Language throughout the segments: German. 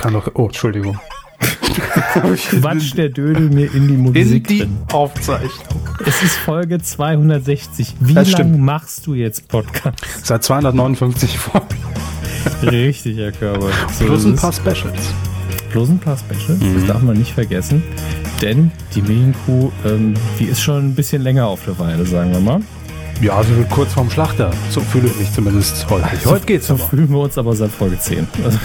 kann doch. Oh, Entschuldigung. Quatsch der Dödel mir in die Musik In die drin. Aufzeichnung. Es ist Folge 260. Wie Das lange stimmt. machst du jetzt Podcast? Seit 259 Folgen. Richtig, Herr Körber. So Plus ein es. paar Specials. Plus ein paar Specials. Mhm. Das darf man nicht vergessen. Denn die Medienkuh, ähm, die ist schon ein bisschen länger auf der Weide, sagen wir mal. Ja, also kurz vorm Schlachter. So fühle ich mich zumindest häufig. Heute geht's So aber. fühlen wir uns aber seit Folge 10. Also,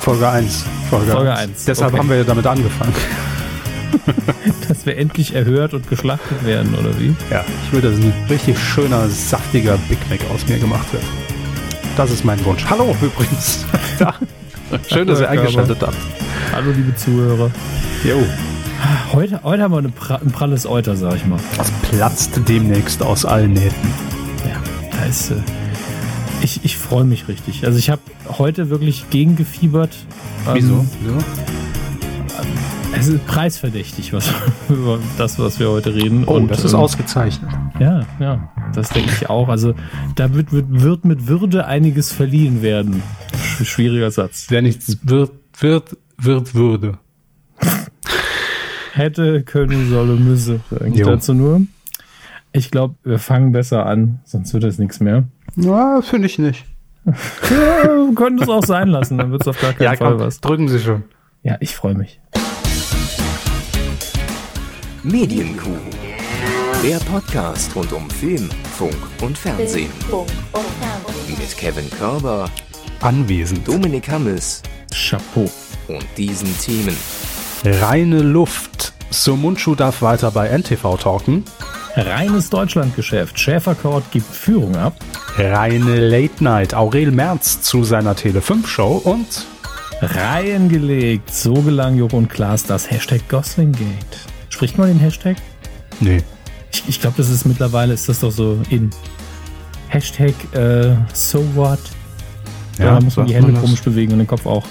Folge 1. Folge, Folge 1. eins, Deshalb okay. haben wir ja damit angefangen. dass wir endlich erhört und geschlachtet werden, oder wie? Ja, ich will, dass ein richtig schöner, saftiger Big Mac aus mir gemacht wird. Das ist mein Wunsch. Hallo übrigens. Ja. Schön, dass ihr eingeschaltet habt. Hallo, liebe Zuhörer. Jo. Heute, heute haben wir eine pra ein pralles Euter, sag ich mal. Das platzt demnächst aus allen Nähten. Ja, da ist. Äh, ich ich freue mich richtig. Also, ich habe heute wirklich gegengefiebert. Ähm, Wieso? Wieso? Es ist preisverdächtig, was, über das, was wir heute reden. Oh, das ist ähm, ausgezeichnet. Ja, ja, das denke ich auch. Also, da wird, wird, mit Würde einiges verliehen werden. Sch- Schwieriger Satz. Wer nichts wird, wird, wird, würde. Hätte, können, solle, müsse. Sag ich Jo. dazu nur. Ich glaube, wir fangen besser an, sonst wird das nichts mehr. Na, finde ich nicht. Ja, können das auch sein lassen, dann wird es auf gar keinen Ja, Fall komm, was. drücken Sie schon. Ja, ich freue mich. Medienkuh. Der Podcast rund um Film, Funk und Fernsehen. Funk und Fernsehen. Mit Kevin Körber, Anwesend. Dominik Hammes Chapeau. und diesen Themen. Reine Luft. Sumunchu darf weiter bei NTV talken. Reines Deutschlandgeschäft. Schäferkord gibt Führung ab. Reine Late Night. Aurel Merz zu seiner Tele 5 Show und Reihen gelegt. So gelang Joko und Klaas das Hashtag Goslingate. Spricht man den Hashtag? nee. Ich, ich glaube, das ist mittlerweile, ist das doch so in Hashtag äh, so what. Ja, da muss man die Hände komisch bewegen und den Kopf auch.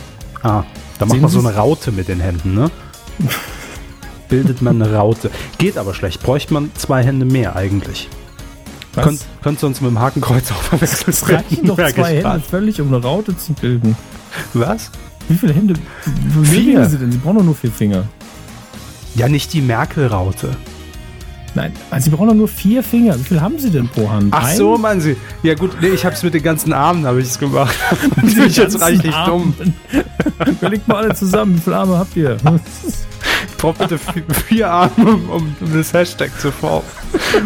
Ah, da macht Sehen man so eine Raute mit den Händen, ne? Bildet man eine Raute. Geht aber schlecht. Bräuchte man zwei Hände mehr eigentlich. Könnt, könnt uns mit dem Hakenkreuz auch verwechseln? es reichen doch zwei Hände völlig, um eine Raute zu bilden. Was? Wie viele Hände? Wie Vier. viele Finger sie denn? Sie brauchen doch nur vier Finger. Ja, nicht die Merkel-Raute. Nein, also sie brauchen doch nur vier Finger. Wie viel haben sie denn pro Hand? Ach Ein? so, meinen Sie. Ja gut, nee, ich hab's mit den ganzen Armen, habe ich es gemacht. Bin ich jetzt reichlich dumm. Überlegt mal alle zusammen, wie viele Arme habt ihr? Ich brauche bitte vier, Arme, um, um das Hashtag zu formen.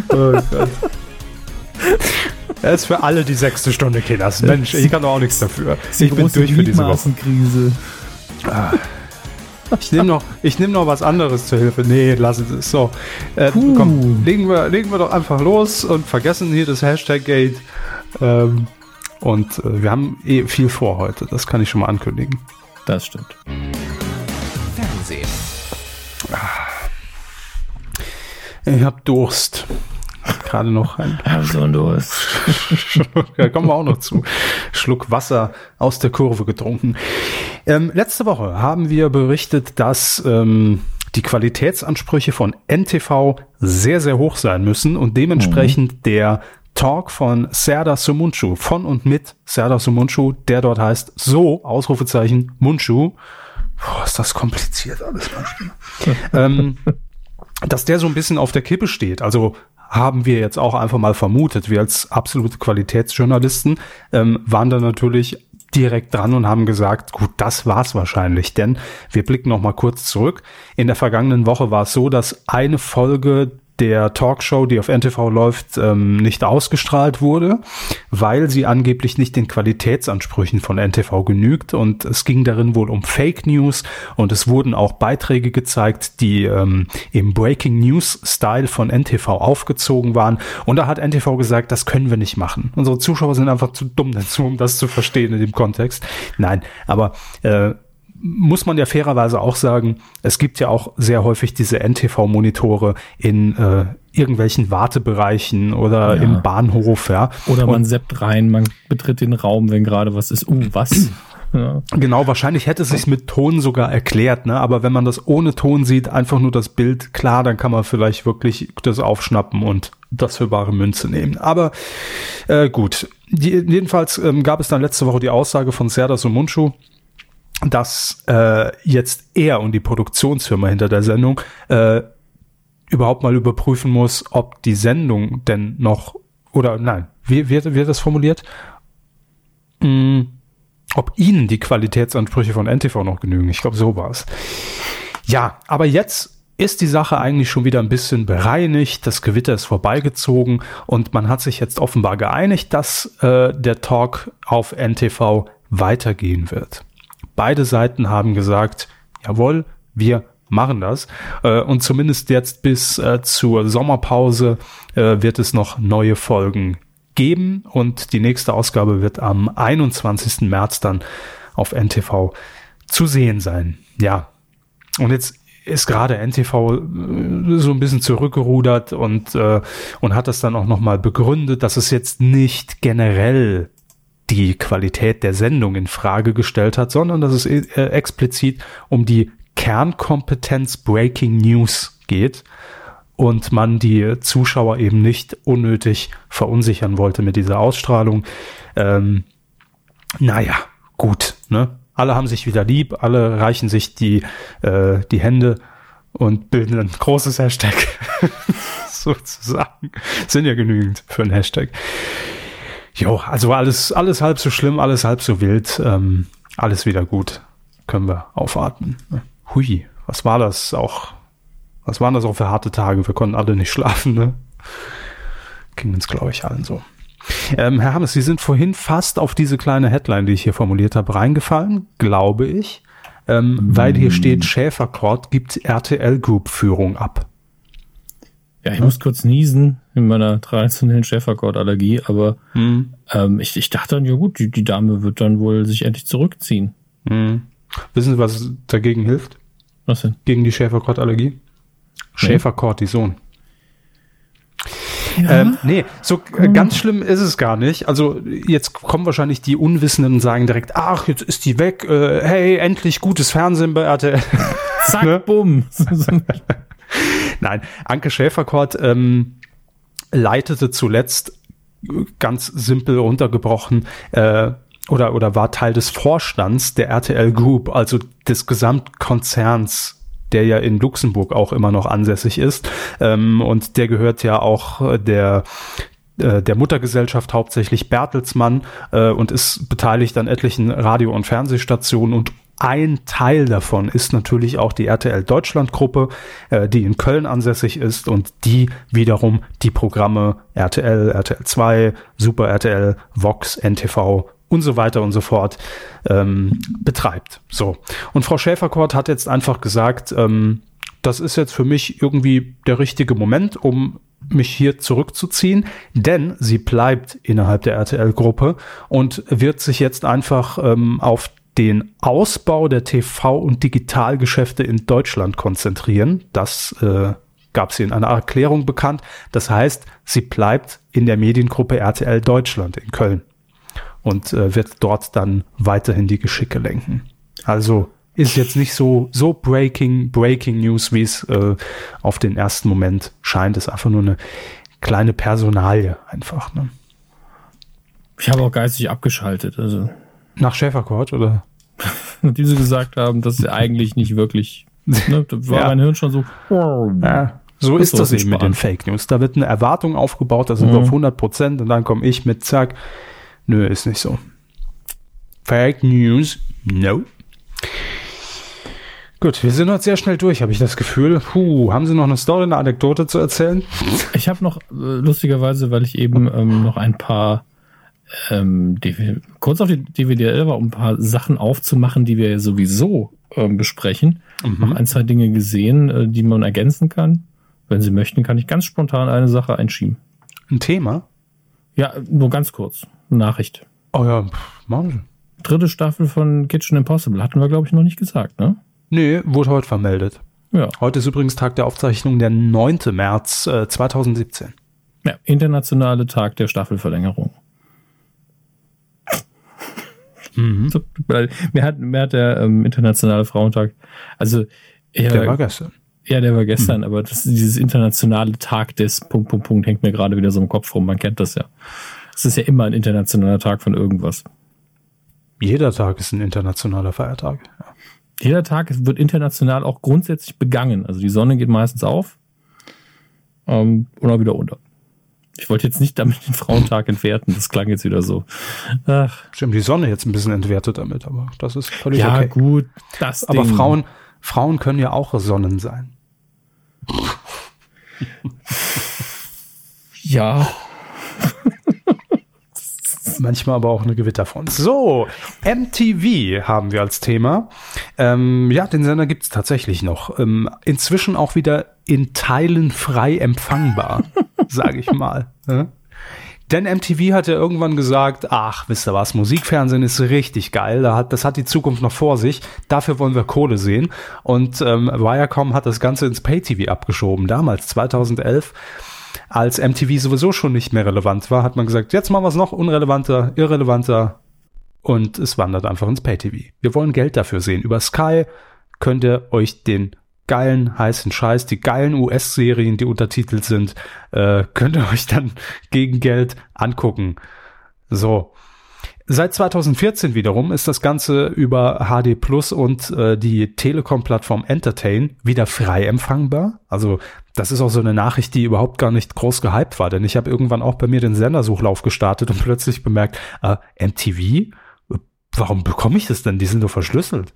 Oh Gott. Er ist für alle die sechste Stunde, Kinders. Mensch, ich kann doch auch nichts dafür. Die Ich bin durch für diese Woche. Gliedmaßenkrise. Ich nehme noch, ich nehm noch was anderes zur Hilfe. Nee, lassen Sie es so. Äh, komm, legen wir, legen wir doch einfach los und vergessen hier das Hashtag-Gate. Ähm, und äh, wir haben eh viel vor heute. Das kann ich schon mal ankündigen. Das stimmt. Ich hab Durst. Gerade noch ein Also und Durst. da kommen wir auch noch zu. Schluck Wasser aus der Kurve getrunken. Ähm, letzte Woche haben wir berichtet, dass ähm, die Qualitätsansprüche von NTV sehr, sehr hoch sein müssen und dementsprechend der Talk von Serdar Sumunchu, von und mit Serdar Sumunchu, der dort heißt so, Ausrufezeichen, Munchu. Boah, ist das kompliziert alles manchmal. ähm, dass der so ein bisschen auf der Kippe steht. Also haben wir jetzt auch einfach mal vermutet. Wir als absolute Qualitätsjournalisten ähm, waren da natürlich direkt dran und haben gesagt, gut, das war's wahrscheinlich, denn wir blicken noch mal kurz zurück. In der vergangenen Woche war es so, dass eine Folge der Talkshow, die auf NTV läuft, ähm, nicht ausgestrahlt wurde, weil sie angeblich nicht den Qualitätsansprüchen von NTV genügt. Und es ging darin wohl um Fake News und es wurden auch Beiträge gezeigt, die ähm, im Breaking News Style von NTV aufgezogen waren. Und da hat NTV gesagt, das können wir nicht machen. Unsere Zuschauer sind einfach zu dumm dazu, um das zu verstehen in dem Kontext. Nein, aber äh, muss man ja fairerweise auch sagen, es gibt ja auch sehr häufig diese NTV-Monitore in äh, irgendwelchen Wartebereichen oder Ja. im Bahnhof, ja. Oder man Und seppt rein, man betritt den Raum, wenn gerade was ist. Uh, was? Ja. genau, wahrscheinlich hätte es sich mit Ton sogar erklärt, ne? Aber wenn man das ohne Ton sieht, einfach nur das Bild, klar, dann kann man vielleicht wirklich das aufschnappen und das für bare Münze nehmen. Aber äh, gut. Die, jedenfalls ähm, gab es dann letzte Woche die Aussage von Serdar Sumunchu, dass äh, jetzt er und die Produktionsfirma hinter der Sendung äh, überhaupt mal überprüfen muss, ob die Sendung denn noch oder nein, wie wird, wird das formuliert? Mm, ob ihnen die Qualitätsansprüche von NTV noch genügen. Ich glaube, so war es. Ja, aber jetzt ist die Sache eigentlich schon wieder ein bisschen bereinigt, das Gewitter ist vorbeigezogen und man hat sich jetzt offenbar geeinigt, dass äh, der Talk auf NTV weitergehen wird. Beide Seiten haben gesagt, jawohl, wir machen das. Äh, und zumindest jetzt bis äh, zur Sommerpause äh, wird es noch neue Folgen geben und die nächste Ausgabe wird am 21. März dann auf NTV zu sehen sein. Ja. Und jetzt ist gerade NTV so ein bisschen zurückgerudert und, äh, und hat das dann auch nochmal begründet, dass es jetzt nicht generell die Qualität der Sendung in Frage gestellt hat, sondern dass es äh, explizit um die Kernkompetenz Breaking News geht und man die Zuschauer eben nicht unnötig verunsichern wollte mit dieser Ausstrahlung. Ähm, naja, gut, ne? Alle haben sich wieder lieb, alle reichen sich die, äh, die Hände und bilden ein großes Hashtag. Sozusagen. Sind ja genügend für ein Hashtag. Jo, also alles, alles halb so schlimm, alles halb so wild, ähm, alles wieder gut. Können wir aufatmen. Hui, was war das auch? Was waren das auch für harte Tage? Wir konnten alle nicht schlafen, ne? Ging uns, glaube ich, allen so. Ähm, Herr Hammes, Sie sind vorhin fast auf diese kleine Headline, die ich hier formuliert habe, reingefallen, glaube ich, ähm, mm. weil hier steht, Schäferkord gibt RTL Group Führung ab. Ja, ich ja? muss kurz niesen in meiner traditionellen Schäferkord-Allergie, aber mm. ähm, ich, ich dachte dann, ja gut, die, die Dame wird dann wohl sich endlich zurückziehen. Mm. Wissen Sie, was dagegen hilft? Was denn? Gegen die Schäferkord-Allergie? Schäferkortison. Ja. Ähm, nee, so äh, ganz schlimm ist es gar nicht. Also jetzt kommen wahrscheinlich die Unwissenden und sagen direkt, ach, jetzt ist die weg, äh, hey, endlich gutes Fernsehen bei RTL. Zack, ne? bumm. Nein, Anke Schäferkort ähm, leitete zuletzt ganz simpel runtergebrochen äh, oder, oder war Teil des Vorstands der RTL Group, also des Gesamtkonzerns der ja in Luxemburg auch immer noch ansässig ist. Ähm, und der gehört ja auch der äh, der Muttergesellschaft hauptsächlich Bertelsmann äh, und ist beteiligt an etlichen Radio- und Fernsehstationen und ein Teil davon ist natürlich auch die RTL Deutschland Gruppe, äh, die in Köln ansässig ist und die wiederum die Programme RTL, RTL 2, Super RTL, Vox, NTV und so weiter und so fort ähm, betreibt. So. Und Frau Schäferkort hat jetzt einfach gesagt, ähm, das ist jetzt für mich irgendwie der richtige Moment, um mich hier zurückzuziehen, denn sie bleibt innerhalb der RTL-Gruppe und wird sich jetzt einfach ähm, auf den Ausbau der TV- und Digitalgeschäfte in Deutschland konzentrieren. Das äh, gab sie in einer Erklärung bekannt. Das heißt, sie bleibt in der Mediengruppe RTL Deutschland in Köln und äh, wird dort dann weiterhin die Geschicke lenken. Also ist jetzt nicht so so breaking breaking News, wie es äh, auf den ersten Moment scheint. Ist einfach nur eine kleine Personalie einfach. Ne? Ich habe auch geistig abgeschaltet. Also nach Schäferkort oder? Nachdem sie gesagt haben, dass sie eigentlich nicht wirklich. Ne, da war ja. mein Hirn schon so. Ja. So ist das eben mit den Fake News. Da wird eine Erwartung aufgebaut, da sind mhm. wir auf 100 Prozent und dann komme ich mit, zack, Nö, ist nicht so. Fake News, no. Gut, wir sind heute sehr schnell durch, habe ich das Gefühl. Puh, haben Sie noch eine Story, eine Anekdote zu erzählen? Ich habe noch, äh, lustigerweise, weil ich eben ähm, noch ein paar, ähm, kurz auf die DVDL war, um ein paar Sachen aufzumachen, die wir ja sowieso ähm, besprechen. Mhm. Noch ein, zwei Dinge gesehen, äh, die man ergänzen kann. Wenn Sie möchten, kann ich ganz spontan eine Sache einschieben. Ein Thema? Ja, nur ganz kurz. Nachricht. Oh ja, machen Sie. Dritte Staffel von Kitchen Impossible. Hatten wir, glaube ich, noch nicht gesagt, ne? Nee, wurde heute vermeldet. Ja. Heute ist übrigens Tag der Aufzeichnung, der 9. März äh, 2017. Ja, internationale Tag der Staffelverlängerung. Mhm. mir, hat, mir hat der ähm, internationale Frauentag, also er, der war gestern. Ja, der war gestern, mhm. aber das, dieses internationale Tag des Punkt, Punkt, Punkt hängt mir gerade wieder so im Kopf rum. Man kennt das ja. Es ist ja immer ein internationaler Tag von irgendwas. Jeder Tag ist ein internationaler Feiertag. Ja. Jeder Tag wird international auch grundsätzlich begangen. Also die Sonne geht meistens auf ähm, und auch wieder unter. Ich wollte jetzt nicht damit den Frauentag entwerten, das klang jetzt wieder so. Ach. Stimmt, die Sonne jetzt ein bisschen entwertet damit, aber das ist völlig ja, okay. Ja, gut, das Aber Ding. Frauen, Frauen können ja auch Sonnen sein. ja. Manchmal aber auch eine Gewitterfront. So, MTV haben wir als Thema. Ähm, ja, den Sender gibt's tatsächlich noch. Ähm, inzwischen auch wieder in Teilen frei empfangbar, sage ich mal. Ja? Denn MTV hat ja irgendwann gesagt, ach, wisst ihr was, Musikfernsehen ist richtig geil, das hat die Zukunft noch vor sich, dafür wollen wir Kohle sehen. Und ähm, Viacom hat das Ganze ins Pay-TV abgeschoben, damals, 2011 als MTV sowieso schon nicht mehr relevant war, hat man gesagt, jetzt machen wir es noch unrelevanter, irrelevanter und es wandert einfach ins Pay-TV. Wir wollen Geld dafür sehen. Über Sky könnt ihr euch den geilen, heißen Scheiß, die geilen US-Serien, die untertitelt sind, äh, könnt ihr euch dann gegen Geld angucken. So. Seit 2014 wiederum ist das Ganze über HD Plus und äh, die Telekom-Plattform Entertain wieder frei empfangbar. Also das ist auch so eine Nachricht, die überhaupt gar nicht groß gehypt war, denn ich habe irgendwann auch bei mir den Sendersuchlauf gestartet und plötzlich bemerkt, äh, MTV, warum bekomme ich das denn? Die sind doch verschlüsselt.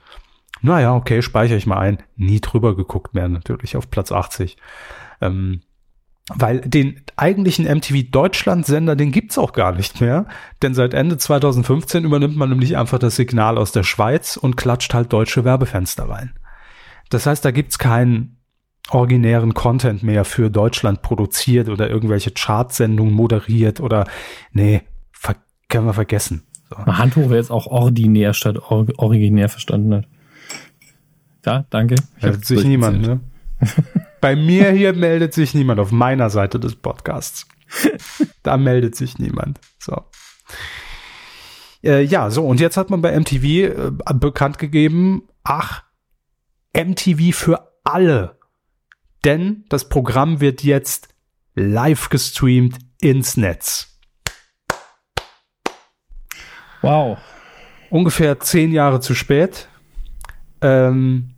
Naja, okay, speichere ich mal ein. Nie drüber geguckt mehr, natürlich, auf Platz 80. Ähm, weil den eigentlichen MTV Deutschland Sender, den gibt's auch gar nicht mehr. Denn seit Ende 2015 übernimmt man nämlich einfach das Signal aus der Schweiz und klatscht halt deutsche Werbefenster rein. Das heißt, da gibt's keinen originären Content mehr für Deutschland produziert oder irgendwelche Chartsendungen moderiert oder nee, können wir vergessen. So. Handtuch wäre jetzt auch ordinär statt or originär verstanden hat. Ja, danke. Meldet sich niemand, ne? Bei mir hier meldet sich niemand auf meiner Seite des Podcasts. Da meldet sich niemand. So. Äh, ja, so, und jetzt hat man bei MTV äh, bekannt gegeben, ach, MTV für alle. Denn das Programm wird jetzt live gestreamt ins Netz. Wow. Ungefähr zehn Jahre zu spät. Ähm,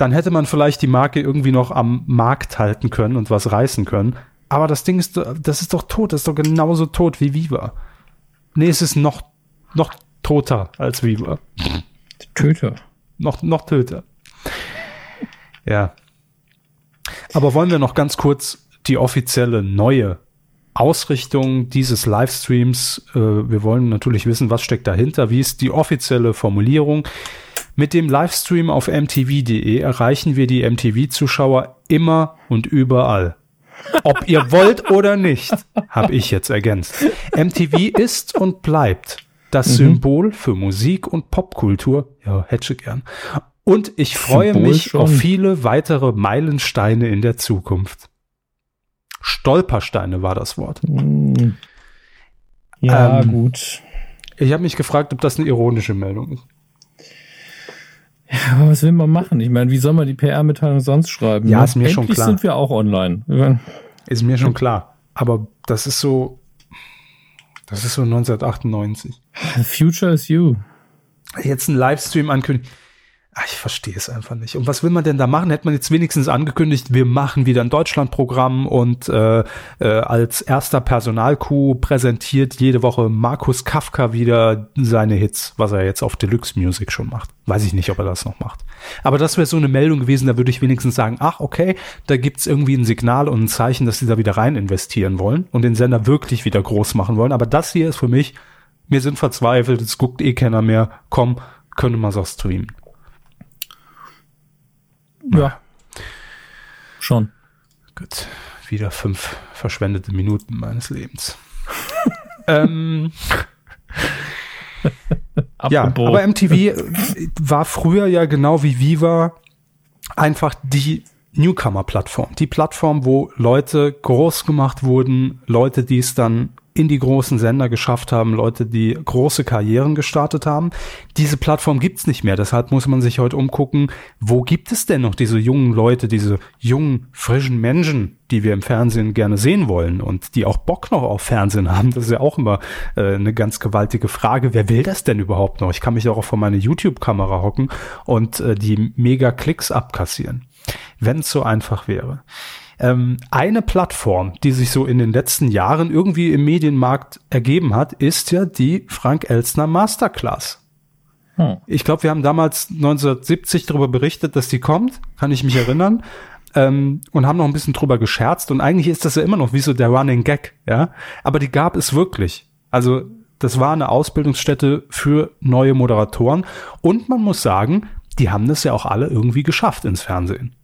dann hätte man vielleicht die Marke irgendwie noch am Markt halten können und was reißen können. Aber das Ding ist, das ist doch tot, das ist doch genauso tot wie Viva. Nee, es ist noch, noch toter als Viva. Töter. Noch, noch töter. Ja. Aber wollen wir noch ganz kurz die offizielle neue Ausrichtung dieses Livestreams, äh, wir wollen natürlich wissen, was steckt dahinter, wie ist die offizielle Formulierung. Mit dem Livestream auf mtv.de erreichen wir die MTV-Zuschauer immer und überall. Ob ihr wollt oder nicht, habe ich jetzt ergänzt. MTV ist und bleibt das mhm. Symbol für Musik und Popkultur. Ja, hätte ich gern. Und ich freue Symbol mich schon. auf viele weitere Meilensteine in der Zukunft. Stolpersteine war das Wort. Mhm. Ja, ähm, gut. Ich habe mich gefragt, ob das eine ironische Meldung ist. Ja, aber was will man machen? Ich meine, wie soll man die PR-Mitteilung sonst schreiben? Ja, ne? ist mir Endlich schon klar. sind wir auch online. Ist mir schon klar. Aber das ist so, das ist so 1998. Future is you. Jetzt ein Livestream ankündigen. Ach, ich verstehe es einfach nicht. Und was will man denn da machen? Hätte man jetzt wenigstens angekündigt, wir machen wieder ein Deutschlandprogramm und äh, äh, als erster Personalkuh präsentiert jede Woche Markus Kafka wieder seine Hits, was er jetzt auf Deluxe Music schon macht. Weiß ich nicht, ob er das noch macht. Aber das wäre so eine Meldung gewesen, da würde ich wenigstens sagen, ach okay, da gibt's irgendwie ein Signal und ein Zeichen, dass sie da wieder rein investieren wollen und den Sender wirklich wieder groß machen wollen. Aber das hier ist für mich, wir sind verzweifelt, es guckt eh keiner mehr, komm, können wir so streamen. Ja. Schon. Gut. Wieder fünf verschwendete Minuten meines Lebens. ähm, ja, aber MTV war früher ja genau wie Viva einfach die Newcomer-Plattform. Die Plattform, wo Leute groß gemacht wurden, Leute, die es dann in die großen Sender geschafft haben, Leute, die große Karrieren gestartet haben. Diese Plattform gibt's nicht mehr. Deshalb muss man sich heute umgucken, wo gibt es denn noch diese jungen Leute, diese jungen, frischen Menschen, die wir im Fernsehen gerne sehen wollen und die auch Bock noch auf Fernsehen haben. Das ist ja auch immer äh, eine ganz gewaltige Frage. Wer will das denn überhaupt noch? Ich kann mich auch vor meine YouTube-Kamera hocken und äh, die mega Klicks abkassieren. Wenn es so einfach wäre. Ähm, eine Plattform, die sich so in den letzten Jahren irgendwie im Medienmarkt ergeben hat, ist ja die Frank Elstner Masterclass. Hm. Ich glaube, wir haben damals 1970 darüber berichtet, dass die kommt, kann ich mich erinnern. Ähm, und haben noch ein bisschen drüber gescherzt und eigentlich ist das ja immer noch wie so der Running Gag, ja. Aber die gab es wirklich. Also das war eine Ausbildungsstätte für neue Moderatoren und man muss sagen, die haben das ja auch alle irgendwie geschafft ins Fernsehen.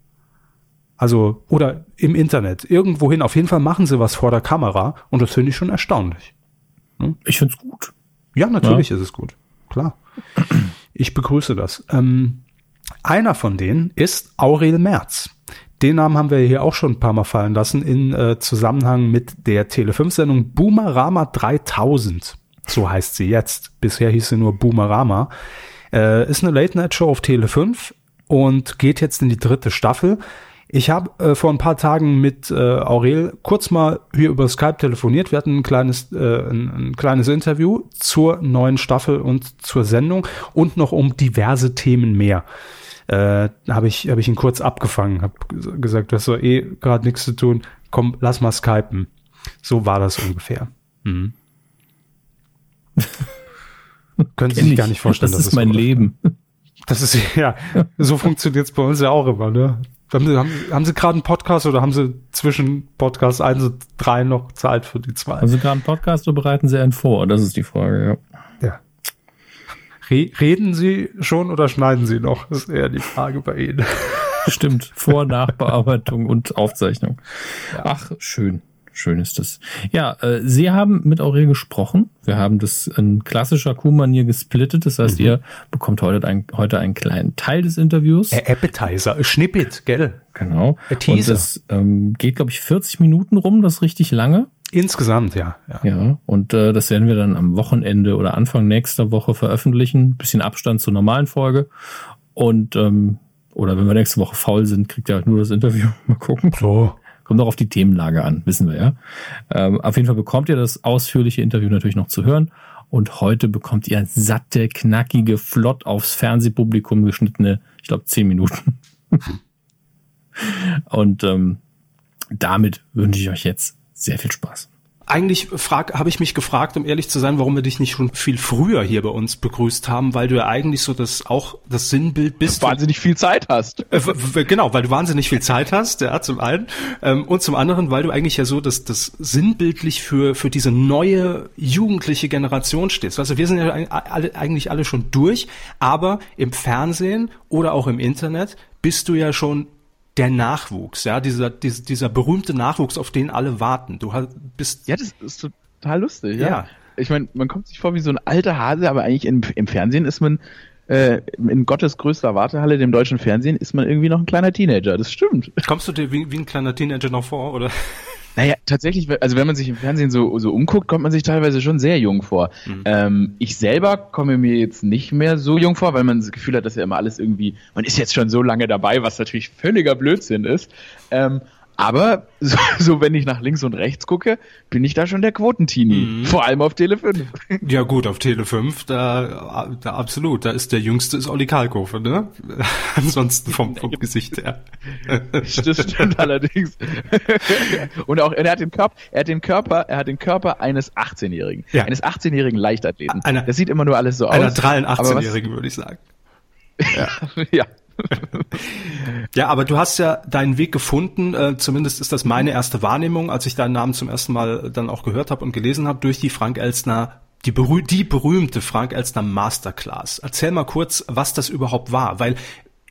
Also, oder im Internet, irgendwohin. Auf jeden Fall machen sie was vor der Kamera und das finde ich schon erstaunlich. Hm? Ich finde es gut. Ja, natürlich ja. ist es gut. Klar. Ich begrüße das. Ähm, einer von denen ist Aurel Merz. Den Namen haben wir hier auch schon ein paar Mal fallen lassen in äh, Zusammenhang mit der Tele5-Sendung Boomerama 3000. So heißt sie jetzt. Bisher hieß sie nur Boomerama. Äh, ist eine Late-Night-Show auf Tele5 und geht jetzt in die dritte Staffel. Ich habe äh, vor ein paar Tagen mit äh, Aurel kurz mal hier über Skype telefoniert. Wir hatten ein kleines, äh, ein, ein kleines Interview zur neuen Staffel und zur Sendung und noch um diverse Themen mehr. Äh, habe ich, hab ich ihn kurz abgefangen, habe gesagt, du hast so eh gerade nichts zu tun. Komm, lass mal skypen. So war das ungefähr. Mhm. Können Sie sich gar nicht vorstellen. Das ist mein Leben. Das ist ja, so funktioniert es bei uns ja auch immer, ne? Haben Sie, haben, haben Sie gerade einen Podcast oder haben Sie zwischen Podcast 1 und 3 noch Zeit für die zwei? Haben Sie gerade einen Podcast oder bereiten Sie einen vor? Das ist die Frage, ja. Ja. Re reden Sie schon oder schneiden Sie noch? Das ist eher die Frage bei Ihnen. Stimmt. Vor-, Nachbearbeitung und Aufzeichnung. Ja. Ach, schön. Schön ist das. Ja, äh, Sie haben mit Aurel gesprochen. Wir haben das in klassischer Kuh-Manier gesplittet. Das heißt, mhm. ihr bekommt heute, ein, heute einen kleinen Teil des Interviews. Äh, Appetizer, Schnippet, gell? Genau. Und das ähm, geht, glaube ich, 40 Minuten rum, das richtig lange. Insgesamt, ja. Ja, ja und äh, das werden wir dann am Wochenende oder Anfang nächster Woche veröffentlichen. Bisschen Abstand zur normalen Folge. Und ähm, oder wenn wir nächste Woche faul sind, kriegt ihr halt nur das Interview. Mal gucken. So. Kommt auch auf die Themenlage an, wissen wir ja. Ähm, auf jeden Fall bekommt ihr das ausführliche Interview natürlich noch zu hören. Und heute bekommt ihr satte, knackige, flott aufs Fernsehpublikum geschnittene, ich glaube, zehn Minuten. Und ähm, damit wünsche ich euch jetzt sehr viel Spaß eigentlich habe ich mich gefragt, um ehrlich zu sein, warum wir dich nicht schon viel früher hier bei uns begrüßt haben, weil du ja eigentlich so das auch das Sinnbild bist. Wahnsinnig viel Zeit hast. Äh, genau, weil du wahnsinnig viel Zeit hast, ja, zum einen. Ähm, und zum anderen, weil du eigentlich ja so das, das sinnbildlich für, für diese neue jugendliche Generation stehst. Also wir sind ja alle, eigentlich alle schon durch, aber im Fernsehen oder auch im Internet bist du ja schon der Nachwuchs, ja, dieser, dieser, dieser berühmte Nachwuchs, auf den alle warten. Du bist. Ja, das ist total lustig, ja. ja. Ich meine, man kommt sich vor wie so ein alter Hase, aber eigentlich im, im Fernsehen ist man, äh, in Gottes größter Wartehalle, dem deutschen Fernsehen, ist man irgendwie noch ein kleiner Teenager. Das stimmt. Kommst du dir wie, wie ein kleiner Teenager noch vor, oder? Naja, tatsächlich, also wenn man sich im Fernsehen so, so umguckt, kommt man sich teilweise schon sehr jung vor. Mhm. Ähm, ich selber komme mir jetzt nicht mehr so jung vor, weil man das Gefühl hat, dass ja immer alles irgendwie, man ist jetzt schon so lange dabei, was natürlich völliger Blödsinn ist. Ähm, aber so, so, wenn ich nach links und rechts gucke, bin ich da schon der Quotentini. Mhm. Vor allem auf Tele 5. Ja gut, auf Tele 5, da, da absolut. Da ist der Jüngste ist Olli Kalkofe, ne? Ansonsten vom, vom Gesicht her. Das stimmt allerdings. Und auch, er hat den Körper, er hat den Körper, er hat den Körper eines 18-Jährigen. Ja. Eines 18-jährigen Leichtathleten. Einer, das sieht immer nur alles so einer aus. Einer 18-Jährigen, würde ich sagen. Ja. ja. Ja, aber du hast ja deinen Weg gefunden, äh, zumindest ist das meine erste Wahrnehmung, als ich deinen Namen zum ersten Mal dann auch gehört habe und gelesen habe, durch die Frank Elstner, die, berüh die berühmte Frank Elstner Masterclass. Erzähl mal kurz, was das überhaupt war, weil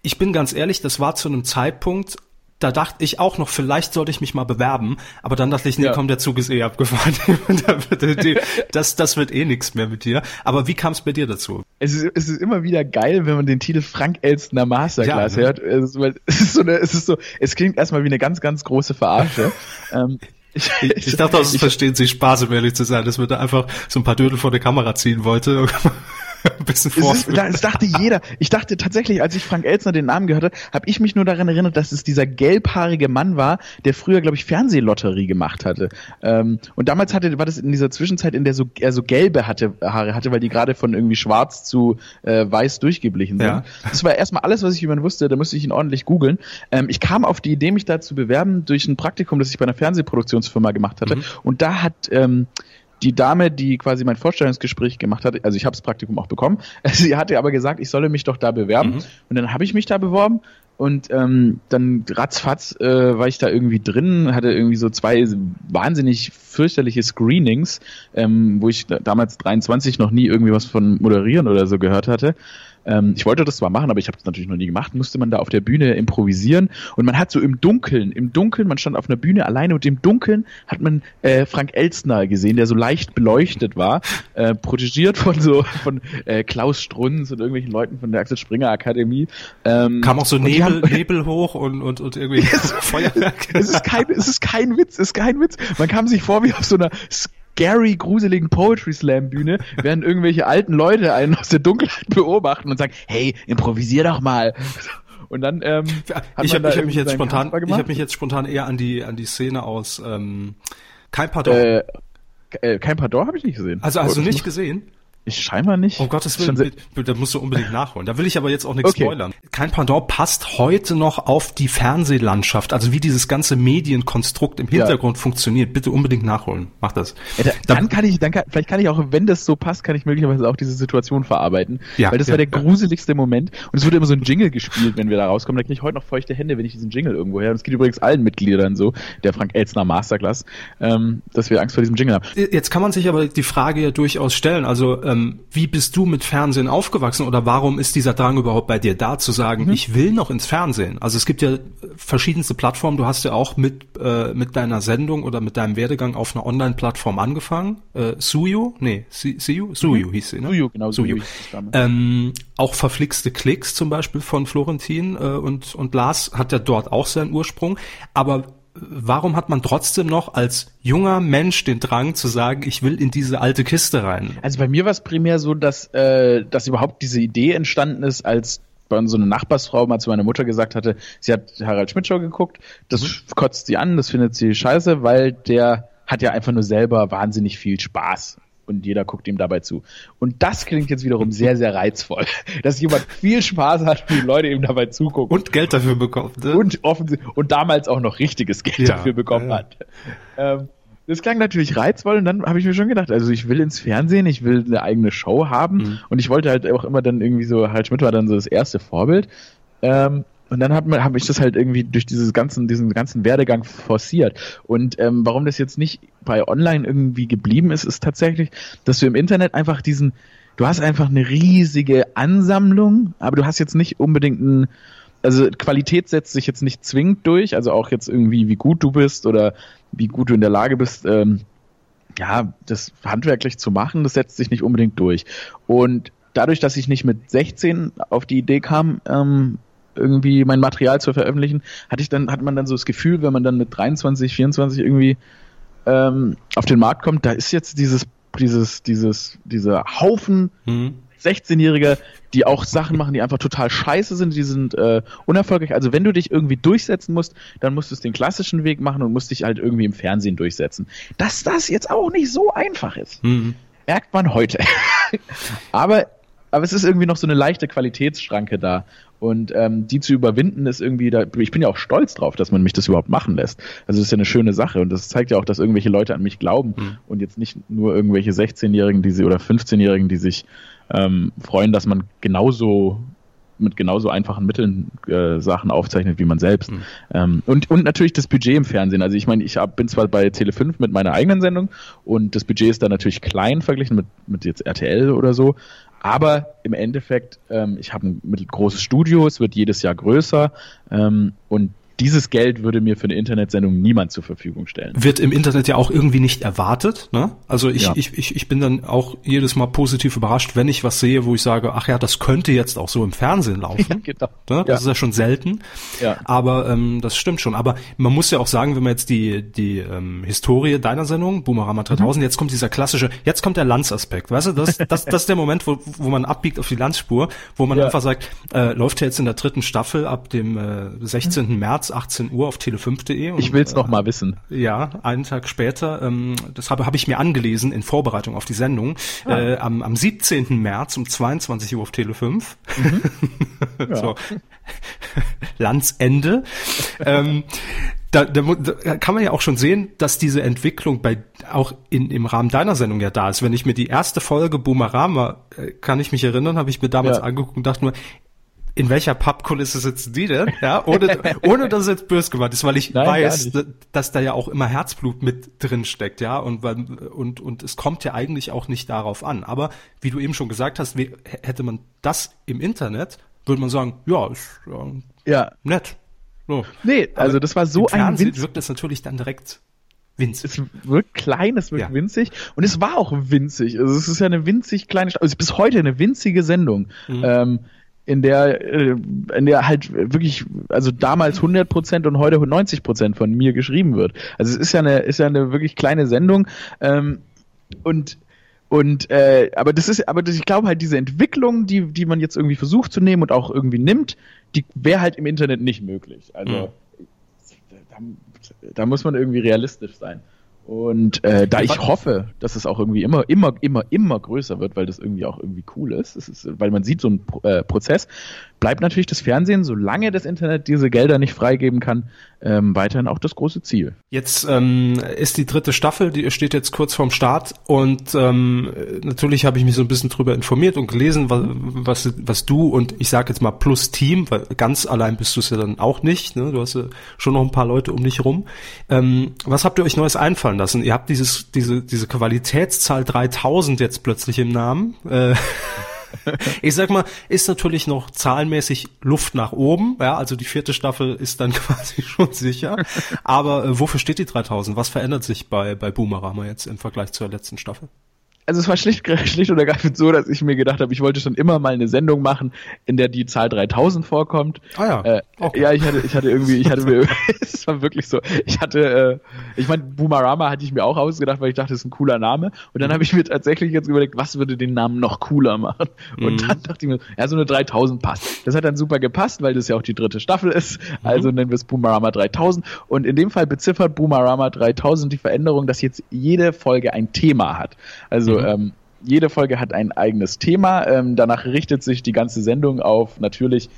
ich bin ganz ehrlich, das war zu einem Zeitpunkt, da dachte ich auch noch, vielleicht sollte ich mich mal bewerben, aber dann dachte ich, nee, ja. komm, der Zug ist eh abgefahren. das, das wird eh nichts mehr mit dir. Aber wie kam es bei dir dazu? Es ist, es ist immer wieder geil, wenn man den Titel Frank Elstner Masterclass ja, ne? hört. Es ist, es ist, so eine, es ist so, es klingt erstmal wie eine ganz, ganz große Verarsche. ähm, Ich, ich dachte, das verstehen Sie Spaß, um ehrlich zu sein, dass wir da einfach so ein paar Dödel vor der Kamera ziehen wollte. ein bisschen es ist, Das dachte jeder. Ich dachte tatsächlich, als ich Frank Elzner den Namen gehört habe, habe ich mich nur daran erinnert, dass es dieser gelbhaarige Mann war, der früher, glaube ich, Fernsehlotterie gemacht hatte. Ähm, und damals hatte, war das in dieser Zwischenzeit, in der so, er so gelbe hatte, Haare hatte, weil die gerade von irgendwie schwarz zu äh, weiß durchgeblichen sind. Ja. Das war erstmal alles, was ich über ihn wusste. Da musste ich ihn ordentlich googeln. Ähm, ich kam auf die Idee, mich da zu bewerben durch ein Praktikum, das ich bei einer Fernsehproduktionsfirma gemacht hatte. Mhm. Und da hat ähm, die Dame, die quasi mein Vorstellungsgespräch gemacht hat, also ich habe das Praktikum auch bekommen, sie hatte aber gesagt, ich solle mich doch da bewerben. Mhm. Und dann habe ich mich da beworben und ähm, dann ratzfatz äh, war ich da irgendwie drin, hatte irgendwie so zwei wahnsinnig fürchterliche Screenings, ähm, wo ich damals 23 noch nie irgendwie was von Moderieren oder so gehört hatte. Ähm, ich wollte das zwar machen, aber ich habe das natürlich noch nie gemacht. Musste man da auf der Bühne improvisieren und man hat so im Dunkeln, im Dunkeln, man stand auf einer Bühne alleine und im Dunkeln hat man äh, Frank Elstner gesehen, der so leicht beleuchtet war, äh, protegiert von so von äh, Klaus Strunz und irgendwelchen Leuten von der Axel Springer Akademie. Ähm, Kam auch so Nebel, haben, Nebel hoch und und und irgendwie Feuerwerk. es ist kein, es ist kein Witz, es ist kein Witz. Man kam sich vor wie auf so einer scary, gruseligen Poetry Slam Bühne, während irgendwelche alten Leute einen aus der Dunkelheit beobachten und sagen, hey, improvisier doch mal. Und dann ähm, ich habe hab mich jetzt spontan, ich habe mich jetzt spontan eher an die an die Szene aus ähm, kein Pardon. Äh, äh, kein Pardon habe ich nicht gesehen. Also hast du nicht gesehen? Ich scheinbar nicht. Oh Gottes Willen, da musst du unbedingt nachholen. Da will ich aber jetzt auch nichts okay. spoilern. Kein Pendant passt heute noch auf die Fernsehlandschaft, also wie dieses ganze Medienkonstrukt im Hintergrund ja. funktioniert. Bitte unbedingt nachholen. Mach das. Ja, da, dann kann ich, dann kann, vielleicht kann ich auch, wenn das so passt, kann ich möglicherweise auch diese Situation verarbeiten. Ja, weil das ja, war der gruseligste Moment. Und es wurde immer so ein Jingle gespielt, wenn wir da rauskommen. Da kriege ich heute noch feuchte Hände, wenn ich diesen Jingle irgendwo her. Und es geht übrigens allen Mitgliedern so, der Frank Elzner Masterclass, ähm, dass wir Angst vor diesem Jingle haben. Jetzt kann man sich aber die Frage ja durchaus stellen. Also ähm, wie bist du mit Fernsehen aufgewachsen oder warum ist dieser Drang überhaupt bei dir da zu sagen, mhm. ich will noch ins Fernsehen? Also es gibt ja verschiedenste Plattformen. Du hast ja auch mit äh, mit deiner Sendung oder mit deinem Werdegang auf einer Online-Plattform angefangen. Äh, Suyo? Nee, Suyo? Suyo mhm. hieß sie, ne? Suyo, genau. Suyo. Ähm, auch verflixte Klicks zum Beispiel von Florentin äh, und, und Lars hat ja dort auch seinen Ursprung. Aber warum hat man trotzdem noch als junger Mensch den Drang zu sagen, ich will in diese alte Kiste rein? Also bei mir war es primär so, dass, äh, dass überhaupt diese Idee entstanden ist, als bei so eine Nachbarsfrau mal zu meiner Mutter gesagt hatte, sie hat Harald Schmidt Show geguckt, das mhm. kotzt sie an, das findet sie scheiße, weil der hat ja einfach nur selber wahnsinnig viel Spaß und jeder guckt ihm dabei zu. Und das klingt jetzt wiederum sehr, sehr reizvoll, dass jemand viel Spaß hat, wie Leute ihm dabei zugucken. Und Geld dafür bekommt. Ne? Und, offensichtlich, und damals auch noch richtiges Geld ja, dafür bekommen ja. hat. Ähm, das klang natürlich reizvoll und dann habe ich mir schon gedacht, also ich will ins Fernsehen, ich will eine eigene Show haben mhm. und ich wollte halt auch immer dann irgendwie so, halt Schmidt war dann so das erste Vorbild. Ähm, und dann habe hab ich das halt irgendwie durch dieses ganzen, diesen ganzen Werdegang forciert. Und ähm, warum das jetzt nicht bei Online irgendwie geblieben ist, ist tatsächlich, dass du im Internet einfach diesen, du hast einfach eine riesige Ansammlung, aber du hast jetzt nicht unbedingt ein, also Qualität setzt sich jetzt nicht zwingend durch, also auch jetzt irgendwie, wie gut du bist oder wie gut du in der Lage bist, ähm, ja, das handwerklich zu machen, das setzt sich nicht unbedingt durch. Und dadurch, dass ich nicht mit 16 auf die Idee kam, ähm, irgendwie mein Material zu veröffentlichen, hatte ich dann, hat man dann so das Gefühl, wenn man dann mit 23, 24 irgendwie ähm, auf den Markt kommt, da ist jetzt dieses, dieses, dieses, dieser Haufen mhm. 16-Jähriger, die auch Sachen machen, die einfach total scheiße sind, die sind äh, unerfolgreich. Also wenn du dich irgendwie durchsetzen musst, dann musst du es den klassischen Weg machen und musst dich halt irgendwie im Fernsehen durchsetzen. Dass das jetzt auch nicht so einfach ist, mhm. merkt man heute. aber, aber es ist irgendwie noch so eine leichte Qualitätsschranke da. Und ähm, die zu überwinden ist irgendwie, da, ich bin ja auch stolz drauf, dass man mich das überhaupt machen lässt. Also das ist ja eine schöne Sache und das zeigt ja auch, dass irgendwelche Leute an mich glauben mhm. und jetzt nicht nur irgendwelche 16-Jährigen, die sie oder 15-Jährigen, die sich ähm, freuen, dass man genauso mit genauso einfachen Mitteln äh, Sachen aufzeichnet wie man selbst. Mhm. Ähm, und, und natürlich das Budget im Fernsehen. Also ich meine, ich hab, bin zwar bei Tele5 mit meiner eigenen Sendung und das Budget ist da natürlich klein verglichen mit, mit jetzt RTL oder so, aber im Endeffekt, ähm, ich habe ein großes Studio, es wird jedes Jahr größer ähm, und dieses Geld würde mir für eine Internetsendung niemand zur Verfügung stellen. Wird im Internet ja auch irgendwie nicht erwartet. Ne? Also ich, ja. ich, ich, ich bin dann auch jedes Mal positiv überrascht, wenn ich was sehe, wo ich sage, ach ja, das könnte jetzt auch so im Fernsehen laufen. Ja, genau. ne? Das ja. ist ja schon selten. Ja. Aber ähm, das stimmt schon. Aber man muss ja auch sagen, wenn man jetzt die, die ähm, Historie deiner Sendung, Boomerama 3000, mhm. jetzt kommt dieser klassische, jetzt kommt der Lanzaspekt. Weißt du, das, das, das ist der Moment, wo, wo man abbiegt auf die Landspur, wo man einfach sagt, äh, läuft ja jetzt in der dritten Staffel ab dem äh, 16. März 18 Uhr auf tele5.de. Ich will's äh, noch mal wissen. Ja, einen Tag später, ähm, das habe, habe ich mir angelesen in Vorbereitung auf die Sendung, ah. äh, am, am 17. März um 22 Uhr auf Tele5. Mhm. Ja. so. Landsende. ähm, da, da, da kann man ja auch schon sehen, dass diese Entwicklung bei auch in, im Rahmen deiner Sendung ja da ist. Wenn ich mir die erste Folge Boomerama, äh, kann ich mich erinnern, habe ich mir damals ja. angeguckt und dachte nur, in welcher Pappkulisse sitzen die denn? Ja, ohne, ohne dass es jetzt böse gemeint ist, weil ich Nein, weiß, dass da ja auch immer Herzblut mit drin steckt, ja, und, und, und es kommt ja eigentlich auch nicht darauf an. Aber wie du eben schon gesagt hast, wie, hätte man das im Internet, würde man sagen, ja, ist ja, ja. nett. So. Nee, also das war so ein Winz wirkt das natürlich dann direkt winzig. Es wirkt klein, es wirkt ja. winzig und es war auch winzig. Also es ist ja eine winzig kleine, also bis heute eine winzige Sendung. Mhm. Ähm, in der, äh, in der halt wirklich, also damals 100 Prozent und heute 90 Prozent von mir geschrieben wird. Also es ist ja eine, ist ja eine wirklich kleine Sendung ähm, und und äh, aber das ist, aber das, ich glaube halt diese Entwicklung, die die man jetzt irgendwie versucht zu nehmen und auch irgendwie nimmt, die wäre halt im Internet nicht möglich. Also mhm. da, da muss man irgendwie realistisch sein. Und äh, da ich hoffe, dass es auch irgendwie immer, immer, immer, immer größer wird, weil das irgendwie auch irgendwie cool ist, ist weil man sieht so einen äh, Prozess, bleibt natürlich das Fernsehen, solange das Internet diese Gelder nicht freigeben kann, ähm, weiterhin auch das große Ziel. Jetzt ähm, ist die dritte Staffel, die steht jetzt kurz vorm Start und ähm, natürlich habe ich mich so ein bisschen drüber informiert und gelesen, was, was, was du und ich sage jetzt mal plus Team, weil ganz allein bist du es ja dann auch nicht, ne? du hast ja schon noch ein paar Leute um dich rum. Ähm, was habt ihr euch Neues einfallen lassen? Ihr habt dieses, diese, diese Qualitätszahl 3000 jetzt plötzlich im Namen. Äh, ich sag mal, ist natürlich noch zahlenmäßig Luft nach oben. Ja, also die vierte Staffel ist dann quasi schon sicher. Aber äh, wofür steht die 3000? Was verändert sich bei, bei Boomerama jetzt im Vergleich zur letzten Staffel? Also es war schlicht, schlicht und ergreifend so, dass ich mir gedacht habe, ich wollte schon immer mal eine Sendung machen, in der die Zahl 3000 vorkommt. Ah ja. Äh, okay. Ja, ich hatte, ich hatte irgendwie, ich hatte mir, es war wirklich so, ich hatte, äh, ich meine, Boomerama hatte ich mir auch ausgedacht, weil ich dachte, das ist ein cooler Name. Und dann mhm. habe ich mir tatsächlich jetzt überlegt, was würde den Namen noch cooler machen? Und mhm. dann dachte ich mir, ja, so eine 3000 passt. Das hat dann super gepasst, weil das ja auch die dritte Staffel ist. Mhm. Also nennen wir es Boomerama 3000. Und in dem Fall beziffert Boomerama 3000 die Veränderung, dass jetzt jede Folge ein Thema hat. Also, mhm. ähm, jede Folge hat ein eigenes Thema. Ähm, danach richtet sich die ganze Sendung auf natürlich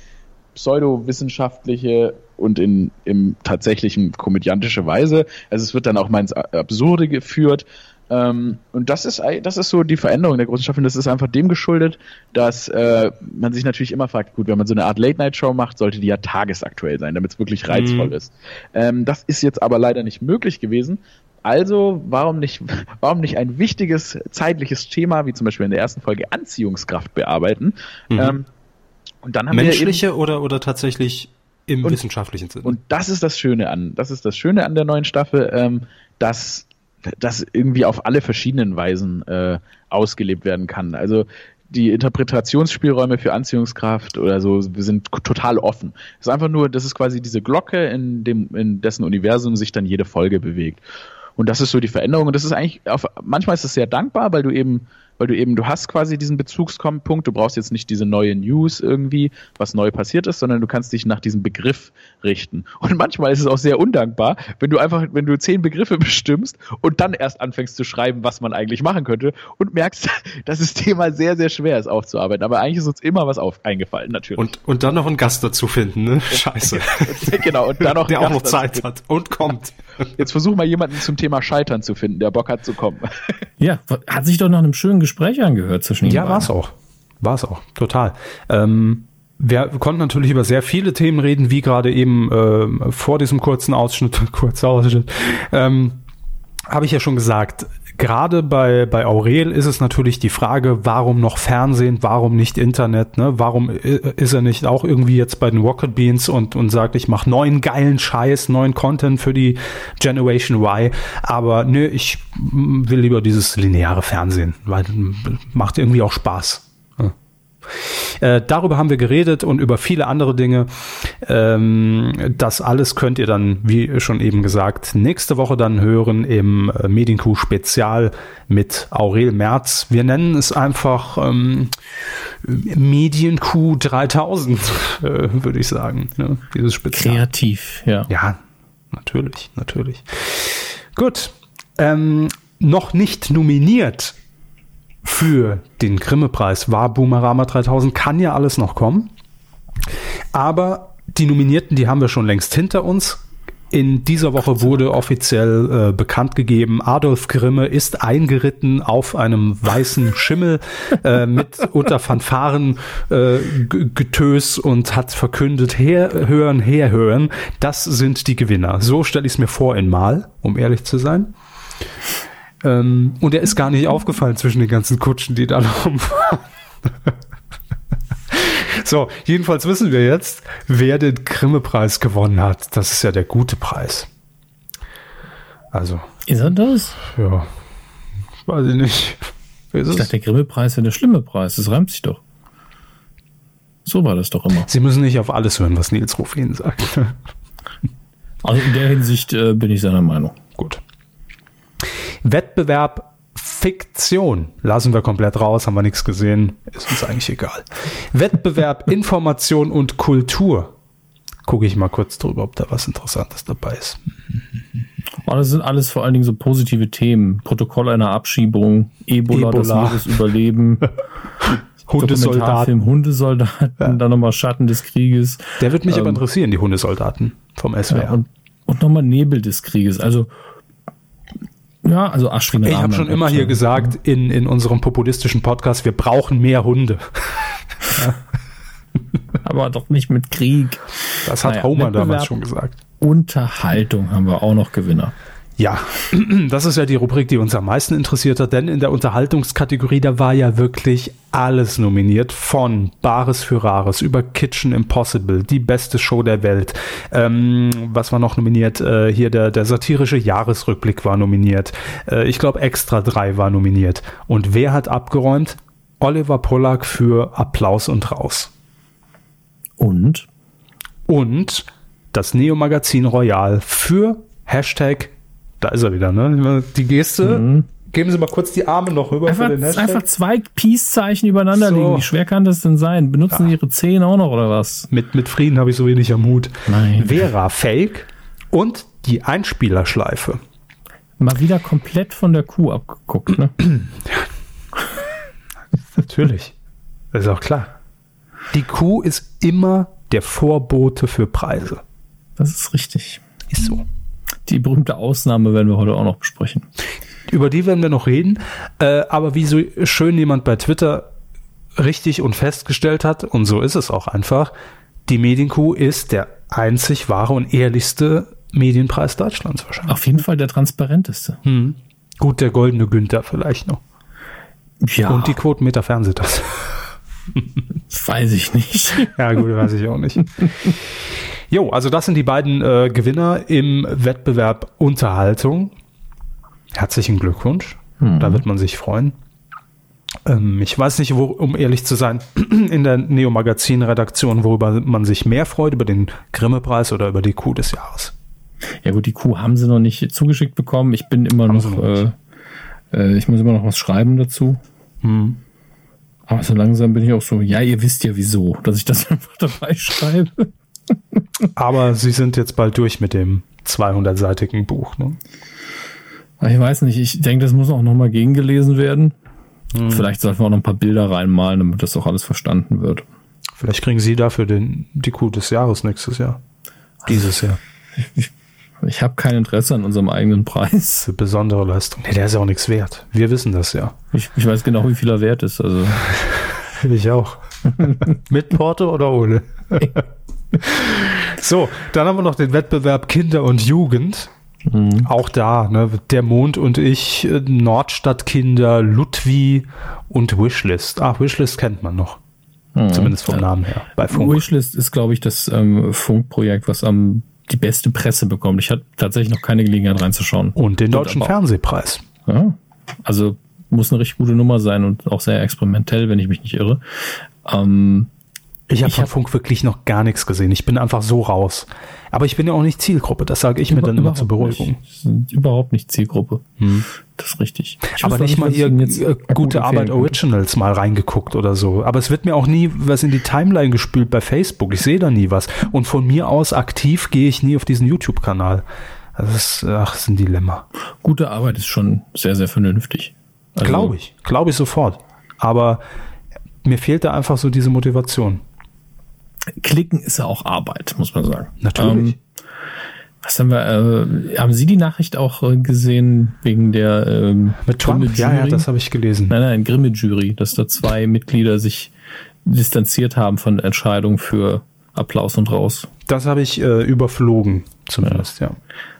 pseudowissenschaftliche und in im tatsächlichen komödiantische Weise. Also es wird dann auch mal ins Absurde geführt. Ähm, und das ist das ist so die Veränderung der großen Staffel. Das ist einfach dem geschuldet, dass äh, man sich natürlich immer fragt, gut, wenn man so eine Art Late-Night-Show macht, sollte die ja tagesaktuell sein, damit es wirklich reizvoll mhm. ist. Ähm, das ist jetzt aber leider nicht möglich gewesen, also, warum nicht, warum nicht ein wichtiges zeitliches Thema, wie zum Beispiel in der ersten Folge Anziehungskraft bearbeiten? Mhm. Ähm, und dann haben Menschliche wir eben, oder, oder tatsächlich im und, wissenschaftlichen Sinne? Und das ist das Schöne an, das ist das Schöne an der neuen Staffel, ähm, dass das irgendwie auf alle verschiedenen Weisen äh, ausgelebt werden kann. Also die Interpretationsspielräume für Anziehungskraft oder so sind total offen. Es ist einfach nur, das ist quasi diese Glocke, in dem, in dessen Universum sich dann jede Folge bewegt. Und das ist so die Veränderung. Und das ist eigentlich, auf, manchmal ist es sehr dankbar, weil du eben weil du eben, du hast quasi diesen Bezugspunkt, du brauchst jetzt nicht diese neue News irgendwie, was neu passiert ist, sondern du kannst dich nach diesem Begriff richten. Und manchmal ist es auch sehr undankbar, wenn du einfach, wenn du zehn Begriffe bestimmst und dann erst anfängst zu schreiben, was man eigentlich machen könnte und merkst, dass das Thema sehr, sehr schwer ist aufzuarbeiten. Aber eigentlich ist uns immer was auf, eingefallen, natürlich. Und, und dann noch einen Gast dazu finden, ne? Scheiße. genau, und dann noch der auch noch Zeit hat und kommt. Jetzt versuch mal jemanden zum Thema Scheitern zu finden, der Bock hat zu kommen. Ja, hat sich doch nach einem schönen Gespräch angehört zwischen Ihnen. Ja, war es auch. War es auch, total. Ähm, wir konnten natürlich über sehr viele Themen reden, wie gerade eben äh, vor diesem kurzen Ausschnitt, kurzer Ausschnitt, ähm, habe ich ja schon gesagt, gerade bei, bei Aurel ist es natürlich die Frage, warum noch Fernsehen, warum nicht Internet, ne? Warum ist er nicht auch irgendwie jetzt bei den Rocket Beans und, und sagt, ich mache neuen geilen Scheiß, neuen Content für die Generation Y. Aber nö, ich will lieber dieses lineare Fernsehen, weil macht irgendwie auch Spaß. Äh, darüber haben wir geredet und über viele andere Dinge. Ähm, das alles könnt ihr dann, wie schon eben gesagt, nächste Woche dann hören im äh, Medienkuh Spezial mit Aurel Merz. Wir nennen es einfach ähm, Medienkuh 3000, äh, würde ich sagen. Ne? Dieses Spezial. Kreativ, ja. Ja, natürlich, natürlich. Gut. Ähm, noch nicht nominiert für den Grimme-Preis war Boomerama 3000, kann ja alles noch kommen. Aber die Nominierten, die haben wir schon längst hinter uns. In dieser Woche wurde offiziell äh, bekannt gegeben, Adolf Grimme ist eingeritten auf einem weißen Schimmel äh, mit unter Fanfaren äh, Getös und hat verkündet, herhören, herhören, das sind die Gewinner. So stelle ich es mir vor in Mal, um ehrlich zu sein. Ähm, und er ist gar nicht aufgefallen zwischen den ganzen Kutschen, die da rumfahren. so, jedenfalls wissen wir jetzt, wer den Grimme-Preis gewonnen hat. Das ist ja der gute Preis. Also. Ist er das? Ja. Weiß ich nicht. Ist ich dachte, der Grimme-Preis wäre der schlimme Preis. Das reimt sich doch. So war das doch immer. Sie müssen nicht auf alles hören, was Nils Rufin sagt. also in der Hinsicht äh, bin ich seiner Meinung. Gut. Wettbewerb Fiktion lassen wir komplett raus, haben wir nichts gesehen, ist uns eigentlich egal. Wettbewerb Information und Kultur. Gucke ich mal kurz drüber, ob da was Interessantes dabei ist. Oh, das sind alles vor allen Dingen so positive Themen. Protokoll einer Abschiebung, Ebola, Ebola. das Meeresüberleben. Hundesoldaten. Hundesoldaten, ja. dann nochmal Schatten des Krieges. Der wird mich ähm, aber interessieren, die Hundesoldaten vom SWR. Ja, und, und nochmal Nebel des Krieges. Also ja, also Aschwin Ich habe schon immer hier gesagt in, in unserem populistischen Podcast, wir brauchen mehr Hunde. Aber doch nicht mit Krieg. Das hat naja, Homer damals schon gesagt. Unterhaltung haben wir auch noch Gewinner. Ja, das ist ja die Rubrik, die uns am meisten interessiert hat, denn in der Unterhaltungskategorie, da war ja wirklich alles nominiert, von Bares für Rares über Kitchen Impossible, die beste Show der Welt. Ähm, was war noch nominiert? Äh, hier der, der satirische Jahresrückblick war nominiert. Äh, ich glaube, Extra 3 war nominiert. Und wer hat abgeräumt? Oliver Pollack für Applaus und Raus. Und? Und das Neo-Magazin Royal für Hashtag da ist er wieder, ne? Die Geste. Mhm. Geben Sie mal kurz die Arme noch rüber einfach, für den Hashtag. Einfach zwei Peace-Zeichen übereinander so. legen. Wie schwer kann das denn sein? Benutzen ja. Sie Ihre Zehen auch noch oder was? Mit, mit Frieden habe ich so wenig am Hut. Nein. Vera Fake und die Einspielerschleife. Mal wieder komplett von der Kuh abgeguckt, ne? ja. Natürlich. Das ist auch klar. Die Kuh ist immer der Vorbote für Preise. Das ist richtig. Ist so. Die berühmte Ausnahme werden wir heute auch noch besprechen. Über die werden wir noch reden. Äh, aber wie so schön jemand bei Twitter richtig und festgestellt hat, und so ist es auch einfach, die Medienkuh ist der einzig wahre und ehrlichste Medienpreis Deutschlands wahrscheinlich. Auf jeden Fall der transparenteste. Hm. Gut, der goldene Günther vielleicht noch. Ja. Und die Quotenmeter Fernsehtasse. Weiß ich nicht. Ja, gut, weiß ich auch nicht. Jo, also das sind die beiden äh, Gewinner im Wettbewerb Unterhaltung. Herzlichen Glückwunsch. Mhm. Da wird man sich freuen. Ähm, ich weiß nicht, wo, um ehrlich zu sein, in der Neo-Magazin-Redaktion, worüber man sich mehr freut, über den Grimme-Preis oder über die Kuh des Jahres. Ja gut, die Kuh haben sie noch nicht zugeschickt bekommen. Ich bin immer haben noch, äh, äh, ich muss immer noch was schreiben dazu. Mhm. Aber so langsam bin ich auch so, ja, ihr wisst ja wieso, dass ich das einfach dabei schreibe. Aber sie sind jetzt bald durch mit dem 200-seitigen Buch. Ne? Ich weiß nicht, ich denke, das muss auch nochmal gegengelesen werden. Hm. Vielleicht sollten wir auch noch ein paar Bilder reinmalen, damit das auch alles verstanden wird. Vielleicht kriegen Sie dafür den, die Kuh des Jahres nächstes Jahr. Dieses Jahr. Ich, ich, ich habe kein Interesse an unserem eigenen Preis. Für besondere Leistung. Nee, der ist ja auch nichts wert. Wir wissen das ja. Ich, ich weiß genau, wie viel er wert ist. Also. ich auch. Mit Porto oder ohne? so, dann haben wir noch den Wettbewerb Kinder und Jugend. Mhm. Auch da, ne, der Mond und ich, äh, Nordstadtkinder, Ludwig und Wishlist. Ach, Wishlist kennt man noch. Mhm. Zumindest vom. Namen her. Bei Funk. Wishlist ist, glaube ich, das ähm, Funkprojekt, was am die beste Presse bekommt. Ich hatte tatsächlich noch keine Gelegenheit reinzuschauen. Und den Deutschen Fernsehpreis. Ja, also muss eine richtig gute Nummer sein und auch sehr experimentell, wenn ich mich nicht irre. Ähm, ich habe von hab Funk wirklich noch gar nichts gesehen. Ich bin einfach so raus. Aber ich bin ja auch nicht Zielgruppe, das sage ich mir dann immer zur Beruhigung. Nicht. Überhaupt nicht Zielgruppe. Hm. Das ist richtig. Ich aber nicht mal hier äh, gute Arbeit Originals mal reingeguckt oder so. Aber es wird mir auch nie was in die Timeline gespült bei Facebook. Ich sehe da nie was. Und von mir aus aktiv gehe ich nie auf diesen YouTube-Kanal. Also das ist, ach, das ist ein Dilemma. Gute Arbeit ist schon sehr, sehr vernünftig. Also glaube ich. Glaube ich sofort. Aber mir fehlt da einfach so diese Motivation. Klicken ist ja auch Arbeit, muss man sagen. Natürlich. Ähm, was haben wir? Äh, haben Sie die Nachricht auch äh, gesehen wegen der ähm, mit Trump? Ja, ja, das habe ich gelesen. Nein, nein, Grimme-Jury, dass da zwei Mitglieder sich distanziert haben von der Entscheidung für Applaus und raus. Das habe ich äh, überflogen, zumindest, ja. ja.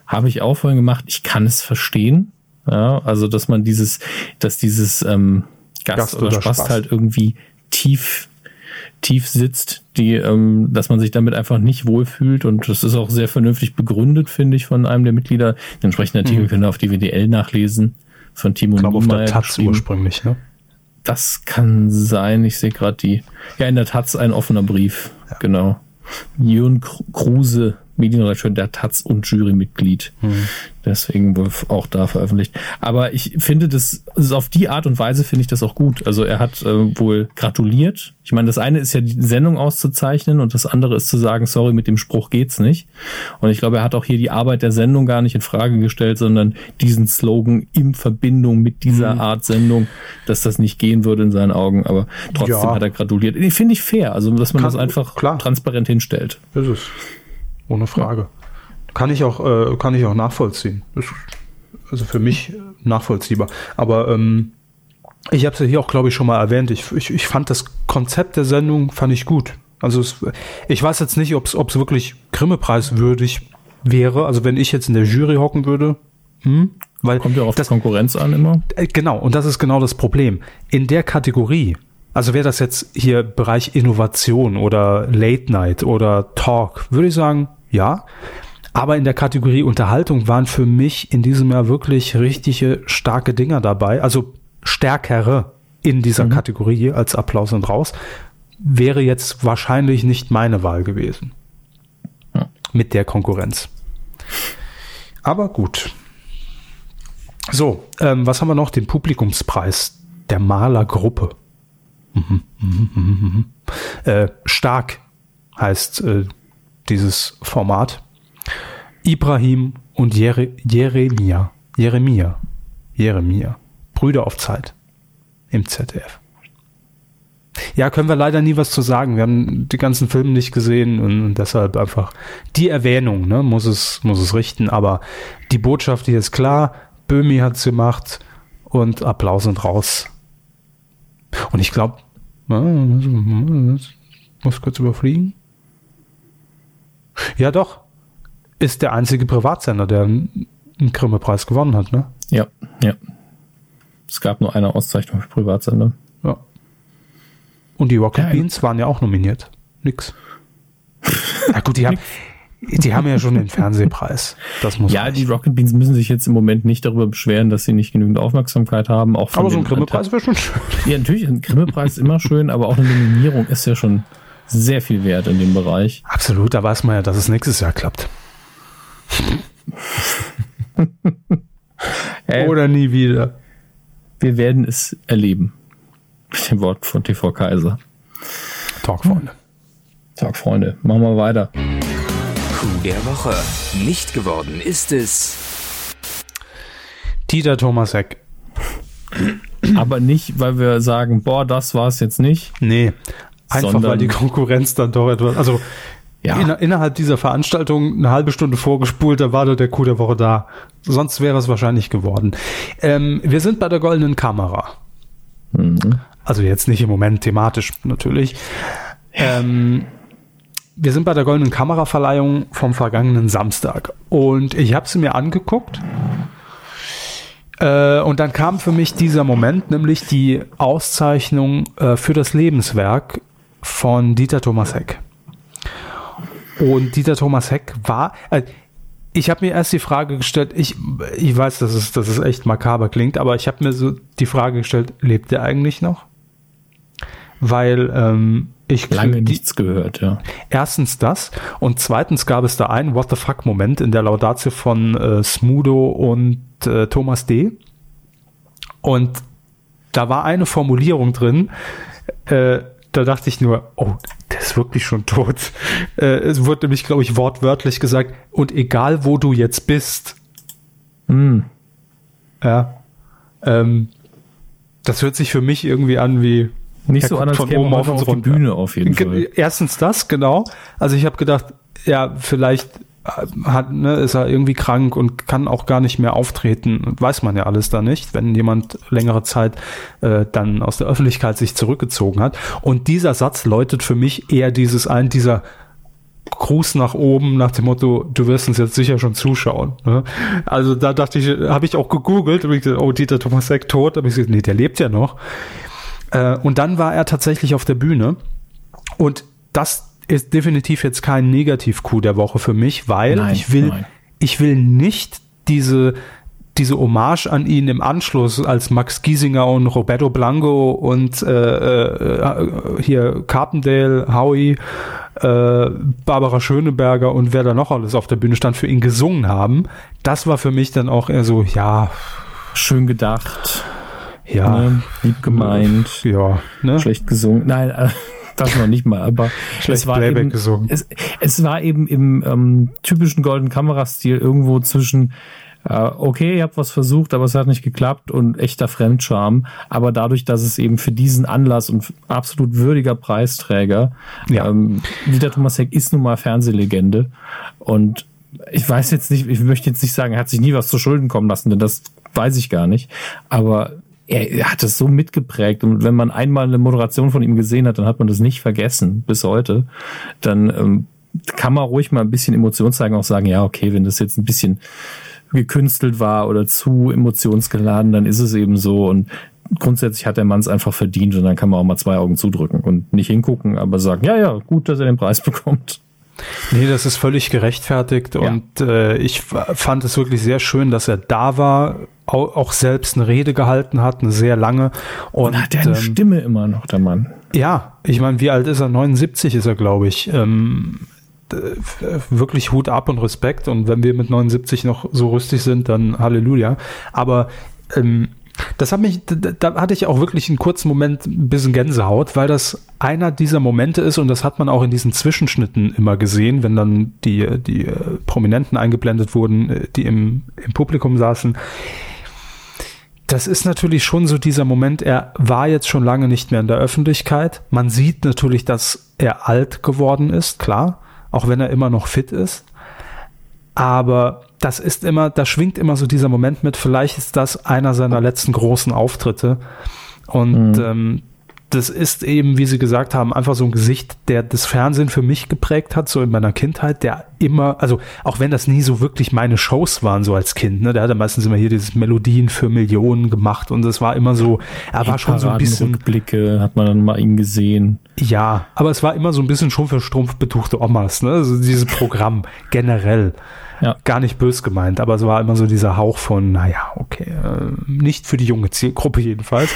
Habe ich auch vorhin gemacht. Ich kann es verstehen. Ja, also dass man dieses, dass dieses ähm, Gast, Gast oder, oder Spaß, Spaß halt irgendwie tief tief sitzt, die, ähm, dass man sich damit einfach nicht wohlfühlt und das ist auch sehr vernünftig begründet, finde ich, von einem der Mitglieder. Den entsprechenden Artikel mhm. können wir auf die WDL nachlesen von Timo Ich glaube auf der Taz ursprünglich, ne? Das kann sein. Ich sehe gerade die. Ja, in der Taz ein offener Brief. Ja. Genau. Jürgen Kruse Medienredakteur der Taz und Jurymitglied. Mhm. Deswegen wohl auch da veröffentlicht. Aber ich finde das, also auf die Art und Weise finde ich das auch gut. Also er hat äh, wohl gratuliert. Ich meine, das eine ist ja die Sendung auszuzeichnen und das andere ist zu sagen, sorry, mit dem Spruch geht's nicht. Und ich glaube, er hat auch hier die Arbeit der Sendung gar nicht in Frage gestellt, sondern diesen Slogan in Verbindung mit dieser mhm. Art Sendung, dass das nicht gehen würde in seinen Augen. Aber trotzdem ja. hat er gratuliert. Finde ich fair, also dass man Kann, das einfach klar. transparent hinstellt. Das ist ohne Frage. Ja. Kann ich auch, äh, kann ich auch nachvollziehen. Ist also für mich nachvollziehbar. Aber ähm, ich habe es ja hier auch, glaube ich, schon mal erwähnt. Ich, ich, ich fand das Konzept der Sendung fand ich gut. Also es, ich weiß jetzt nicht, ob es wirklich Grimme-Preis würdig wäre. Also wenn ich jetzt in der Jury hocken würde, hm, weil kommt ja auf das, Konkurrenz an immer. Äh, genau, und das ist genau das Problem. In der Kategorie, also wäre das jetzt hier Bereich Innovation oder Late Night oder Talk, würde ich sagen, ja. Aber in der Kategorie Unterhaltung waren für mich in diesem Jahr wirklich richtige starke Dinger dabei. Also stärkere in dieser mhm. Kategorie als Applaus und raus. Wäre jetzt wahrscheinlich nicht meine Wahl gewesen. Ja. Mit der Konkurrenz. Aber gut. So, ähm, was haben wir noch? Den Publikumspreis der Malergruppe. Mhm, mhm, mhm, mhm. Äh, stark heißt äh, dieses Format. Ibrahim und Jere Jeremia. Jeremia. Jeremia. Brüder auf Zeit. Im ZDF. Ja, können wir leider nie was zu sagen. Wir haben die ganzen Filme nicht gesehen und deshalb einfach die Erwähnung, ne, muss es, muss es richten. Aber die Botschaft hier ist klar. Böhmi hat's gemacht und Applaus und raus. Und ich glaube, muss kurz überfliegen. Ja, doch. Ist der einzige Privatsender, der einen Grimme-Preis gewonnen hat, ne? Ja, ja. Es gab nur eine Auszeichnung für Privatsender. Ja. Und die Rocket ja, Beans waren ja auch nominiert. Nix. Na gut, die haben, die haben ja schon den Fernsehpreis. Das muss ja, die Rocket Beans müssen sich jetzt im Moment nicht darüber beschweren, dass sie nicht genügend Aufmerksamkeit haben. Auch aber so ein Grimme-Preis wäre schon schön. Ja, natürlich, ein Grimme-Preis ist immer schön, aber auch eine Nominierung ist ja schon sehr viel wert in dem Bereich. Absolut, da weiß man ja, dass es nächstes Jahr klappt. Oder nie wieder. Wir werden es erleben. Mit dem Wort von TV Kaiser. Talkfreunde. Talkfreunde. Machen wir weiter. Coup der Woche. Nicht geworden ist es. Dieter Thomasek. Aber nicht, weil wir sagen, boah, das war es jetzt nicht. Nee, Einfach weil die Konkurrenz dann doch etwas, also ja. in, innerhalb dieser Veranstaltung eine halbe Stunde vorgespult, da war doch der Coup der Woche da. Sonst wäre es wahrscheinlich geworden. Ähm, wir sind bei der goldenen Kamera. Mhm. Also jetzt nicht im Moment thematisch natürlich. Ähm, wir sind bei der Goldenen Kameraverleihung vom vergangenen Samstag und ich habe sie mir angeguckt. Äh, und dann kam für mich dieser Moment, nämlich die Auszeichnung äh, für das Lebenswerk von Dieter Thomas Heck. Und Dieter Thomas Heck war, äh, ich habe mir erst die Frage gestellt, ich, ich weiß, dass es, dass es echt makaber klingt, aber ich habe mir so die Frage gestellt, lebt er eigentlich noch? Weil ähm, ich lange nichts gehört, ja. Erstens das und zweitens gab es da einen What the fuck Moment in der Laudatio von äh, Smudo und äh, Thomas D. Und da war eine Formulierung drin, äh, da dachte ich nur, oh, der ist wirklich schon tot. Äh, es wurde nämlich, glaube ich, wortwörtlich gesagt, und egal wo du jetzt bist. Mm. Ja. Ähm, das hört sich für mich irgendwie an wie nicht so an, als von oben auf, auf die Bühne auf jeden Fall. Erstens das, genau. Also ich habe gedacht, ja, vielleicht hat, ne, ist er irgendwie krank und kann auch gar nicht mehr auftreten. Weiß man ja alles da nicht, wenn jemand längere Zeit äh, dann aus der Öffentlichkeit sich zurückgezogen hat. Und dieser Satz läutet für mich eher dieses ein, dieser Gruß nach oben nach dem Motto, du wirst uns jetzt sicher schon zuschauen. Ne? Also da dachte ich, habe ich auch gegoogelt, und ich gesagt, oh, Dieter Tomasek tot, aber ich gesagt, nee, der lebt ja noch. Äh, und dann war er tatsächlich auf der Bühne und das ist definitiv jetzt kein Negativ-Coup der Woche für mich, weil nein, ich will, nein. ich will nicht diese, diese Hommage an ihn im Anschluss, als Max Giesinger und Roberto Blanco und äh, äh, hier Carpendale, Howie, äh, Barbara Schöneberger und wer da noch alles auf der Bühne stand, für ihn gesungen haben. Das war für mich dann auch eher so, ja. Schön gedacht. Ja. Ne? Lieb gemeint. Ja. Ne? Schlecht gesungen. Nein, äh, das noch nicht mal, aber es war, eben, es, es, war eben im ähm, typischen Golden Kamerastil irgendwo zwischen äh, okay, ihr habt was versucht, aber es hat nicht geklappt und echter Fremdscham. Aber dadurch, dass es eben für diesen Anlass und absolut würdiger Preisträger, ja. ähm, Dieter Thomas Heck ist nun mal Fernsehlegende und ich weiß jetzt nicht, ich möchte jetzt nicht sagen, er hat sich nie was zu Schulden kommen lassen, denn das weiß ich gar nicht. Aber er hat es so mitgeprägt und wenn man einmal eine Moderation von ihm gesehen hat, dann hat man das nicht vergessen bis heute. Dann ähm, kann man ruhig mal ein bisschen Emotion zeigen, auch sagen, ja, okay, wenn das jetzt ein bisschen gekünstelt war oder zu emotionsgeladen, dann ist es eben so und grundsätzlich hat der Mann es einfach verdient und dann kann man auch mal zwei Augen zudrücken und nicht hingucken, aber sagen, ja, ja, gut, dass er den Preis bekommt. Nee, das ist völlig gerechtfertigt ja. und äh, ich fand es wirklich sehr schön, dass er da war, auch selbst eine Rede gehalten hat, eine sehr lange. Und, und hat er eine ähm, Stimme immer noch, der Mann. Ja, ich meine, wie alt ist er? 79 ist er, glaube ich. Ähm, wirklich Hut ab und Respekt. Und wenn wir mit 79 noch so rüstig sind, dann Halleluja. Aber ähm, das hat mich, da, hatte ich auch wirklich einen kurzen Moment ein bisschen Gänsehaut, weil das einer dieser Momente ist und das hat man auch in diesen Zwischenschnitten immer gesehen, wenn dann die, die äh, Prominenten eingeblendet wurden, äh, die im, im Publikum saßen das ist natürlich schon so dieser Moment, er war jetzt schon lange nicht mehr in der Öffentlichkeit. Man sieht natürlich, dass er alt geworden ist, klar, auch wenn er immer noch fit ist. Aber das ist immer, da schwingt immer so dieser Moment mit, vielleicht ist das einer seiner letzten großen Auftritte. Und mhm. ähm, das ist eben, wie Sie gesagt haben, einfach so ein Gesicht, der das Fernsehen für mich geprägt hat, so in meiner Kindheit, der immer, also auch wenn das nie so wirklich meine Shows waren, so als Kind, ne, der hatte meistens immer hier dieses Melodien für Millionen gemacht und es war immer so, er war schon so ein bisschen. Rückblicke hat man dann mal ihn gesehen. Ja, aber es war immer so ein bisschen schon für strumpfbetuchte Omas, ne, also dieses Programm generell. Ja. Gar nicht bös gemeint, aber es war immer so dieser Hauch von, naja, okay, äh, nicht für die junge Zielgruppe jedenfalls.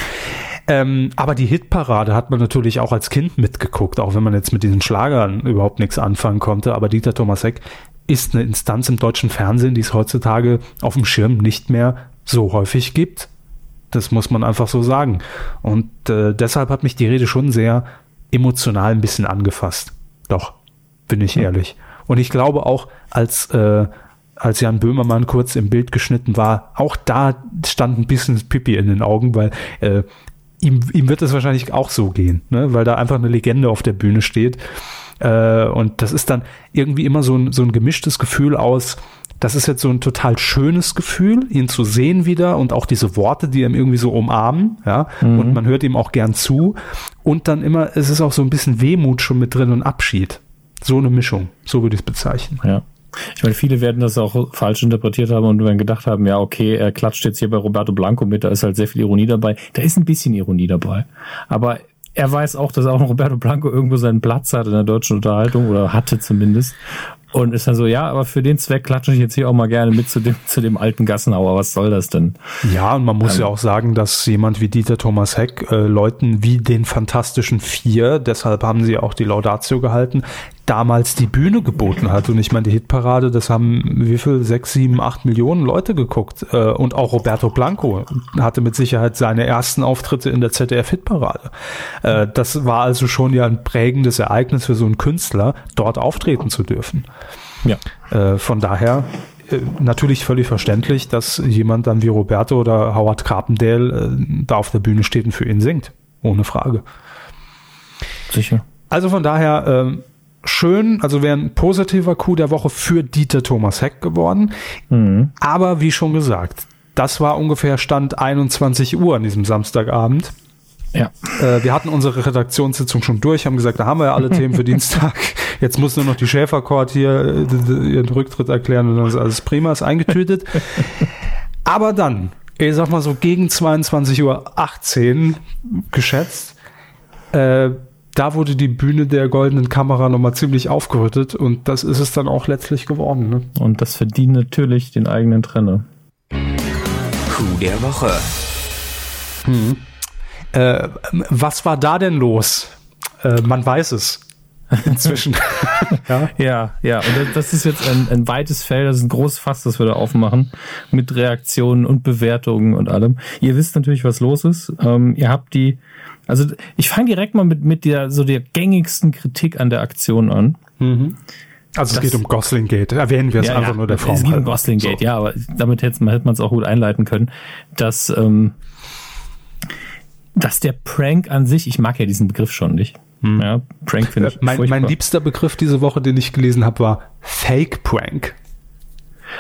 Ähm, aber die Hitparade hat man natürlich auch als Kind mitgeguckt, auch wenn man jetzt mit diesen Schlagern überhaupt nichts anfangen konnte. Aber Dieter Thomasek ist eine Instanz im deutschen Fernsehen, die es heutzutage auf dem Schirm nicht mehr so häufig gibt. Das muss man einfach so sagen. Und äh, deshalb hat mich die Rede schon sehr emotional ein bisschen angefasst. Doch, bin ich ehrlich. Und ich glaube auch, als, äh, als Jan Böhmermann kurz im Bild geschnitten war, auch da stand ein bisschen Pipi in den Augen, weil äh, ihm, ihm wird es wahrscheinlich auch so gehen, ne? weil da einfach eine Legende auf der Bühne steht. Äh, und das ist dann irgendwie immer so ein, so ein gemischtes Gefühl aus, das ist jetzt so ein total schönes Gefühl, ihn zu sehen wieder und auch diese Worte, die ihm irgendwie so umarmen, ja, mhm. und man hört ihm auch gern zu. Und dann immer, es ist auch so ein bisschen Wehmut schon mit drin und Abschied. So eine Mischung, so würde ich es bezeichnen. Ja. Ich meine, viele werden das auch falsch interpretiert haben und dann gedacht haben, ja, okay, er klatscht jetzt hier bei Roberto Blanco mit, da ist halt sehr viel Ironie dabei. Da ist ein bisschen Ironie dabei. Aber er weiß auch, dass auch Roberto Blanco irgendwo seinen Platz hat in der deutschen Unterhaltung oder hatte zumindest. Und ist dann so, ja, aber für den Zweck klatsche ich jetzt hier auch mal gerne mit zu dem, zu dem alten Gassenhauer. Was soll das denn? Ja, und man muss ähm, ja auch sagen, dass jemand wie Dieter Thomas Heck äh, Leuten wie den Fantastischen Vier, deshalb haben sie auch die Laudatio gehalten, damals die Bühne geboten hat. Und ich meine, die Hitparade, das haben wie viel? Sechs, sieben, acht Millionen Leute geguckt. Äh, und auch Roberto Blanco hatte mit Sicherheit seine ersten Auftritte in der ZDF-Hitparade. Äh, das war also schon ja ein prägendes Ereignis für so einen Künstler, dort auftreten zu dürfen. Ja. Äh, von daher natürlich völlig verständlich, dass jemand dann wie Roberto oder Howard Carpendale da auf der Bühne steht und für ihn singt. Ohne Frage. Sicher. Also von daher, ähm, schön, also wäre ein positiver Coup der Woche für Dieter Thomas Heck geworden. Mhm. Aber wie schon gesagt, das war ungefähr Stand 21 Uhr an diesem Samstagabend. Ja. Äh, wir hatten unsere Redaktionssitzung schon durch, haben gesagt, da haben wir ja alle Themen für Dienstag. Jetzt muss nur noch die Schäferkord hier äh, ihren Rücktritt erklären und dann ist alles prima, ist eingetütet. Aber dann, ich sag mal so gegen 22 Uhr 18 geschätzt, äh, da wurde die Bühne der goldenen Kamera nochmal ziemlich aufgerüttet und das ist es dann auch letztlich geworden. Ne? Und das verdient natürlich den eigenen Trenner. Coup der Woche. Hm. Äh, was war da denn los? Äh, man weiß es. Inzwischen. ja. ja, ja. Und das ist jetzt ein, ein weites Feld, das ist ein großes Fass, das wir da aufmachen. Mit Reaktionen und Bewertungen und allem. Ihr wisst natürlich, was los ist. Ähm, ihr habt die also ich fange direkt mal mit, mit der so der gängigsten Kritik an der Aktion an. Mhm. Also es das, geht um Gosling Gate. Erwähnen wir es ja, einfach ja, nur der Form. Es geht um Gosling Gate, so. ja, aber damit hätte man es auch gut einleiten können, dass, ähm, dass der Prank an sich, ich mag ja diesen Begriff schon nicht. Hm. Ja, Prank finde ich. Mein, mein liebster Begriff diese Woche, den ich gelesen habe, war Fake Prank.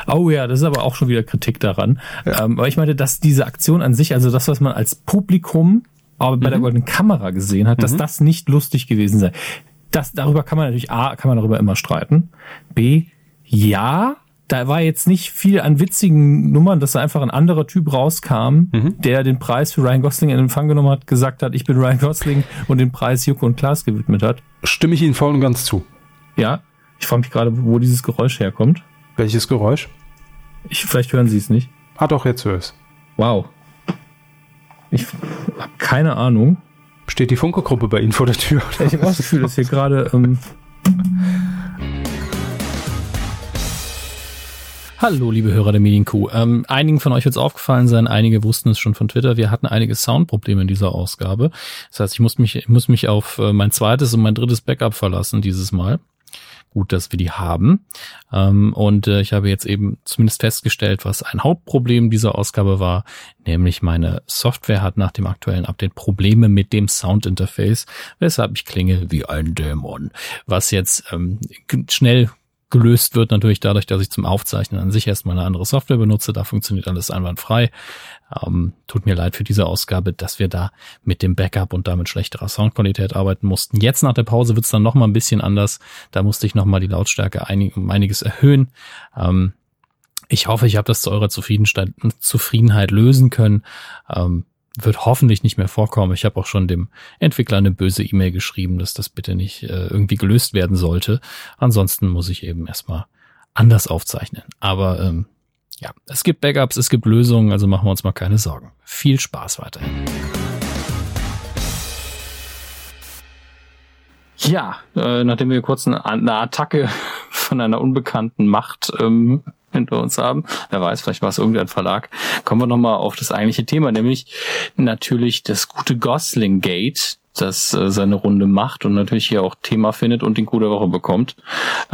Oh ja, das ist aber auch schon wieder Kritik daran. Ja. Ähm, aber ich meine, dass diese Aktion an sich, also das, was man als Publikum aber bei mhm. der goldenen Kamera gesehen hat, dass mhm. das nicht lustig gewesen sei. Das, darüber kann man natürlich, A, kann man darüber immer streiten. B, ja, da war jetzt nicht viel an witzigen Nummern, dass da einfach ein anderer Typ rauskam, mhm. der den Preis für Ryan Gosling in Empfang genommen hat, gesagt hat, ich bin Ryan Gosling und den Preis Joko und Klaas gewidmet hat. Stimme ich Ihnen voll und ganz zu. Ja, ich frage mich gerade, wo dieses Geräusch herkommt. Welches Geräusch? Ich, vielleicht hören Sie es nicht. Ah doch, jetzt höre es. Wow. Ich habe keine Ahnung. Steht die Funke-Gruppe bei Ihnen vor der Tür? Oder? Ich habe auch das Gefühl, dass hier gerade. Ähm Hallo, liebe Hörer der Medienkuh. Ähm, einigen von euch wird es aufgefallen sein, einige wussten es schon von Twitter. Wir hatten einige Soundprobleme in dieser Ausgabe. Das heißt, ich muss mich, muss mich auf äh, mein zweites und mein drittes Backup verlassen dieses Mal gut, dass wir die haben. Ähm, und äh, ich habe jetzt eben zumindest festgestellt, was ein Hauptproblem dieser Ausgabe war, nämlich meine Software hat nach dem aktuellen Update Probleme mit dem Soundinterface, weshalb ich klinge wie ein Dämon, was jetzt ähm, schnell gelöst wird natürlich dadurch, dass ich zum Aufzeichnen an sich erstmal eine andere Software benutze. Da funktioniert alles einwandfrei. Ähm, tut mir leid für diese Ausgabe, dass wir da mit dem Backup und damit schlechterer Soundqualität arbeiten mussten. Jetzt nach der Pause wird's dann noch mal ein bisschen anders. Da musste ich noch mal die Lautstärke einig, um einiges erhöhen. Ähm, ich hoffe, ich habe das zu eurer Zufriedenheit lösen können. Ähm, wird hoffentlich nicht mehr vorkommen. Ich habe auch schon dem Entwickler eine böse E-Mail geschrieben, dass das bitte nicht äh, irgendwie gelöst werden sollte. Ansonsten muss ich eben erstmal anders aufzeichnen. Aber ähm, ja, es gibt Backups, es gibt Lösungen, also machen wir uns mal keine Sorgen. Viel Spaß weiterhin. Ja, äh, nachdem wir kurz eine, eine, Attacke von einer unbekannten Macht ähm, hinter uns haben, wer weiß, vielleicht war es irgendein Verlag, kommen wir nochmal auf das eigentliche Thema, nämlich natürlich das gute Gosling Gate, das äh, seine Runde macht und natürlich hier auch Thema findet und den Coup der Woche bekommt.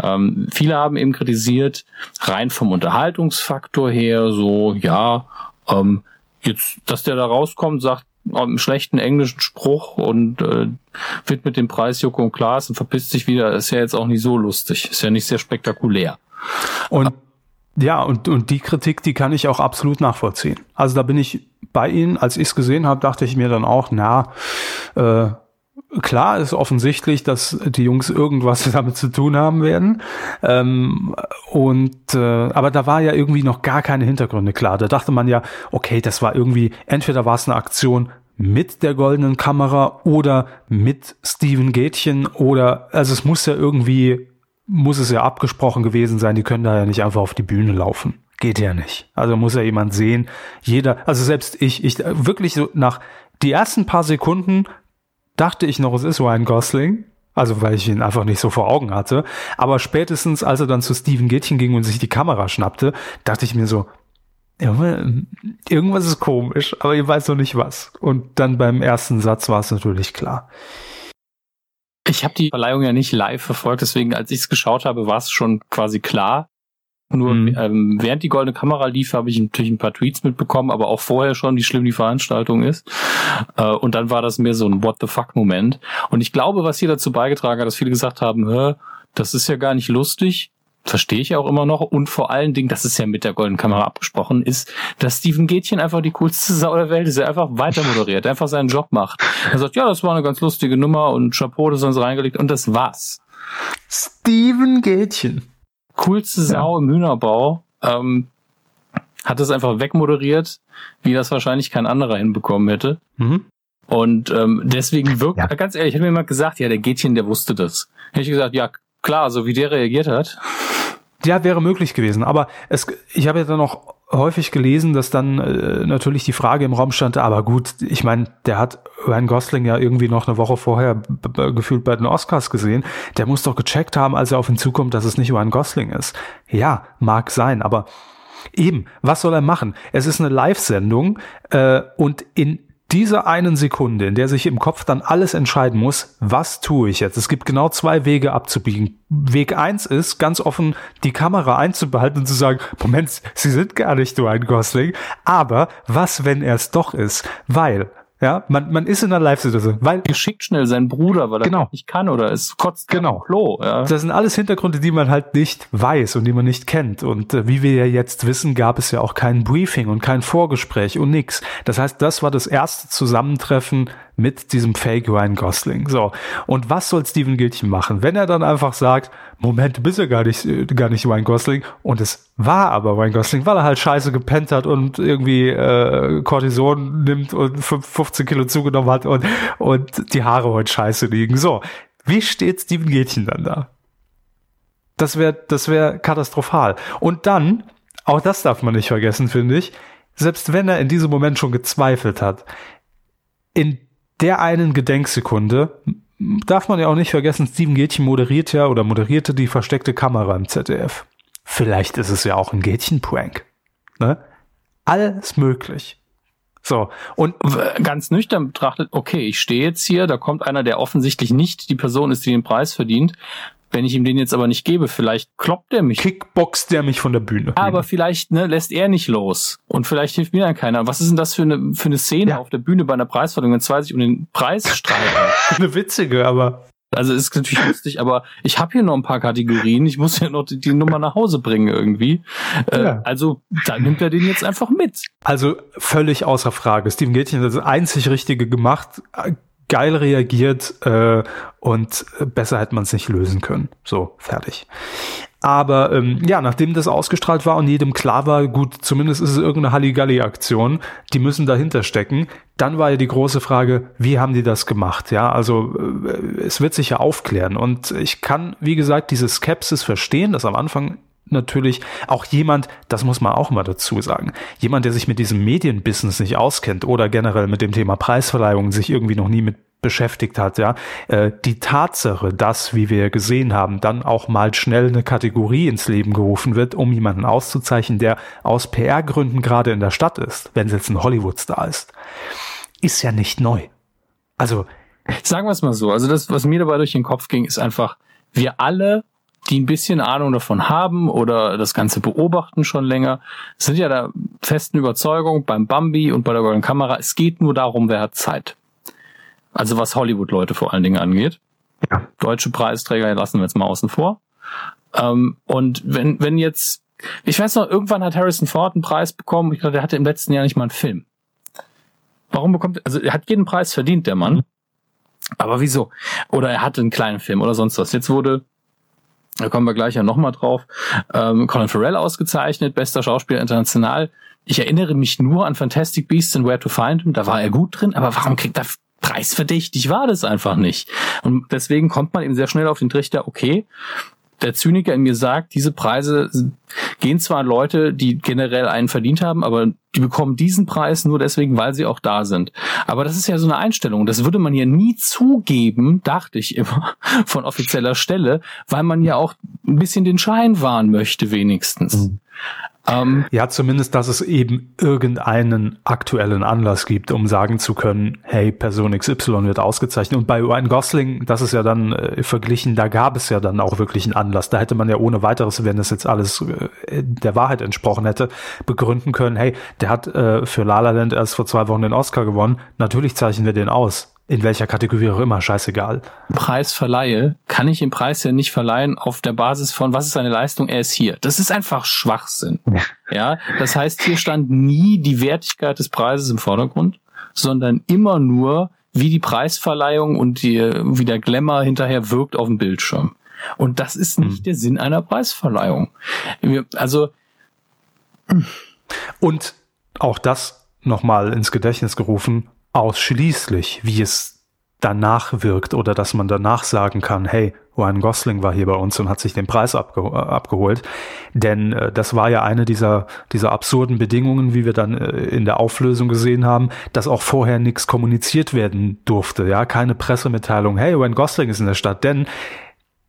Ähm, viele haben eben kritisiert, rein vom Unterhaltungsfaktor her, so, ja, ähm, jetzt, dass der da rauskommt, sagt einen schlechten englischen Spruch und äh, wird mit dem Preis Joko und Klaas und verpisst sich wieder, ist ja jetzt auch nicht so lustig, ist ja nicht sehr spektakulär. Und ja, und, und die Kritik, die kann ich auch absolut nachvollziehen. Also da bin ich bei Ihnen, als ich es gesehen habe, dachte ich mir dann auch, na, äh, klar ist offensichtlich, dass die Jungs irgendwas damit zu tun haben werden. Ähm, und äh, aber da war ja irgendwie noch gar keine Hintergründe klar. Da dachte man ja, okay, das war irgendwie, entweder war es eine Aktion mit der goldenen Kamera oder mit Steven Gätchen oder also es muss ja irgendwie, muss es ja abgesprochen gewesen sein, die können da ja nicht einfach auf die Bühne laufen. Geht ja nicht. Also muss ja jemand sehen. Jeder, also selbst ich, ich wirklich so nach die ersten paar Sekunden dachte ich noch, es ist Ryan Gosling. Also weil ich ihn einfach nicht so vor Augen hatte. Aber spätestens, als er dann zu Steven Gätchen ging und sich die Kamera schnappte, dachte ich mir so, irgendwas ist komisch, aber ich weiß noch nicht was. Und dann beim ersten Satz war es natürlich klar. Ich habe die Verleihung ja nicht live verfolgt, deswegen als ich es geschaut habe, war es schon quasi klar. Nur mhm. ähm, während die goldene Kamera lief, habe ich natürlich ein paar Tweets mitbekommen, aber auch vorher schon, wie schlimm die Veranstaltung ist. Äh, und dann war das mehr so ein What the fuck Moment. Und ich glaube, was hier dazu beigetragen hat, dass viele gesagt haben, Hä, das ist ja gar nicht lustig. Verstehe ich auch immer noch. Und vor allen Dingen, das ist ja mit der goldenen Kamera abgesprochen, ist, dass Steven Gätchen einfach die coolste Sau der Welt ist. Er einfach weiter moderiert, einfach seinen Job macht. Er sagt, ja, das war eine ganz lustige Nummer und Chapeau, das haben sie reingelegt und das war's. Steven Gätchen coolste Sau ja. im Hühnerbau, ähm, hat es einfach wegmoderiert, wie das wahrscheinlich kein anderer hinbekommen hätte. Mhm. Und ähm, deswegen wirkt, ja. ganz ehrlich, hätte mir jemand gesagt, ja, der Gätchen, der wusste das. Hätte ich gesagt, ja, klar, so wie der reagiert hat. Ja, wäre möglich gewesen. Aber es, ich habe ja dann noch häufig gelesen, dass dann äh, natürlich die Frage im Raum stand, aber gut, ich meine, der hat Ryan Gosling ja irgendwie noch eine Woche vorher gefühlt bei den Oscars gesehen. Der muss doch gecheckt haben, als er auf ihn zukommt, dass es nicht Ryan Gosling ist. Ja, mag sein, aber eben, was soll er machen? Es ist eine Live-Sendung äh, und in dieser einen Sekunde, in der sich im Kopf dann alles entscheiden muss, was tue ich jetzt? Es gibt genau zwei Wege abzubiegen. Weg eins ist, ganz offen die Kamera einzubehalten und zu sagen, Moment, Sie sind gar nicht nur ein Gosling. Aber was, wenn er es doch ist? Weil ja, man, man ist in einer Live-Situation, weil geschickt schnell seinen Bruder, weil er genau. nicht kann oder es kotzt genau. Klo. Ja. Das sind alles Hintergründe, die man halt nicht weiß und die man nicht kennt. Und äh, wie wir ja jetzt wissen, gab es ja auch kein Briefing und kein Vorgespräch und nix. Das heißt, das war das erste Zusammentreffen mit diesem Fake Ryan Gosling. So. Und was soll Steven Gilchen machen, wenn er dann einfach sagt, Moment, du bist ja gar nicht, gar nicht Ryan Gosling. Und es war aber Ryan Gosling, weil er halt scheiße gepennt hat und irgendwie äh, Cortison nimmt und 15 Kilo zugenommen hat und, und die Haare heute scheiße liegen. So. Wie steht Steven Gätchen dann da? Das wäre, das wäre katastrophal. Und dann, auch das darf man nicht vergessen, finde ich, selbst wenn er in diesem Moment schon gezweifelt hat, in der einen Gedenksekunde darf man ja auch nicht vergessen, Steven Gätchen moderiert ja oder moderierte die versteckte Kamera im ZDF. Vielleicht ist es ja auch ein Gätchen-Prank. Ne? Alles möglich. So, und ganz nüchtern betrachtet, okay, ich stehe jetzt hier, da kommt einer, der offensichtlich nicht die Person ist, die den Preis verdient. Wenn ich ihm den jetzt aber nicht gebe, vielleicht kloppt er mich. Kickboxt der mich von der Bühne. Aber vielleicht ne, lässt er nicht los. Und vielleicht hilft mir dann keiner. Was ist denn das für eine, für eine Szene ja. auf der Bühne bei einer Preisverleihung, wenn zwei sich um den Preis streiten? eine witzige, aber. Also ist natürlich lustig, aber ich habe hier noch ein paar Kategorien. Ich muss ja noch die, die Nummer nach Hause bringen irgendwie. Äh, ja. Also da nimmt er den jetzt einfach mit. Also völlig außer Frage. Steven Gätchen hat das einzig Richtige gemacht geil reagiert äh, und besser hätte man es nicht lösen können. So, fertig. Aber ähm, ja, nachdem das ausgestrahlt war und jedem klar war, gut, zumindest ist es irgendeine Halligalli-Aktion, die müssen dahinter stecken, dann war ja die große Frage, wie haben die das gemacht? Ja, also äh, es wird sich ja aufklären. Und ich kann, wie gesagt, diese Skepsis verstehen, dass am Anfang natürlich auch jemand, das muss man auch mal dazu sagen, jemand, der sich mit diesem Medienbusiness nicht auskennt oder generell mit dem Thema Preisverleihung sich irgendwie noch nie mit beschäftigt hat, ja, äh, die Tatsache, dass, wie wir gesehen haben, dann auch mal schnell eine Kategorie ins Leben gerufen wird, um jemanden auszuzeichnen, der aus PR-Gründen gerade in der Stadt ist, wenn es jetzt ein Hollywood-Star ist, ist ja nicht neu. Also sagen wir es mal so, also das, was mir dabei durch den Kopf ging, ist einfach, wir alle die ein bisschen Ahnung davon haben oder das Ganze beobachten schon länger, sind ja der festen Überzeugung beim Bambi und bei der Golden Kamera, es geht nur darum, wer hat Zeit. Also was Hollywood-Leute vor allen Dingen angeht. Ja. Deutsche Preisträger lassen wir jetzt mal außen vor. Ähm, und wenn, wenn jetzt, ich weiß noch, irgendwann hat Harrison Ford einen Preis bekommen. Ich glaube, der hatte im letzten Jahr nicht mal einen Film. Warum bekommt, also er hat jeden Preis verdient, der Mann. Aber wieso? Oder er hatte einen kleinen Film oder sonst was. Jetzt wurde da kommen wir gleich ja nochmal drauf. Ähm, Colin Farrell ausgezeichnet, bester Schauspieler international. Ich erinnere mich nur an Fantastic Beasts and Where to Find Him. Da war er gut drin, aber warum kriegt er preisverdächtig? War das einfach nicht. Und deswegen kommt man eben sehr schnell auf den Trichter, okay, der Zyniker in mir sagt, diese Preise gehen zwar an Leute, die generell einen verdient haben, aber die bekommen diesen Preis nur deswegen, weil sie auch da sind. Aber das ist ja so eine Einstellung. Das würde man ja nie zugeben, dachte ich immer, von offizieller Stelle, weil man ja auch ein bisschen den Schein wahren möchte, wenigstens. Mhm. Ähm, ja, zumindest, dass es eben irgendeinen aktuellen Anlass gibt, um sagen zu können, hey, Person XY wird ausgezeichnet. Und bei Ryan Gosling, das ist ja dann äh, verglichen, da gab es ja dann auch wirklich einen Anlass. Da hätte man ja ohne weiteres, wenn das jetzt alles äh, der Wahrheit entsprochen hätte, begründen können, hey, der hat äh, für La La Land erst vor zwei Wochen den Oscar gewonnen. Natürlich zeichnen wir den aus. In welcher Kategorie auch immer, scheißegal. Preis verleihe, kann ich den Preis ja nicht verleihen auf der Basis von, was ist seine Leistung, er ist hier. Das ist einfach Schwachsinn. Ja. das heißt, hier stand nie die Wertigkeit des Preises im Vordergrund, sondern immer nur, wie die Preisverleihung und die, wie der Glamour hinterher wirkt auf dem Bildschirm. Und das ist nicht hm. der Sinn einer Preisverleihung. Also. Und auch das nochmal ins Gedächtnis gerufen, ausschließlich, wie es danach wirkt oder dass man danach sagen kann, hey, Ryan Gosling war hier bei uns und hat sich den Preis abge äh, abgeholt. Denn äh, das war ja eine dieser, dieser absurden Bedingungen, wie wir dann äh, in der Auflösung gesehen haben, dass auch vorher nichts kommuniziert werden durfte. Ja, keine Pressemitteilung, hey, Ryan Gosling ist in der Stadt. Denn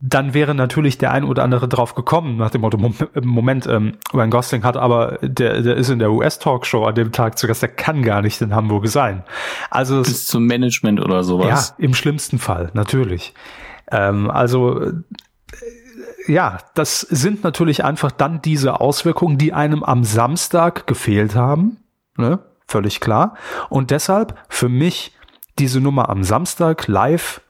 dann wäre natürlich der ein oder andere drauf gekommen, nach dem Motto, Moment, ähm, Ryan Gosling hat aber, der, der ist in der US-Talkshow an dem Tag zu Gast, der kann gar nicht in Hamburg sein. Also Bis zum Management oder sowas. Ja, im schlimmsten Fall, natürlich. Ähm, also äh, ja, das sind natürlich einfach dann diese Auswirkungen, die einem am Samstag gefehlt haben, ne? völlig klar. Und deshalb für mich diese Nummer am Samstag live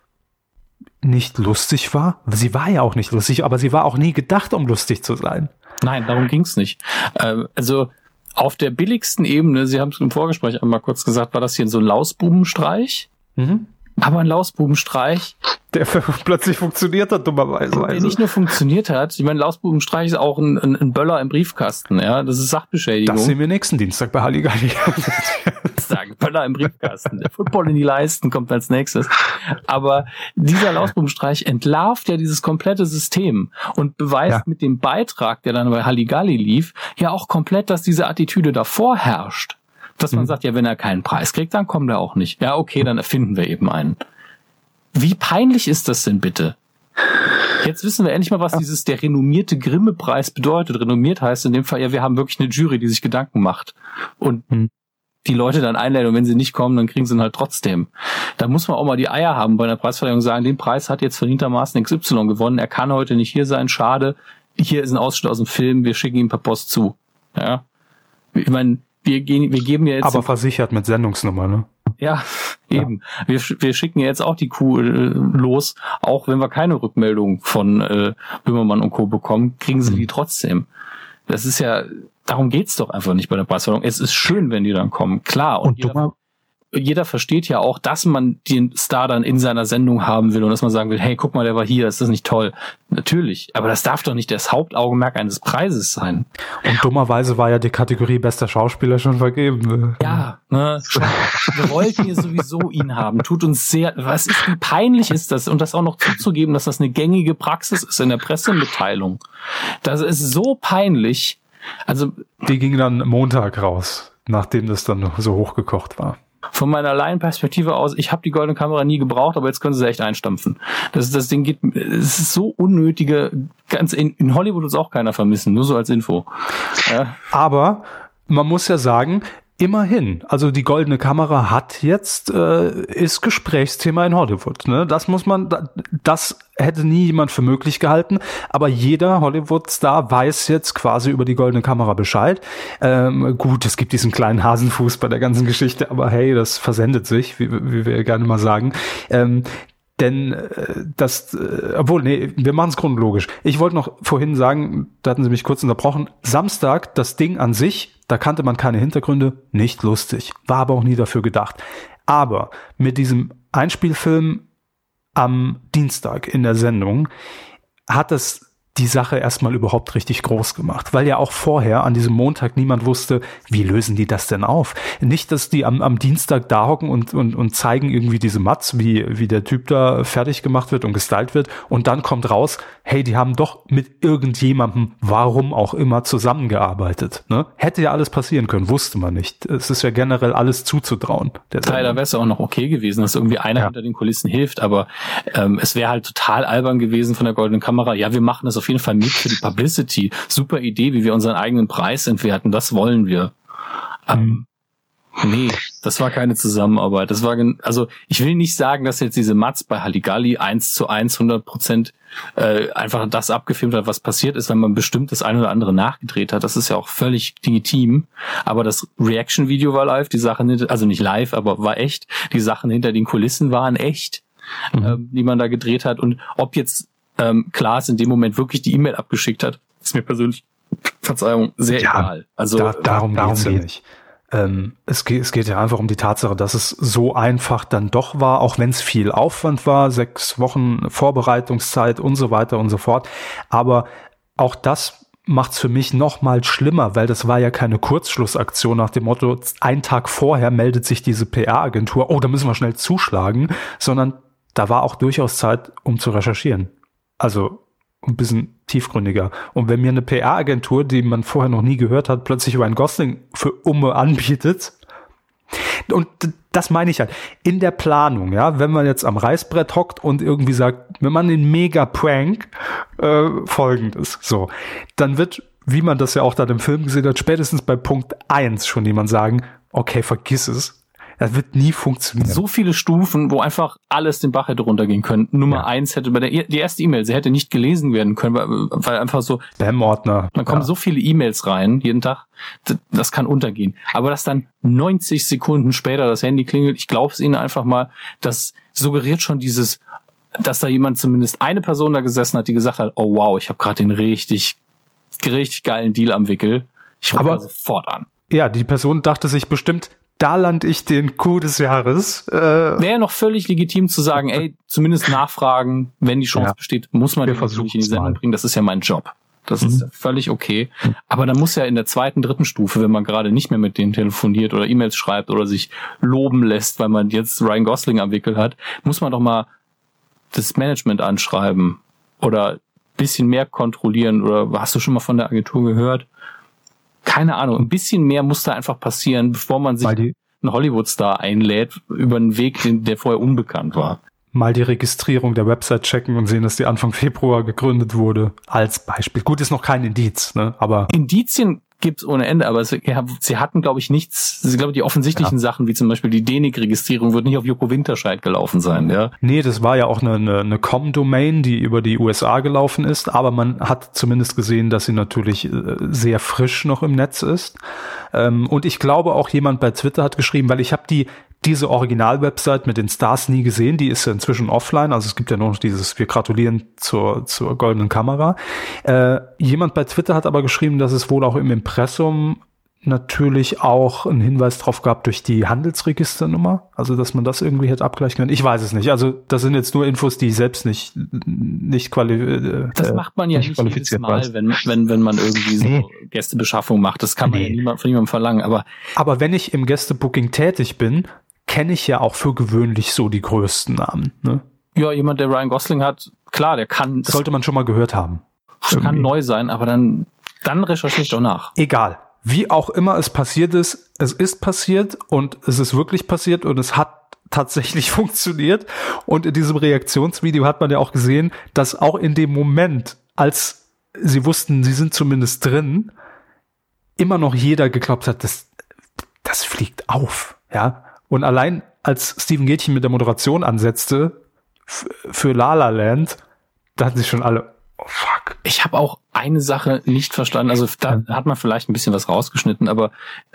nicht lustig war. Sie war ja auch nicht lustig, aber sie war auch nie gedacht, um lustig zu sein. Nein, darum ging's nicht. Ähm, also auf der billigsten Ebene, Sie haben es im Vorgespräch einmal kurz gesagt, war das hier so ein Lausbubenstreich. Mhm. Aber ein Lausbubenstreich. Der plötzlich funktioniert hat, dummerweise. Der nicht nur funktioniert hat, ich meine, Lausbubenstreich ist auch ein, ein, ein Böller im Briefkasten, ja. Das ist Sachbeschädigung. Das sehen wir nächsten Dienstag bei Halligalli. Sagen, Böller im Briefkasten. Der Football in die Leisten kommt als nächstes. Aber dieser Lausbubenstreich entlarvt ja dieses komplette System und beweist ja. mit dem Beitrag, der dann bei Halligalli lief, ja auch komplett, dass diese Attitüde davor herrscht dass man mhm. sagt, ja, wenn er keinen Preis kriegt, dann kommt er auch nicht. Ja, okay, dann erfinden wir eben einen. Wie peinlich ist das denn bitte? Jetzt wissen wir endlich mal, was dieses der renommierte Grimme-Preis bedeutet. Renommiert heißt in dem Fall, ja, wir haben wirklich eine Jury, die sich Gedanken macht. Und mhm. die Leute dann einladen und wenn sie nicht kommen, dann kriegen sie ihn halt trotzdem. Da muss man auch mal die Eier haben bei einer Preisverleihung sagen, den Preis hat jetzt verdientermaßen XY gewonnen, er kann heute nicht hier sein, schade. Hier ist ein Ausschnitt aus dem Film, wir schicken ihm per Post zu. Ja. Ich meine, wir, gehen, wir geben ja jetzt. Aber versichert mit Sendungsnummer, ne? Ja, eben. Ja. Wir, wir schicken jetzt auch die Kuh äh, los, auch wenn wir keine Rückmeldung von äh, Böhmermann und Co. bekommen, kriegen sie mhm. die trotzdem. Das ist ja, darum geht's doch einfach nicht bei der Preisverleihung. Es ist schön, wenn die dann kommen, klar. Und, und jeder, jeder versteht ja auch, dass man den Star dann in seiner Sendung haben will und dass man sagen will, hey, guck mal, der war hier, ist das nicht toll? Natürlich, aber das darf doch nicht das Hauptaugenmerk eines Preises sein. Und dummerweise war ja die Kategorie bester Schauspieler schon vergeben. Ne? Ja, ne? wir wollten hier sowieso ihn haben. Tut uns sehr, was ist, wie peinlich ist das? Und das auch noch zuzugeben, dass das eine gängige Praxis ist in der Pressemitteilung. Das ist so peinlich. Also. Die ging dann Montag raus, nachdem das dann so hochgekocht war von meiner Laienperspektive aus, ich habe die goldene Kamera nie gebraucht, aber jetzt können sie echt einstampfen. Das, das Ding geht, es ist so unnötige, ganz in, in Hollywood ist auch keiner vermissen, nur so als Info. Ja. Aber man muss ja sagen, Immerhin. Also die goldene Kamera hat jetzt, äh, ist Gesprächsthema in Hollywood. Ne? Das muss man, das hätte nie jemand für möglich gehalten, aber jeder Hollywood-Star weiß jetzt quasi über die goldene Kamera Bescheid. Ähm, gut, es gibt diesen kleinen Hasenfuß bei der ganzen Geschichte, aber hey, das versendet sich, wie, wie wir gerne mal sagen. Ähm, denn äh, das, äh, obwohl, nee, wir machen es chronologisch. Ich wollte noch vorhin sagen, da hatten Sie mich kurz unterbrochen, Samstag, das Ding an sich, da kannte man keine Hintergründe, nicht lustig, war aber auch nie dafür gedacht. Aber mit diesem Einspielfilm am Dienstag in der Sendung hat es die Sache erstmal überhaupt richtig groß gemacht, weil ja auch vorher an diesem Montag niemand wusste, wie lösen die das denn auf? Nicht, dass die am, am Dienstag da hocken und, und, und zeigen irgendwie diese Mats, wie, wie der Typ da fertig gemacht wird und gestylt wird und dann kommt raus, hey, die haben doch mit irgendjemandem, warum auch immer, zusammengearbeitet. Ne? Hätte ja alles passieren können, wusste man nicht. Es ist ja generell alles zuzutrauen. Tyler wäre es auch noch okay gewesen, dass irgendwie einer ja. hinter den Kulissen hilft, aber ähm, es wäre halt total albern gewesen von der goldenen Kamera. Ja, wir machen das auf jeden Fall mit für die Publicity. Super Idee, wie wir unseren eigenen Preis entwerten. Das wollen wir. Ähm, nee, das war keine Zusammenarbeit. Das war, also ich will nicht sagen, dass jetzt diese Mats bei Halligalli eins zu eins 100 Prozent äh, einfach das abgefilmt hat, was passiert ist, wenn man bestimmt das eine oder andere nachgedreht hat. Das ist ja auch völlig legitim. Aber das Reaction-Video war live, die Sachen, also nicht live, aber war echt. Die Sachen hinter den Kulissen waren echt, mhm. äh, die man da gedreht hat. Und ob jetzt ähm, Klaas in dem Moment wirklich die E-Mail abgeschickt hat, ist mir persönlich, Verzeihung, sehr ja, egal. Also da, darum, darum geht's ja nicht. Ähm, es, geht, es geht ja einfach um die Tatsache, dass es so einfach dann doch war, auch wenn es viel Aufwand war, sechs Wochen Vorbereitungszeit und so weiter und so fort. Aber auch das macht es für mich noch mal schlimmer, weil das war ja keine Kurzschlussaktion nach dem Motto, ein Tag vorher meldet sich diese PR-Agentur, oh, da müssen wir schnell zuschlagen, sondern da war auch durchaus Zeit, um zu recherchieren. Also ein bisschen tiefgründiger. Und wenn mir eine PR-Agentur, die man vorher noch nie gehört hat, plötzlich Ryan Gosling für Umme anbietet, und das meine ich halt. In der Planung, ja, wenn man jetzt am Reißbrett hockt und irgendwie sagt, wenn man den Mega-Prank äh, folgendes, so, dann wird, wie man das ja auch dann im Film gesehen hat, spätestens bei Punkt eins schon jemand sagen, okay, vergiss es. Das wird nie funktionieren. So viele Stufen, wo einfach alles den Bach hätte runtergehen können. Nummer ja. eins hätte bei der die erste E-Mail, sie hätte nicht gelesen werden können, weil, weil einfach so Spam-Ordner. Man kommen ja. so viele E-Mails rein jeden Tag, das, das kann untergehen. Aber dass dann 90 Sekunden später das Handy klingelt, ich glaube es Ihnen einfach mal, das suggeriert schon dieses, dass da jemand zumindest eine Person da gesessen hat, die gesagt hat, oh wow, ich habe gerade den richtig, richtig geilen Deal am Wickel. Ich rufe sofort an. Ja, die Person dachte sich bestimmt, da lande ich den Coup des Jahres. Äh, Wäre noch völlig legitim zu sagen, ey, zumindest nachfragen, wenn die Chance ja. besteht, muss man den natürlich in die Sendung mal. bringen. Das ist ja mein Job. Das mhm. ist völlig okay. Aber dann muss ja in der zweiten, dritten Stufe, wenn man gerade nicht mehr mit denen telefoniert oder E-Mails schreibt oder sich loben lässt, weil man jetzt Ryan Gosling am Wickel hat, muss man doch mal das Management anschreiben oder bisschen mehr kontrollieren oder hast du schon mal von der Agentur gehört? Keine Ahnung, ein bisschen mehr muss da einfach passieren, bevor man sich einen Hollywood-Star einlädt über einen Weg, der vorher unbekannt war. Mal die Registrierung der Website checken und sehen, dass die Anfang Februar gegründet wurde, als Beispiel. Gut, ist noch kein Indiz, ne? Aber. Indizien gibt's ohne Ende, aber sie, sie hatten, glaube ich, nichts, sie glaube die offensichtlichen ja. Sachen, wie zum Beispiel die DENIC-Registrierung, wird nicht auf Joko Winterscheid gelaufen sein, ja. Nee, das war ja auch eine, eine, eine Com-Domain, die über die USA gelaufen ist, aber man hat zumindest gesehen, dass sie natürlich äh, sehr frisch noch im Netz ist. Ähm, und ich glaube auch jemand bei Twitter hat geschrieben, weil ich habe die diese Original-Website mit den Stars nie gesehen. Die ist ja inzwischen offline. Also es gibt ja nur noch dieses, wir gratulieren zur, zur goldenen Kamera. Äh, jemand bei Twitter hat aber geschrieben, dass es wohl auch im Impressum natürlich auch einen Hinweis drauf gab durch die Handelsregisternummer, also dass man das irgendwie hätte abgleichen können. Ich weiß es nicht. Also das sind jetzt nur Infos, die ich selbst nicht nicht qualifiziert. Äh, das macht man ja nicht, nicht jedes Mal, wenn, wenn wenn man irgendwie so nee. Gästebeschaffung macht. Das kann man nee. ja niemand, von niemandem verlangen. Aber aber wenn ich im Gästebooking tätig bin, kenne ich ja auch für gewöhnlich so die größten Namen. Ne? Ja, jemand, der Ryan Gosling hat, klar, der kann. Sollte man schon mal gehört haben. Irgendwie. Kann neu sein, aber dann, dann recherchiere ich doch nach. Egal. Wie auch immer es passiert ist, es ist passiert und es ist wirklich passiert und es hat tatsächlich funktioniert. Und in diesem Reaktionsvideo hat man ja auch gesehen, dass auch in dem Moment, als sie wussten, sie sind zumindest drin, immer noch jeder geglaubt hat, das, das fliegt auf. Ja, und allein als Steven Gätchen mit der Moderation ansetzte für La La Land, da hatten sich schon alle, oh fuck. Ich habe auch eine Sache nicht verstanden. Also da hat man vielleicht ein bisschen was rausgeschnitten, aber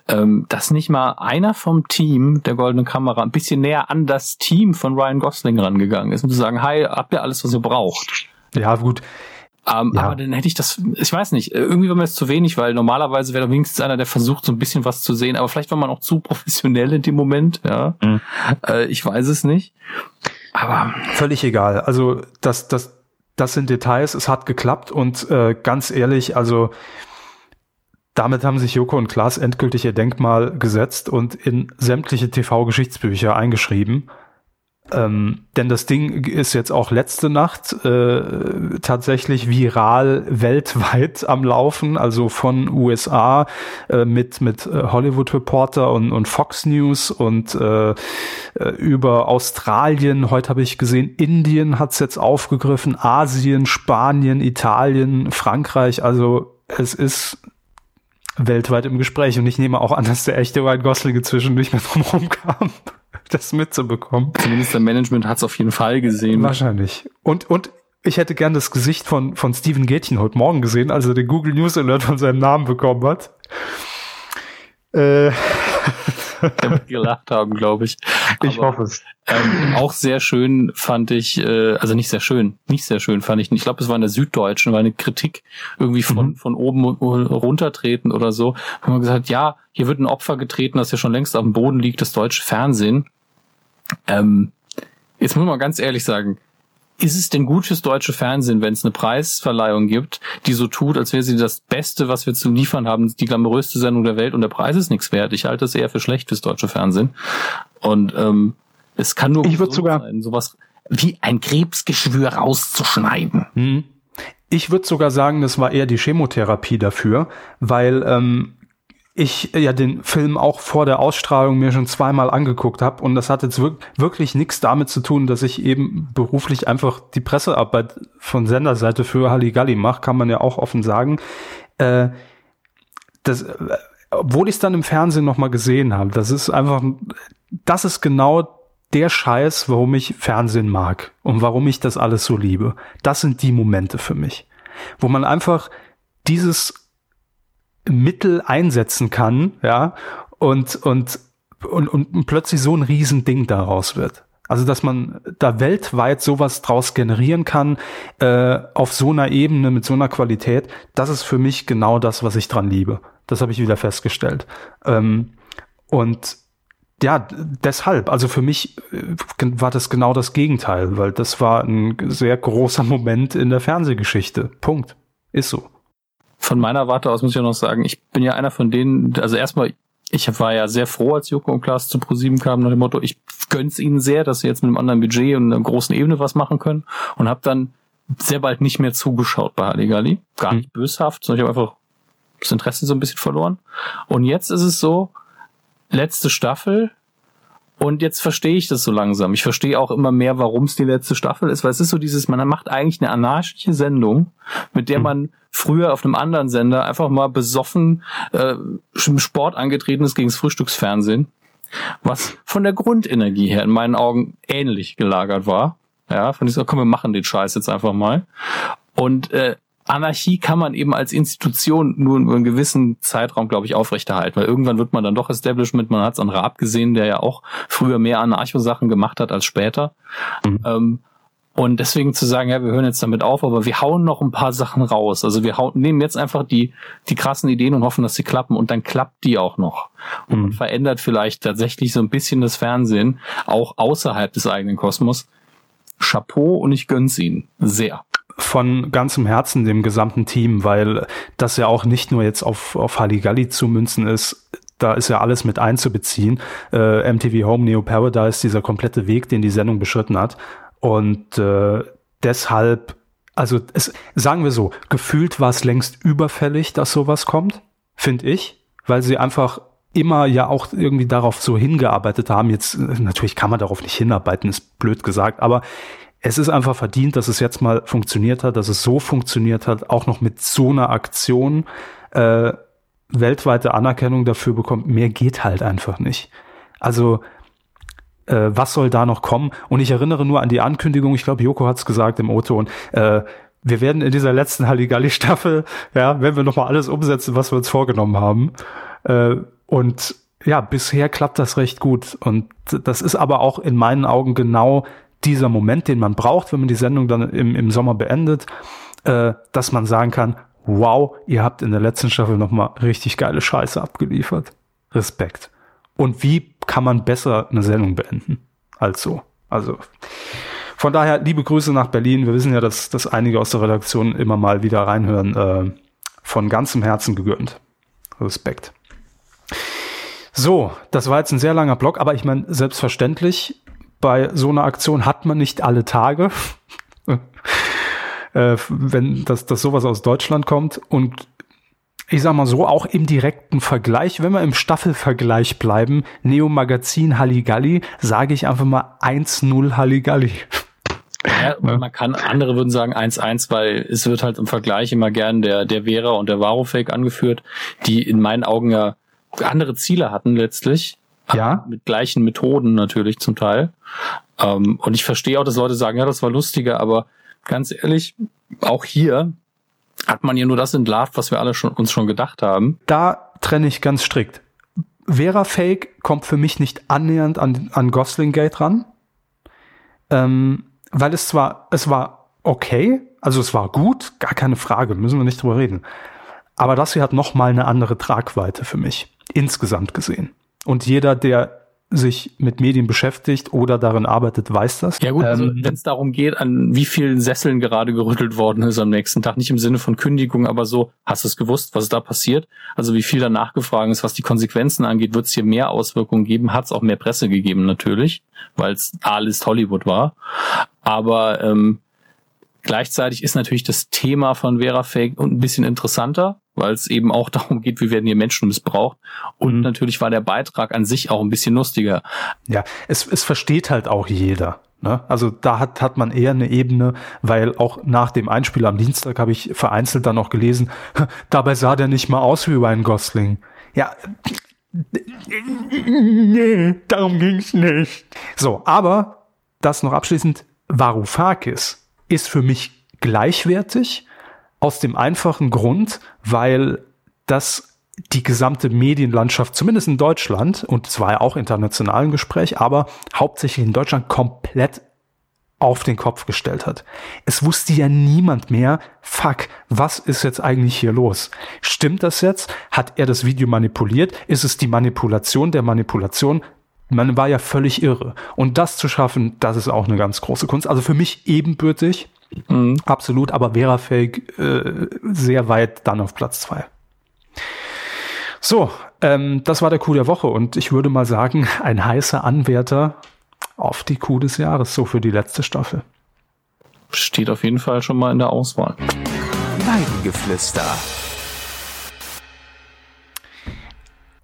ähm, dass nicht mal einer vom Team der Goldenen Kamera ein bisschen näher an das Team von Ryan Gosling rangegangen ist, um zu sagen, hi, habt ihr alles, was ihr braucht? Ja, gut. Ähm, ja. Aber dann hätte ich das, ich weiß nicht, irgendwie war mir das zu wenig, weil normalerweise wäre da wenigstens einer, der versucht, so ein bisschen was zu sehen, aber vielleicht war man auch zu professionell in dem Moment, ja. Mhm. Äh, ich weiß es nicht. Aber völlig egal. Also das, das, das sind Details. Es hat geklappt und äh, ganz ehrlich, also damit haben sich Joko und Klaas endgültig ihr Denkmal gesetzt und in sämtliche TV-Geschichtsbücher eingeschrieben. Ähm, denn das Ding ist jetzt auch letzte Nacht äh, tatsächlich viral weltweit am Laufen, also von USA äh, mit mit äh, Hollywood Reporter und, und Fox News und äh, äh über Australien. Heute habe ich gesehen, Indien hat es jetzt aufgegriffen, Asien, Spanien, Italien, Frankreich. Also es ist weltweit im Gespräch und ich nehme auch an, dass der echte Ryan Gosling inzwischen nicht mehr drum kam das mitzubekommen. Zumindest der Management hat es auf jeden Fall gesehen. Wahrscheinlich. Und, und ich hätte gern das Gesicht von, von Steven Gätchen heute Morgen gesehen, als er den Google News Alert von seinem Namen bekommen hat. Äh. Der wird gelacht haben, glaube ich. Aber, ich hoffe es. Ähm, auch sehr schön fand ich, äh, also nicht sehr schön, nicht sehr schön fand ich. Ich glaube, es war in der Süddeutschen, war eine Kritik irgendwie von, mhm. von oben runtertreten oder so. Wo man gesagt hat, ja, hier wird ein Opfer getreten, das ja schon längst auf dem Boden liegt, das deutsche Fernsehen. Ähm, jetzt muss man ganz ehrlich sagen, ist es denn gutes deutsche Fernsehen, wenn es eine Preisverleihung gibt, die so tut, als wäre sie das Beste, was wir zu liefern haben, die glamouröste Sendung der Welt und der Preis ist nichts wert? Ich halte es eher für schlecht fürs deutsche Fernsehen. Und ähm, es kann nur ich würde sogar sein, sowas wie ein Krebsgeschwür rauszuschneiden. Hm. Ich würde sogar sagen, das war eher die Chemotherapie dafür, weil ähm, ich ja den Film auch vor der Ausstrahlung mir schon zweimal angeguckt habe und das hat jetzt wirklich nichts damit zu tun, dass ich eben beruflich einfach die Pressearbeit von Senderseite für Halligalli mache, kann man ja auch offen sagen. Äh, das, äh, obwohl ich es dann im Fernsehen noch mal gesehen habe, das ist einfach, das ist genau der Scheiß, warum ich Fernsehen mag und warum ich das alles so liebe. Das sind die Momente für mich, wo man einfach dieses Mittel einsetzen kann, ja, und, und, und, und plötzlich so ein Riesending daraus wird. Also, dass man da weltweit sowas draus generieren kann, äh, auf so einer Ebene, mit so einer Qualität, das ist für mich genau das, was ich dran liebe. Das habe ich wieder festgestellt. Ähm, und ja, deshalb, also für mich äh, war das genau das Gegenteil, weil das war ein sehr großer Moment in der Fernsehgeschichte. Punkt. Ist so von meiner Warte aus muss ich ja noch sagen, ich bin ja einer von denen, also erstmal, ich war ja sehr froh, als Joko und Klaas zu ProSieben kamen, nach dem Motto, ich gönn's ihnen sehr, dass sie jetzt mit einem anderen Budget und einer großen Ebene was machen können und habe dann sehr bald nicht mehr zugeschaut bei Halligalli. Gar hm. nicht mhm. böshaft, sondern ich habe einfach das Interesse so ein bisschen verloren. Und jetzt ist es so, letzte Staffel, und jetzt verstehe ich das so langsam. Ich verstehe auch immer mehr, warum es die letzte Staffel ist, weil es ist so dieses, man macht eigentlich eine anarchische Sendung, mit der hm. man früher auf einem anderen Sender einfach mal besoffen äh, im Sport angetreten ist gegen das Frühstücksfernsehen, was von der Grundenergie her in meinen Augen ähnlich gelagert war. Ja, fand ich so, komm, wir machen den Scheiß jetzt einfach mal. Und äh, Anarchie kann man eben als Institution nur über einen gewissen Zeitraum, glaube ich, aufrechterhalten, weil irgendwann wird man dann doch Establishment. Man hat es an Raab gesehen, der ja auch früher mehr Anarcho-Sachen gemacht hat als später. Mhm. Ähm, und deswegen zu sagen, ja, wir hören jetzt damit auf, aber wir hauen noch ein paar Sachen raus. Also wir hauen, nehmen jetzt einfach die, die krassen Ideen und hoffen, dass sie klappen und dann klappt die auch noch. Und mhm. verändert vielleicht tatsächlich so ein bisschen das Fernsehen, auch außerhalb des eigenen Kosmos. Chapeau und ich gönn's ihnen. Sehr von ganzem Herzen dem gesamten Team, weil das ja auch nicht nur jetzt auf, auf Halligalli zu münzen ist, da ist ja alles mit einzubeziehen. Äh, MTV Home, Neo Paradise, dieser komplette Weg, den die Sendung beschritten hat. Und äh, deshalb, also es, sagen wir so, gefühlt war es längst überfällig, dass sowas kommt, finde ich, weil sie einfach immer ja auch irgendwie darauf so hingearbeitet haben. Jetzt natürlich kann man darauf nicht hinarbeiten, ist blöd gesagt, aber es ist einfach verdient, dass es jetzt mal funktioniert hat, dass es so funktioniert hat, auch noch mit so einer Aktion äh, weltweite Anerkennung dafür bekommt. Mehr geht halt einfach nicht. Also äh, was soll da noch kommen? Und ich erinnere nur an die Ankündigung, ich glaube, Joko hat es gesagt im O-Ton, äh, wir werden in dieser letzten Halligalli-Staffel, ja, wenn wir nochmal alles umsetzen, was wir uns vorgenommen haben. Äh, und ja, bisher klappt das recht gut. Und das ist aber auch in meinen Augen genau dieser Moment, den man braucht, wenn man die Sendung dann im, im Sommer beendet, äh, dass man sagen kann, wow, ihr habt in der letzten Staffel nochmal richtig geile Scheiße abgeliefert. Respekt. Und wie kann man besser eine Sendung beenden als so? Also von daher liebe Grüße nach Berlin. Wir wissen ja, dass, dass einige aus der Redaktion immer mal wieder reinhören. Äh, von ganzem Herzen gegönnt. Respekt. So, das war jetzt ein sehr langer Block, aber ich meine, selbstverständlich, bei so einer Aktion hat man nicht alle Tage, äh, wenn das, das sowas aus Deutschland kommt. Und ich sag mal so, auch im direkten Vergleich, wenn wir im Staffelvergleich bleiben, Neo Magazin Halligalli, sage ich einfach mal 1-0 Halligalli. Ja, man kann, andere würden sagen 1-1, weil es wird halt im Vergleich immer gern der, der Vera und der Varofake angeführt, die in meinen Augen ja andere Ziele hatten letztlich. Ja. Mit gleichen Methoden natürlich zum Teil. Ähm, und ich verstehe auch, dass Leute sagen, ja, das war lustiger, aber ganz ehrlich, auch hier hat man ja nur das entlarvt, was wir alle schon, uns schon gedacht haben. Da trenne ich ganz strikt. Vera Fake kommt für mich nicht annähernd an, an Gosling Gate ran. Ähm, weil es zwar, es war okay, also es war gut, gar keine Frage, müssen wir nicht drüber reden. Aber das hier hat noch mal eine andere Tragweite für mich, insgesamt gesehen. Und jeder, der sich mit Medien beschäftigt oder darin arbeitet, weiß das. Ja gut, also ähm, wenn es darum geht, an wie vielen Sesseln gerade gerüttelt worden ist am nächsten Tag, nicht im Sinne von Kündigung, aber so, hast du es gewusst, was da passiert? Also wie viel da nachgefragt ist, was die Konsequenzen angeht, wird es hier mehr Auswirkungen geben, hat es auch mehr Presse gegeben natürlich, weil es alles Hollywood war. Aber ähm, Gleichzeitig ist natürlich das Thema von Verafake ein bisschen interessanter, weil es eben auch darum geht, wie werden hier Menschen missbraucht. Und mhm. natürlich war der Beitrag an sich auch ein bisschen lustiger. Ja, es, es versteht halt auch jeder. Ne? Also da hat, hat man eher eine Ebene, weil auch nach dem Einspiel am Dienstag habe ich vereinzelt dann auch gelesen, dabei sah der nicht mal aus wie Ryan Gosling. Ja, nee, darum ging's nicht. So, aber das noch abschließend, Varoufakis ist für mich gleichwertig aus dem einfachen Grund, weil das die gesamte Medienlandschaft, zumindest in Deutschland, und zwar ja auch international im Gespräch, aber hauptsächlich in Deutschland komplett auf den Kopf gestellt hat. Es wusste ja niemand mehr, fuck, was ist jetzt eigentlich hier los? Stimmt das jetzt? Hat er das Video manipuliert? Ist es die Manipulation der Manipulation? Man war ja völlig irre. Und das zu schaffen, das ist auch eine ganz große Kunst. Also für mich ebenbürtig, mhm. absolut, aber Vera Fake äh, sehr weit dann auf Platz zwei. So, ähm, das war der Coup der Woche und ich würde mal sagen, ein heißer Anwärter auf die Coup des Jahres, so für die letzte Staffel. Steht auf jeden Fall schon mal in der Auswahl. Weidengeflüster.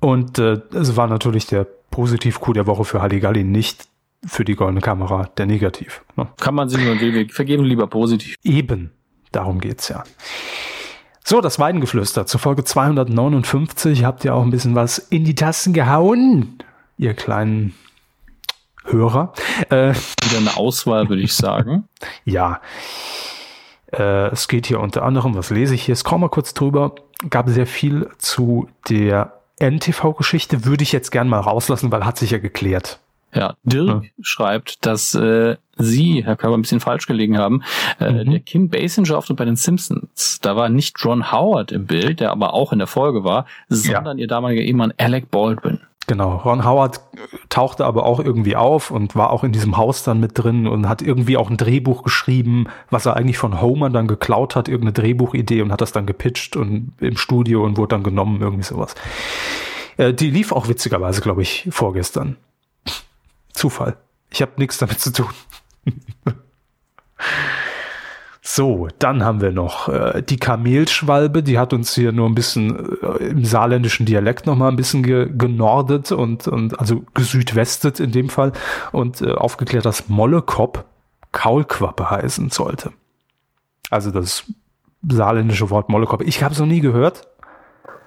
Und äh, es war natürlich der Positiv-Coup der Woche für Halligalli, nicht für die goldene Kamera der Negativ. Ne? Kann man sich nur vergeben, lieber positiv. Eben, darum geht's ja. So, das Weidengeflüster zur Folge 259. Habt ihr auch ein bisschen was in die Tasten gehauen, ihr kleinen Hörer. Äh, Wieder eine Auswahl, würde ich sagen. ja. Äh, es geht hier unter anderem, was lese ich hier? Scroll mal kurz drüber. Gab sehr viel zu der NTV-Geschichte würde ich jetzt gern mal rauslassen, weil hat sich ja geklärt. Ja, Dirk ja. schreibt, dass äh, Sie, Herr Körber, ein bisschen falsch gelegen haben. Äh, mhm. Der Kim Basinger auftritt bei den Simpsons. Da war nicht Ron Howard im Bild, der aber auch in der Folge war, sondern ja. ihr damaliger Ehemann Alec Baldwin. Genau, Ron Howard tauchte aber auch irgendwie auf und war auch in diesem Haus dann mit drin und hat irgendwie auch ein Drehbuch geschrieben, was er eigentlich von Homer dann geklaut hat, irgendeine Drehbuchidee und hat das dann gepitcht und im Studio und wurde dann genommen, irgendwie sowas. Äh, die lief auch witzigerweise, glaube ich, vorgestern. Zufall. Ich habe nichts damit zu tun. So, dann haben wir noch äh, die Kamelschwalbe, die hat uns hier nur ein bisschen äh, im saarländischen Dialekt noch mal ein bisschen ge genordet und, und also gesüdwestet in dem Fall und äh, aufgeklärt, dass Mollekop Kaulquappe heißen sollte. Also das saarländische Wort Mollekop. Ich habe es noch nie gehört.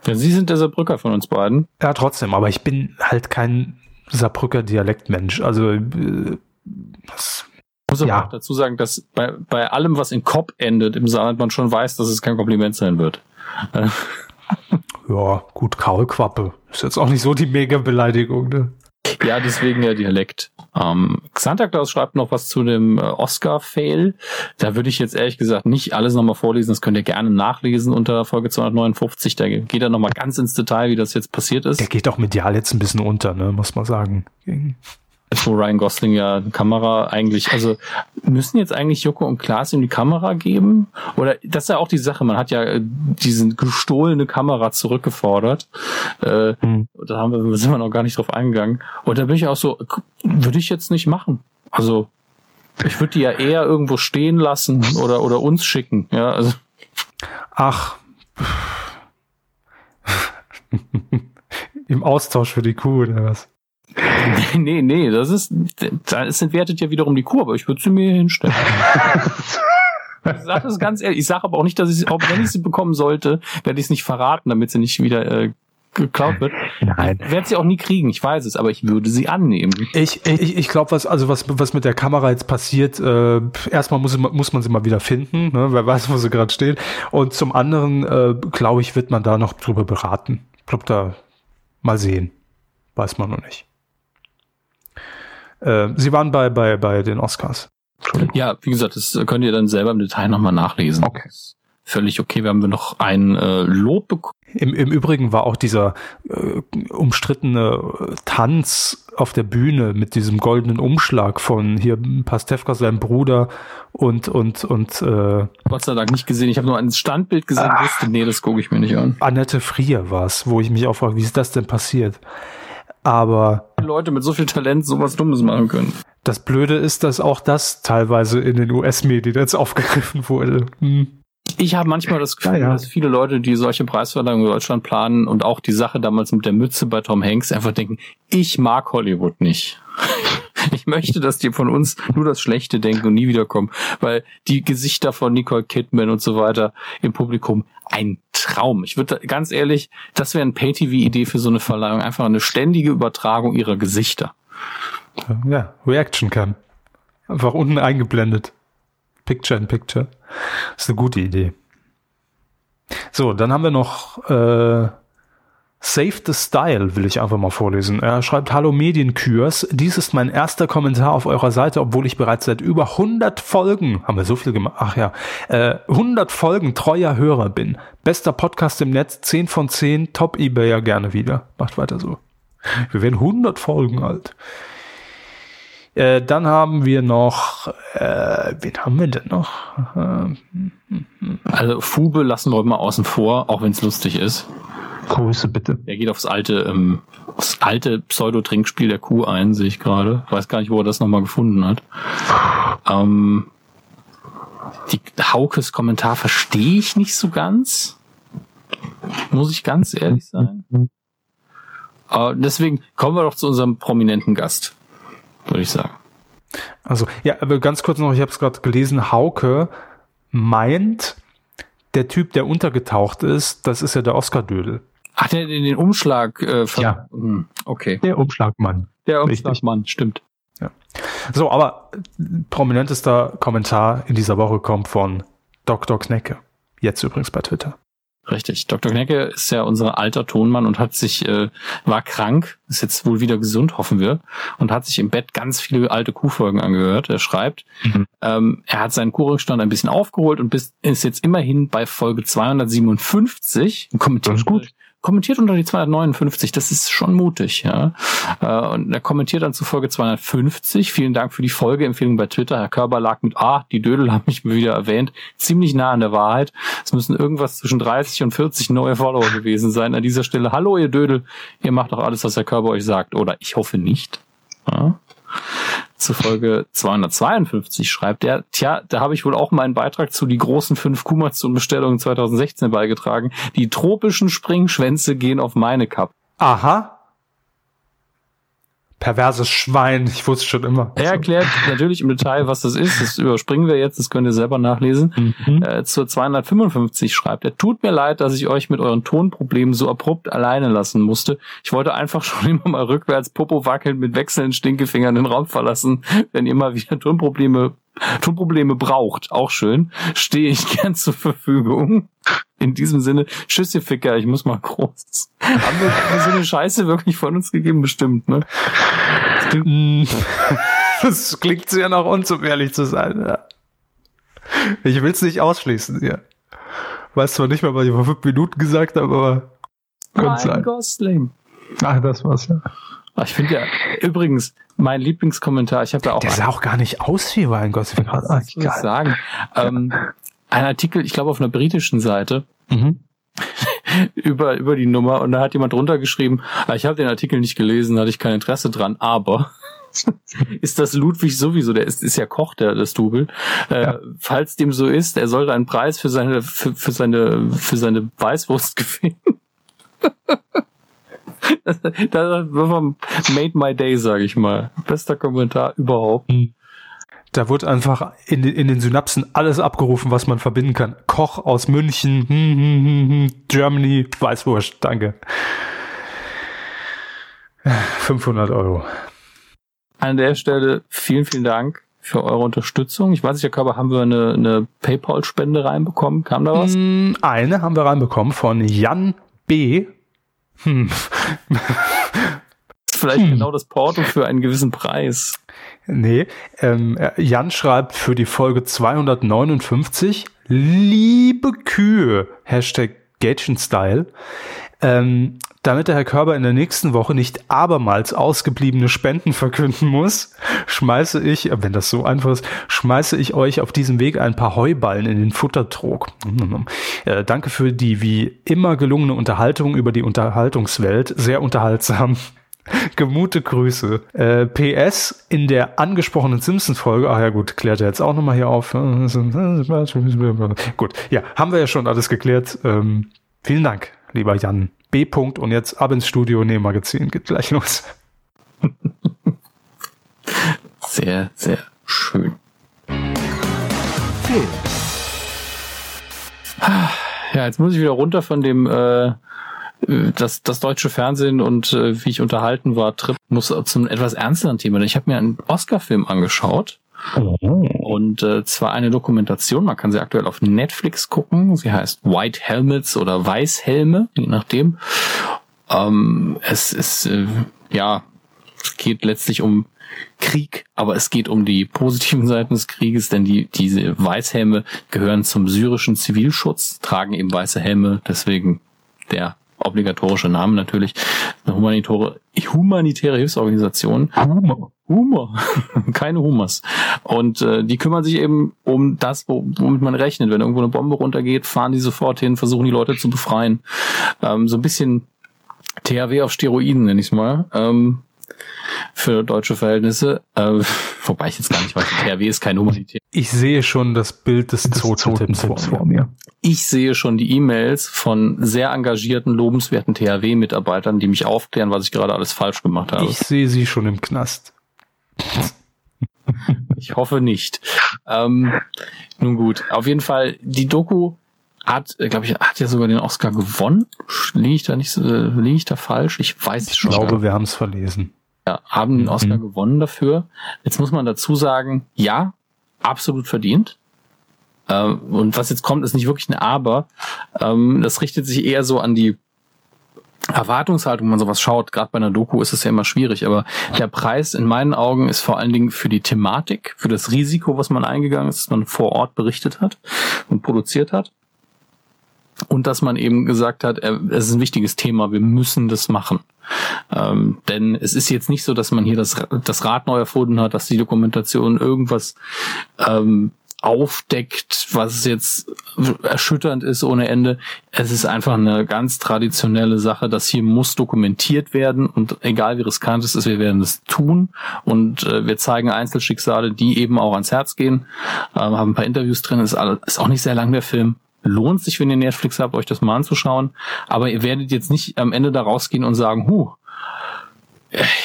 Ja, Sie sind der Saarbrücker von uns beiden. Ja, trotzdem, aber ich bin halt kein Saarbrücker Dialektmensch. Also äh, das muss aber ja. auch dazu sagen, dass bei, bei allem, was in Kopf endet im Saarland, man schon weiß, dass es kein Kompliment sein wird. ja, gut, Kaulquappe. Ist jetzt auch nicht so die Mega-Beleidigung, ne? Ja, deswegen der Dialekt. Ähm, Santa Claus schreibt noch was zu dem äh, Oscar-Fail. Da würde ich jetzt ehrlich gesagt nicht alles nochmal vorlesen. Das könnt ihr gerne nachlesen unter Folge 259. Da geht er nochmal ganz ins Detail, wie das jetzt passiert ist. Der geht auch medial jetzt ein bisschen unter, ne, muss man sagen. Wo Ryan Gosling ja Kamera eigentlich, also müssen jetzt eigentlich Joko und Klaas ihm die Kamera geben? Oder das ist ja auch die Sache, man hat ja äh, diese gestohlene Kamera zurückgefordert. Äh, hm. Da haben wir, sind wir noch gar nicht drauf eingegangen. Und da bin ich auch so, würde ich jetzt nicht machen. Also ich würde die ja eher irgendwo stehen lassen oder, oder uns schicken. Ja, also. Ach. Im Austausch für die Kuh oder was? Nee, nee, das ist, das entwertet ja wiederum die Kuh, aber ich würde sie mir hinstellen. ich sage das ganz ehrlich. Ich sage aber auch nicht, dass ich, auch wenn ich sie bekommen sollte, werde ich es nicht verraten, damit sie nicht wieder äh, geklaut wird. Nein. Ich werde sie auch nie kriegen, ich weiß es, aber ich würde sie annehmen. Ich, ich, ich glaube, was, also was, was mit der Kamera jetzt passiert, äh, erstmal muss, muss man sie mal wieder finden, ne? wer weiß, wo sie gerade steht. Und zum anderen, äh, glaube ich, wird man da noch drüber beraten. Ich glaube, da mal sehen. Weiß man noch nicht. Äh, sie waren bei, bei, bei den Oscars. Ja, wie gesagt, das könnt ihr dann selber im Detail nochmal nachlesen. Okay. Völlig okay. Wir haben noch ein äh, Lob bekommen im, Im Übrigen war auch dieser äh, umstrittene Tanz auf der Bühne mit diesem goldenen Umschlag von hier Pastewka, seinem Bruder und und und äh, Gott sei Dank nicht gesehen. Ich habe nur ein Standbild gesehen, ah, wusste, nee, das gucke ich mir nicht an. Annette Frier war es, wo ich mich auch frage, wie ist das denn passiert? Aber Leute mit so viel Talent sowas Dummes machen können. Das Blöde ist, dass auch das teilweise in den US-Medien jetzt aufgegriffen wurde. Hm. Ich habe manchmal das Gefühl, ja, ja. dass viele Leute, die solche Preisverleihungen in Deutschland planen und auch die Sache damals mit der Mütze bei Tom Hanks einfach denken, ich mag Hollywood nicht. Ich möchte, dass die von uns nur das Schlechte denken und nie wiederkommen, weil die Gesichter von Nicole Kidman und so weiter im Publikum ein Traum. Ich würde ganz ehrlich, das wäre eine Pay-TV-Idee für so eine Verleihung, einfach eine ständige Übertragung ihrer Gesichter. Ja, Reaction Cam. Einfach unten eingeblendet. Picture in Picture. Das ist eine gute Idee. So, dann haben wir noch äh, Save the Style, will ich einfach mal vorlesen. Er schreibt, Hallo Medienkürs, dies ist mein erster Kommentar auf eurer Seite, obwohl ich bereits seit über 100 Folgen, haben wir so viel gemacht, ach ja, äh, 100 Folgen treuer Hörer bin. Bester Podcast im Netz, 10 von 10, Top Ebayer gerne wieder. Macht weiter so. Wir werden 100 Folgen alt. Äh, dann haben wir noch, äh, wen haben wir denn noch? also Fube lassen wir mal außen vor, auch wenn es lustig ist. Grüße bitte. Er geht aufs alte, ähm, aufs alte Pseudo-Trinkspiel der Kuh ein, sehe ich gerade. Weiß gar nicht, wo er das nochmal gefunden hat. Ähm, die Haukes Kommentar verstehe ich nicht so ganz. Muss ich ganz ehrlich sein. Äh, deswegen kommen wir doch zu unserem prominenten Gast würde ich sagen. Also, ja, aber ganz kurz noch, ich habe es gerade gelesen, Hauke meint, der Typ, der untergetaucht ist, das ist ja der Oscar-Dödel. Ach, der in den Umschlag äh, Ja. Hm, okay. Der Umschlagmann. Der Umschlagmann, stimmt. Ja. So, aber prominentester Kommentar in dieser Woche kommt von Dr. Knecke. Jetzt übrigens bei Twitter. Richtig. Dr. Knecke ist ja unser alter Tonmann und hat sich, äh, war krank, ist jetzt wohl wieder gesund, hoffen wir, und hat sich im Bett ganz viele alte Kuhfolgen angehört. Er schreibt, mhm. ähm, er hat seinen Kuhrückstand ein bisschen aufgeholt und bis, ist jetzt immerhin bei Folge 257 und kommentiert, das ist gut kommentiert unter die 259, das ist schon mutig, ja. Äh, und er kommentiert dann zu Folge 250. Vielen Dank für die Folgeempfehlung bei Twitter. Herr Körber lag mit Ah, die Dödel haben mich wieder erwähnt, ziemlich nah an der Wahrheit. Es müssen irgendwas zwischen 30 und 40 neue Follower gewesen sein. An dieser Stelle, hallo ihr Dödel, ihr macht doch alles, was Herr Körber euch sagt. Oder ich hoffe nicht. Ja zu Folge 252 schreibt er, tja, da habe ich wohl auch meinen Beitrag zu die großen fünf Kumazon-Bestellungen 2016 beigetragen. Die tropischen Springschwänze gehen auf meine Kappe. Aha perverses Schwein. Ich wusste schon immer. Er erklärt natürlich im Detail, was das ist. Das überspringen wir jetzt, das könnt ihr selber nachlesen. Mhm. Äh, zur 255 schreibt er, tut mir leid, dass ich euch mit euren Tonproblemen so abrupt alleine lassen musste. Ich wollte einfach schon immer mal rückwärts Popo wackeln mit wechselnden Stinkefingern den Raum verlassen, wenn ihr mal wieder Tonprobleme Tonprobleme braucht, auch schön, stehe ich gern zur Verfügung. In diesem Sinne, Tschüss, ihr Ficker, ich muss mal groß. Haben wir so eine Scheiße wirklich von uns gegeben? Bestimmt, ne? Das klingt, das klingt sehr nach uns, um ehrlich zu sein. Ja. Ich will es nicht ausschließen, ja. Weiß zwar nicht mehr, was ich vor fünf Minuten gesagt habe, aber könnte sein. Gosling. Ach, das war's, ja. Ich finde ja, übrigens, mein Lieblingskommentar, ich habe ja auch. Der sah auch gar nicht aus wie Ryan Gosling. Was ich muss sagen. Ähm, ein Artikel, ich glaube auf einer britischen Seite, mhm. über, über die Nummer und da hat jemand drunter geschrieben, ah, ich habe den Artikel nicht gelesen, hatte ich kein Interesse dran, aber ist das Ludwig sowieso, der ist, ist ja Koch, der das Double. Äh, ja. Falls dem so ist, er sollte einen Preis für seine, für, für seine, für seine Weißwurst gewinnen. Das, das made my day, sage ich mal. Bester Kommentar überhaupt. Hm. Da wird einfach in, in den Synapsen alles abgerufen, was man verbinden kann. Koch aus München, hm, hm, hm, hm Germany, Weißwurst, danke. 500 Euro. An der Stelle vielen, vielen Dank für eure Unterstützung. Ich weiß nicht, Herr Körper, haben wir eine, eine PayPal-Spende reinbekommen? Kam da was? Eine haben wir reinbekommen von Jan B. Hm. Vielleicht hm. genau das Porto für einen gewissen Preis. Nee, ähm, Jan schreibt für die Folge 259, liebe Kühe, Hashtag Gagent Style. Ähm, damit der Herr Körber in der nächsten Woche nicht abermals ausgebliebene Spenden verkünden muss, schmeiße ich, wenn das so einfach ist, schmeiße ich euch auf diesem Weg ein paar Heuballen in den Futtertrog. Äh, danke für die wie immer gelungene Unterhaltung über die Unterhaltungswelt. Sehr unterhaltsam. Gemute Grüße. Äh, PS, in der angesprochenen Simpsons-Folge, ach ja gut, klärt er jetzt auch nochmal hier auf. gut, ja, haben wir ja schon alles geklärt. Ähm, vielen Dank, lieber Jan. B. -Punkt und jetzt ab ins Studio Nähmagazin. Geht gleich los. Sehr, sehr schön. Film. Ja, jetzt muss ich wieder runter von dem äh, das, das deutsche Fernsehen und äh, wie ich unterhalten war, Trip muss zum etwas ernsteren Thema. Ich habe mir einen Oscar-Film angeschaut. Und äh, zwar eine Dokumentation, man kann sie aktuell auf Netflix gucken. Sie heißt White Helmets oder Weißhelme, je nachdem. Ähm, es ist, äh, ja, es geht letztlich um Krieg, aber es geht um die positiven Seiten des Krieges, denn die, diese Weißhelme gehören zum syrischen Zivilschutz, tragen eben weiße Helme, deswegen der obligatorische Name natürlich, eine humanitäre, humanitäre Hilfsorganisation. Humor. Humor. Keine Humors. Und äh, die kümmern sich eben um das, womit man rechnet. Wenn irgendwo eine Bombe runtergeht, fahren die sofort hin, versuchen die Leute zu befreien. Ähm, so ein bisschen THW auf Steroiden, nenne ich es mal. Ähm, für deutsche Verhältnisse. Äh, wobei ich jetzt gar nicht weiß, THW ist kein humanitär. Ich sehe schon das Bild des, des Totems vor, vor mir. Ich sehe schon die E-Mails von sehr engagierten, lobenswerten THW-Mitarbeitern, die mich aufklären, was ich gerade alles falsch gemacht habe. Ich sehe sie schon im Knast. Ich hoffe nicht. Ähm, nun gut, auf jeden Fall, die Doku hat, äh, glaube ich, hat ja sogar den Oscar gewonnen. Liege ich da nicht, äh, liege ich da falsch? Ich weiß es schon. Ich glaube, wir haben es verlesen. Ja, haben den Oscar mhm. gewonnen dafür. Jetzt muss man dazu sagen, ja, absolut verdient. Ähm, und was jetzt kommt, ist nicht wirklich ein Aber. Ähm, das richtet sich eher so an die Erwartungshaltung, wenn man sowas schaut. Gerade bei einer Doku ist es ja immer schwierig. Aber der Preis in meinen Augen ist vor allen Dingen für die Thematik, für das Risiko, was man eingegangen ist, dass man vor Ort berichtet hat und produziert hat und dass man eben gesagt hat, äh, es ist ein wichtiges Thema, wir müssen das machen. Ähm, denn es ist jetzt nicht so, dass man hier das, das Rad neu erfunden hat, dass die Dokumentation irgendwas ähm, aufdeckt, was jetzt erschütternd ist ohne Ende. Es ist einfach eine ganz traditionelle Sache, dass hier muss dokumentiert werden und egal wie riskant es ist, wir werden es tun und äh, wir zeigen Einzelschicksale, die eben auch ans Herz gehen, äh, haben ein paar Interviews drin, ist, alles, ist auch nicht sehr lang der Film, lohnt sich, wenn ihr Netflix habt, euch das mal anzuschauen. Aber ihr werdet jetzt nicht am Ende da rausgehen und sagen, huh,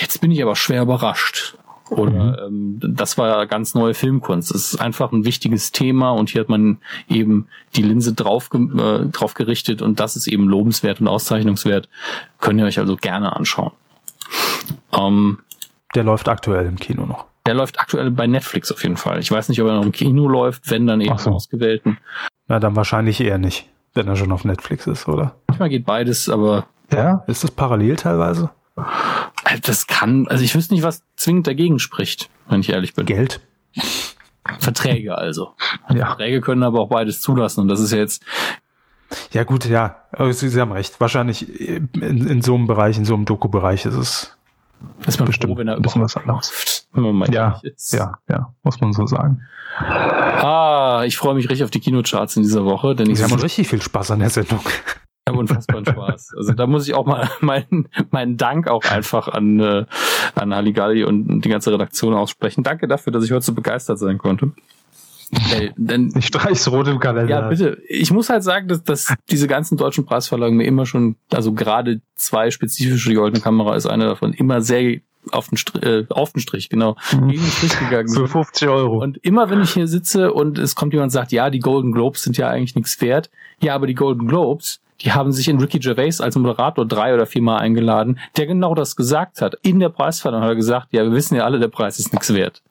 jetzt bin ich aber schwer überrascht. Oder mhm. ähm, das war ganz neue Filmkunst. Es ist einfach ein wichtiges Thema und hier hat man eben die Linse drauf, äh, drauf gerichtet und das ist eben lobenswert und auszeichnungswert. Könnt ihr euch also gerne anschauen. Ähm, der läuft aktuell im Kino noch. Der läuft aktuell bei Netflix auf jeden Fall. Ich weiß nicht, ob er noch im Kino läuft, wenn dann eben so. ausgewählten. Na, dann wahrscheinlich eher nicht, wenn er schon auf Netflix ist, oder? Manchmal geht beides, aber. Ja, ist das parallel teilweise? Das kann, also ich wüsste nicht, was zwingend dagegen spricht, wenn ich ehrlich bin. Geld. Verträge also. Ja. Verträge können aber auch beides zulassen und das ist jetzt. Ja gut, ja, Sie, haben recht. Wahrscheinlich in, in so einem Bereich, in so einem Doku-Bereich ist es ist man Bestimmt froh, wenn er überhaupt was anderes. wenn man mal Ja, ist. ja, ja, muss man so sagen. Ah, ich freue mich richtig auf die Kinocharts in dieser Woche, denn ich Sie haben richtig viel Spaß an der Sendung. Unfassbaren Spaß. Also da muss ich auch mal meinen, meinen Dank auch einfach an, äh, an Halligalli und die ganze Redaktion aussprechen. Danke dafür, dass ich heute so begeistert sein konnte. Ey, denn Ich streich's rot im Kalender. Ja, bitte. Ich muss halt sagen, dass, dass diese ganzen deutschen Preisverlagen mir immer schon, also gerade zwei spezifische, die goldene Kamera ist eine davon, immer sehr auf den, Strich, äh, auf den Strich, genau, Mhm. gegen den Strich gegangen Für sind. 50 Euro. Und immer wenn ich hier sitze und es kommt jemand und sagt, ja, die Golden Globes sind ja eigentlich nichts wert. Ja, aber die Golden Globes, die haben sich in Ricky Gervais als Moderator drei oder viermal eingeladen, der genau das gesagt hat. In der Preisverleihung hat er gesagt, ja, wir wissen ja alle, der Preis ist nichts wert.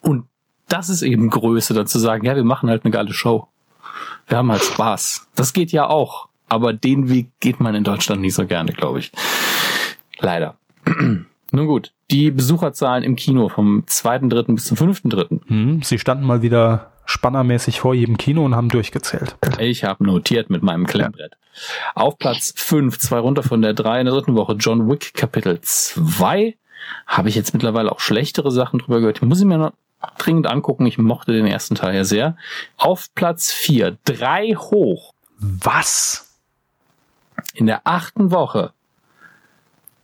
Und das ist eben Größe, dann zu sagen, ja, wir machen halt eine geile Show. Wir haben halt Spaß. Das geht ja auch. Aber den Weg geht man in Deutschland nicht so gerne, glaube ich. Leider. Nun gut, die Besucherzahlen im Kino vom 2.3. bis zum 5.3. Hm, Sie standen mal wieder spannermäßig vor jedem Kino und haben durchgezählt. Ich habe notiert mit meinem Klemmbrett. Auf Platz 5, zwei runter von der 3 in der dritten Woche, John Wick Kapitel 2. Habe ich jetzt mittlerweile auch schlechtere Sachen drüber gehört. Muss ich mir noch dringend angucken. Ich mochte den ersten Teil ja sehr. Auf Platz 4, drei hoch Was? in der achten Woche.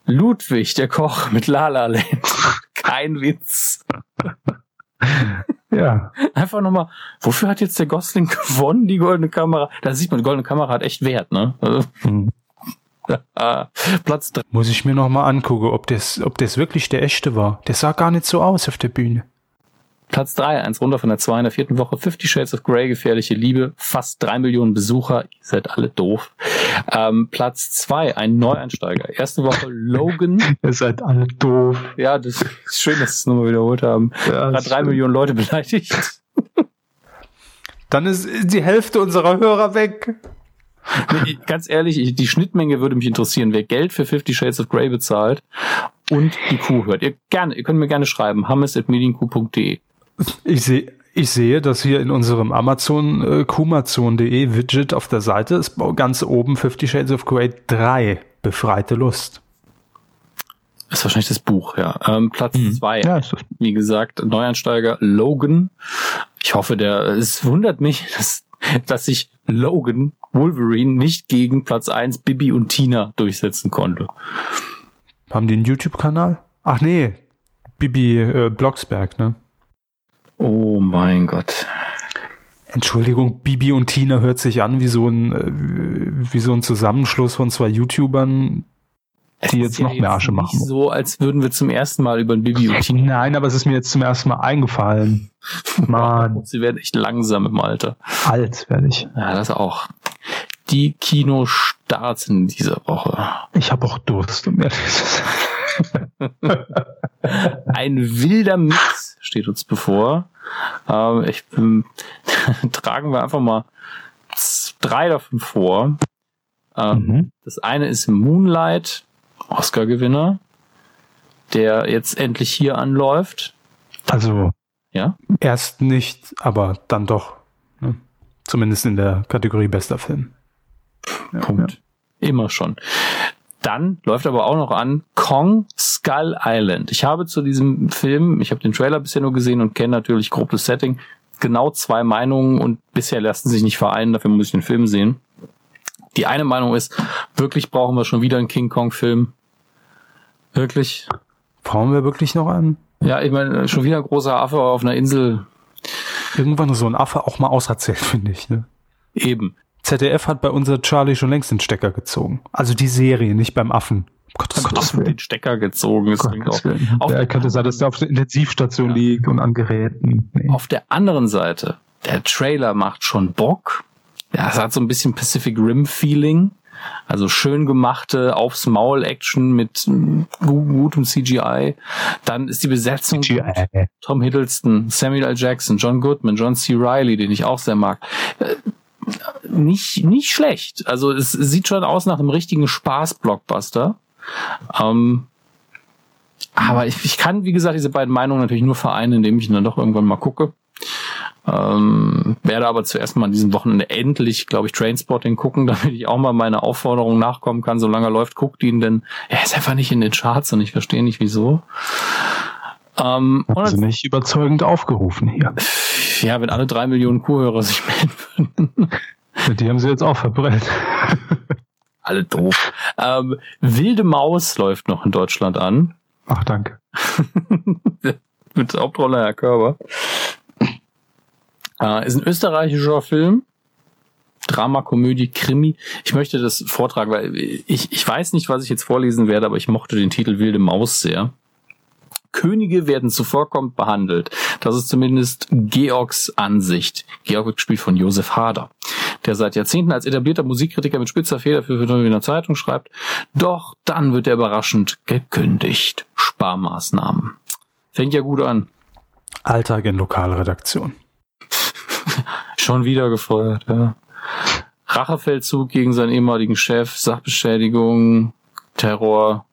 Ludwig, der Koch mit Lala Land. Kein Witz. Ja. Einfach nochmal, wofür hat jetzt der Gosling gewonnen, die goldene Kamera? Da sieht man, die goldene Kamera hat echt Wert, ne? Also, Hm. ah, Platz 3. Muss ich mir noch mal angucken, ob das, ob das wirklich der echte war. Der sah gar nicht so aus auf der Bühne. Platz 3, eins runter von der 2 in der vierten Woche. Fifty Shades of Grey, gefährliche Liebe. Fast drei Millionen Besucher. Ihr seid alle doof. Ähm, Platz 2, ein Neueinsteiger. Erste Woche Logan. Ihr seid alle doof. Ja, das ist schön, dass sie es nochmal wiederholt haben. Ja, Hat drei Millionen Leute beleidigt. Dann ist die Hälfte unserer Hörer weg. Nee, ganz ehrlich, ich- die Schnittmenge würde mich interessieren, wer Geld für Fifty Shades of Grey bezahlt und die Kuh hört. Ihr gerne, ihr könnt mir gerne schreiben, hammes.medienkuh.de. Ich sehe, ich sehe, dass hier in unserem Amazon äh, kumazon.de Widget auf der Seite ist ganz oben Fifty Shades of Grey 3 befreite Lust. ist wahrscheinlich das Buch, ja. Ähm, Platz zwei, Ja, wie gesagt, Neuansteiger Logan. Ich hoffe, der, es wundert mich, dass, dass sich Logan Wolverine nicht gegen Platz eins Bibi und Tina durchsetzen konnte. Haben die einen YouTube-Kanal? Ach nee, Bibi äh, Blocksberg, ne? Oh mein Gott. Entschuldigung, Bibi und Tina hört sich an wie so ein, äh, wie so ein Zusammenschluss von zwei YouTubern, die jetzt Ist ja noch mehr Asche nicht machen. So, als würden wir zum ersten Mal über ein Bibi und Tina. Nein, aber es ist mir jetzt zum ersten Mal eingefallen. Mann, Sie werden echt langsam im Alter. alt werde ich. Ja, das auch. Die Kinostarts in dieser Woche. Ich habe auch Durst, um ehrlich zu sein. Ein wilder Mix steht uns bevor. Ähm, ich, ähm, tragen wir einfach mal drei davon vor. Ähm, Mhm. Das eine ist Moonlight, Oscar-Gewinner, der jetzt endlich hier anläuft. Also Ja, erst nicht, aber dann doch. Ne? Zumindest in der Kategorie bester Film. Ja, Punkt. Immer schon. Dann läuft aber auch noch an Kong Skull Island. Ich habe zu diesem Film, ich habe den Trailer bisher nur gesehen und kenne natürlich grob das Setting, genau zwei Meinungen und bisher lassen sich nicht vereinen, dafür muss ich den Film sehen. Die eine Meinung ist, wirklich brauchen wir schon wieder einen King Kong Film. Wirklich? Brauchen wir wirklich noch einen? Ja, ich meine, schon wieder ein großer Affe auf einer Insel. Irgendwann so ein Affe auch mal auserzählt, finde ich. Ne? Eben. ZDF hat bei unser Charlie schon längst den Stecker gezogen. Also die Serie, nicht beim Affen. Gottes, Gottes Den Stecker gezogen. Das klingt auch. Auf Der könnte sein, dass der auf der Intensivstation Ja. liegt und an Geräten. Nee. Auf der anderen Seite, der Trailer macht schon Bock. Ja, es hat so ein bisschen Pacific Rim Feeling. Also schön gemachte aufs Maul Action mit mm, gu- gutem CGI. Dann ist die Besetzung CGI. Tom Hiddleston, Samuel L. Jackson, John Goodman, John C. Reilly, den ich auch sehr mag. Nicht, nicht schlecht. Also es sieht schon aus nach einem richtigen Spaß-Blockbuster. Ähm, aber ich, ich kann, wie gesagt, diese beiden Meinungen natürlich nur vereinen, indem ich ihn dann doch irgendwann mal gucke. Ähm, werde aber zuerst mal an diesem Wochenende endlich, glaube ich, Trainspotting gucken, damit ich auch mal meiner Aufforderung nachkommen kann. Solange er läuft, guckt ihn, denn er ist einfach nicht in den Charts und ich verstehe nicht wieso. Ähm, Sie nicht überzeugend aufgerufen hier. Ja, wenn alle drei Millionen Kuhhörer sich melden würden. Die haben sie jetzt auch verbrennt. Alle doof. Ähm, Wilde Maus läuft noch in Deutschland an. Ach, danke. Mit Hauptrolle Herr Körber. Äh, ist ein österreichischer Film. Drama, Komödie, Krimi. Ich möchte das vortragen, weil ich, ich weiß nicht, was ich jetzt vorlesen werde, aber ich mochte den Titel Wilde Maus sehr. Könige werden zuvorkommend behandelt. Das ist zumindest Georgs Ansicht. Georg wird gespielt von Josef Hader, der seit Jahrzehnten als etablierter Musikkritiker mit spitzer Feder für eine Zeitung schreibt. Doch dann wird er überraschend gekündigt. Sparmaßnahmen. Fängt ja gut an. Alltag in Lokalredaktion. Schon wieder gefeuert, ja. Rachefeldzug gegen seinen ehemaligen Chef, Sachbeschädigung, Terror.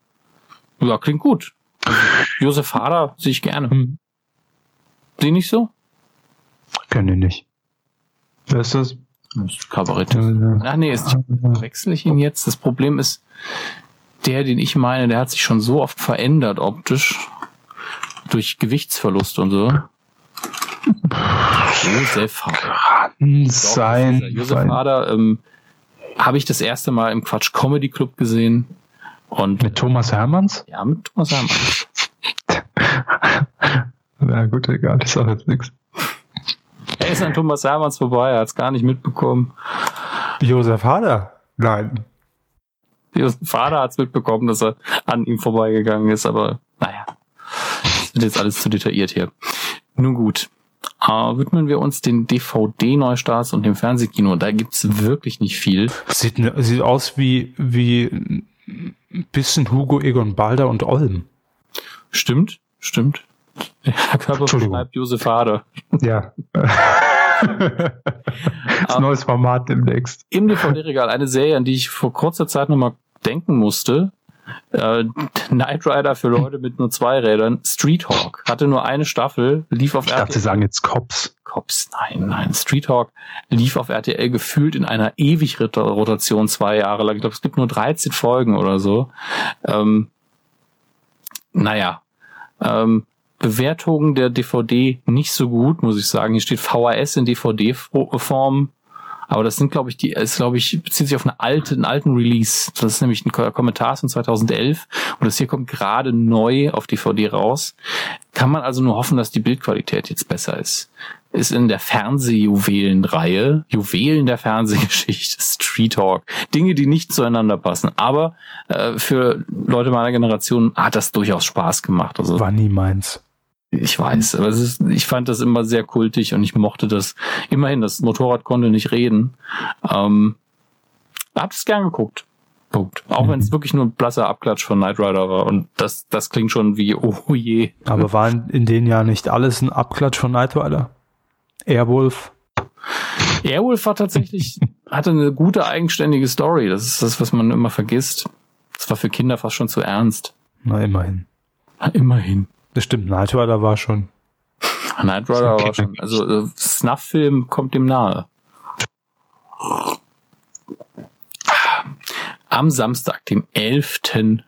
Ja, klingt gut. Josef Hader sehe ich gerne. Hm. Sie nicht so? Kenne ich nicht. Wer ist das? das ist Kabarett. Ach nee, ist, wechsle ich ihn jetzt. Das Problem ist, der, den ich meine, der hat sich schon so oft verändert optisch. Durch Gewichtsverlust und so. Josef Hader. Sein. Josef Hader ähm, habe ich das erste Mal im Quatsch Comedy Club gesehen. Und mit Thomas Hermanns? Ja, mit Thomas Hermanns. Na gut, egal, das ist auch jetzt nichts. Er ist an Thomas Hermanns vorbei, er hat es gar nicht mitbekommen. Josef Hader? Nein. Josef Vater hat es mitbekommen, dass er an ihm vorbeigegangen ist, aber naja, das wird jetzt alles zu detailliert hier. Nun gut, äh, widmen wir uns den DVD-Neustarts und dem Fernsehkino. Da gibt's wirklich nicht viel. Sieht, sieht aus wie, wie ein bisschen Hugo Egon Balder und Olm. Stimmt, stimmt. Der Körper beschreibt Josef Hader. Ja. das neues Format demnächst. Im DVD-Regal eine Serie, an die ich vor kurzer Zeit nochmal denken musste. Äh, Knight Rider für Leute mit nur zwei Rädern. Street Hawk hatte nur eine Staffel, lief auf ich RTL. Sie sagen jetzt Cops. Cops, nein, nein. Street Hawk lief auf RTL gefühlt in einer Ewig-Rotation zwei Jahre lang. Ich glaube, es gibt nur 13 Folgen oder so. Ähm, naja, ähm, Bewertungen der DVD nicht so gut, muss ich sagen. Hier steht VHS in DVD-Form. Aber das sind, glaube ich, die, ist, glaube ich, bezieht sich auf eine alte, einen alten Release. Das ist nämlich ein Kommentar von 2011. Und das hier kommt gerade neu auf DVD raus. Kann man also nur hoffen, dass die Bildqualität jetzt besser ist. Ist in der Fernsehjuwelenreihe, Juwelen der Fernsehgeschichte, Street Talk. Dinge, die nicht zueinander passen. Aber äh, für Leute meiner Generation hat das durchaus Spaß gemacht. Also, War nie meins. Ich weiß, aber es ist, ich fand das immer sehr kultig und ich mochte das. Immerhin, das Motorrad konnte nicht reden. Ähm, hab es gern geguckt. Punkt. Auch mhm. wenn es wirklich nur ein blasser Abklatsch von Knight Rider war. Und das, das klingt schon wie, oh je. Aber war in, in den Jahren nicht alles ein Abklatsch von Knight Rider? Airwolf? Airwolf war tatsächlich, hatte eine gute eigenständige Story. Das ist das, was man immer vergisst. Das war für Kinder fast schon zu ernst. Na, immerhin. Na, immerhin. Das stimmt, Knight Rider war schon. Knight Rider war schon. Also äh, Snuff-Film kommt dem nahe. Am Samstag, dem 11.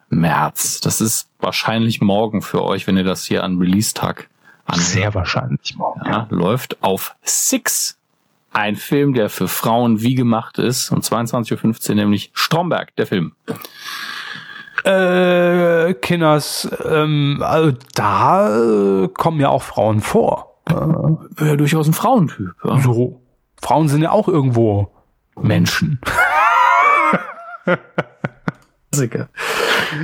März, das ist wahrscheinlich morgen für euch, wenn ihr das hier an Release-Tag anhört. Sehr wahrscheinlich morgen. Ja, läuft auf Six ein Film, der für Frauen wie gemacht ist. Um 22.15 Uhr nämlich Stromberg, der Film. Äh, Kinders, ähm, also da äh, kommen ja auch Frauen vor. Äh, ja, durchaus ein Frauentyp. Ja. So. Frauen sind ja auch irgendwo Menschen.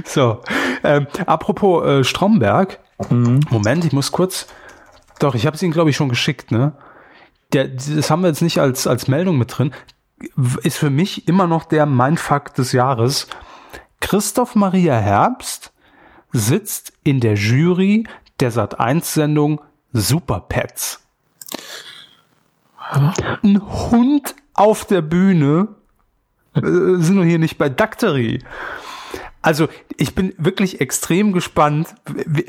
so, ähm, apropos äh, Stromberg. Mhm. Moment, ich muss kurz. Doch, ich habe es Ihnen, glaube ich, schon geschickt, ne? Der, das haben wir jetzt nicht als, als Meldung mit drin. Ist für mich immer noch der Mindfuck des Jahres. Christoph Maria Herbst sitzt in der Jury der Sat1-Sendung Super Pets. Ein Hund auf der Bühne. Äh, sind wir hier nicht bei Dactery. Also ich bin wirklich extrem gespannt,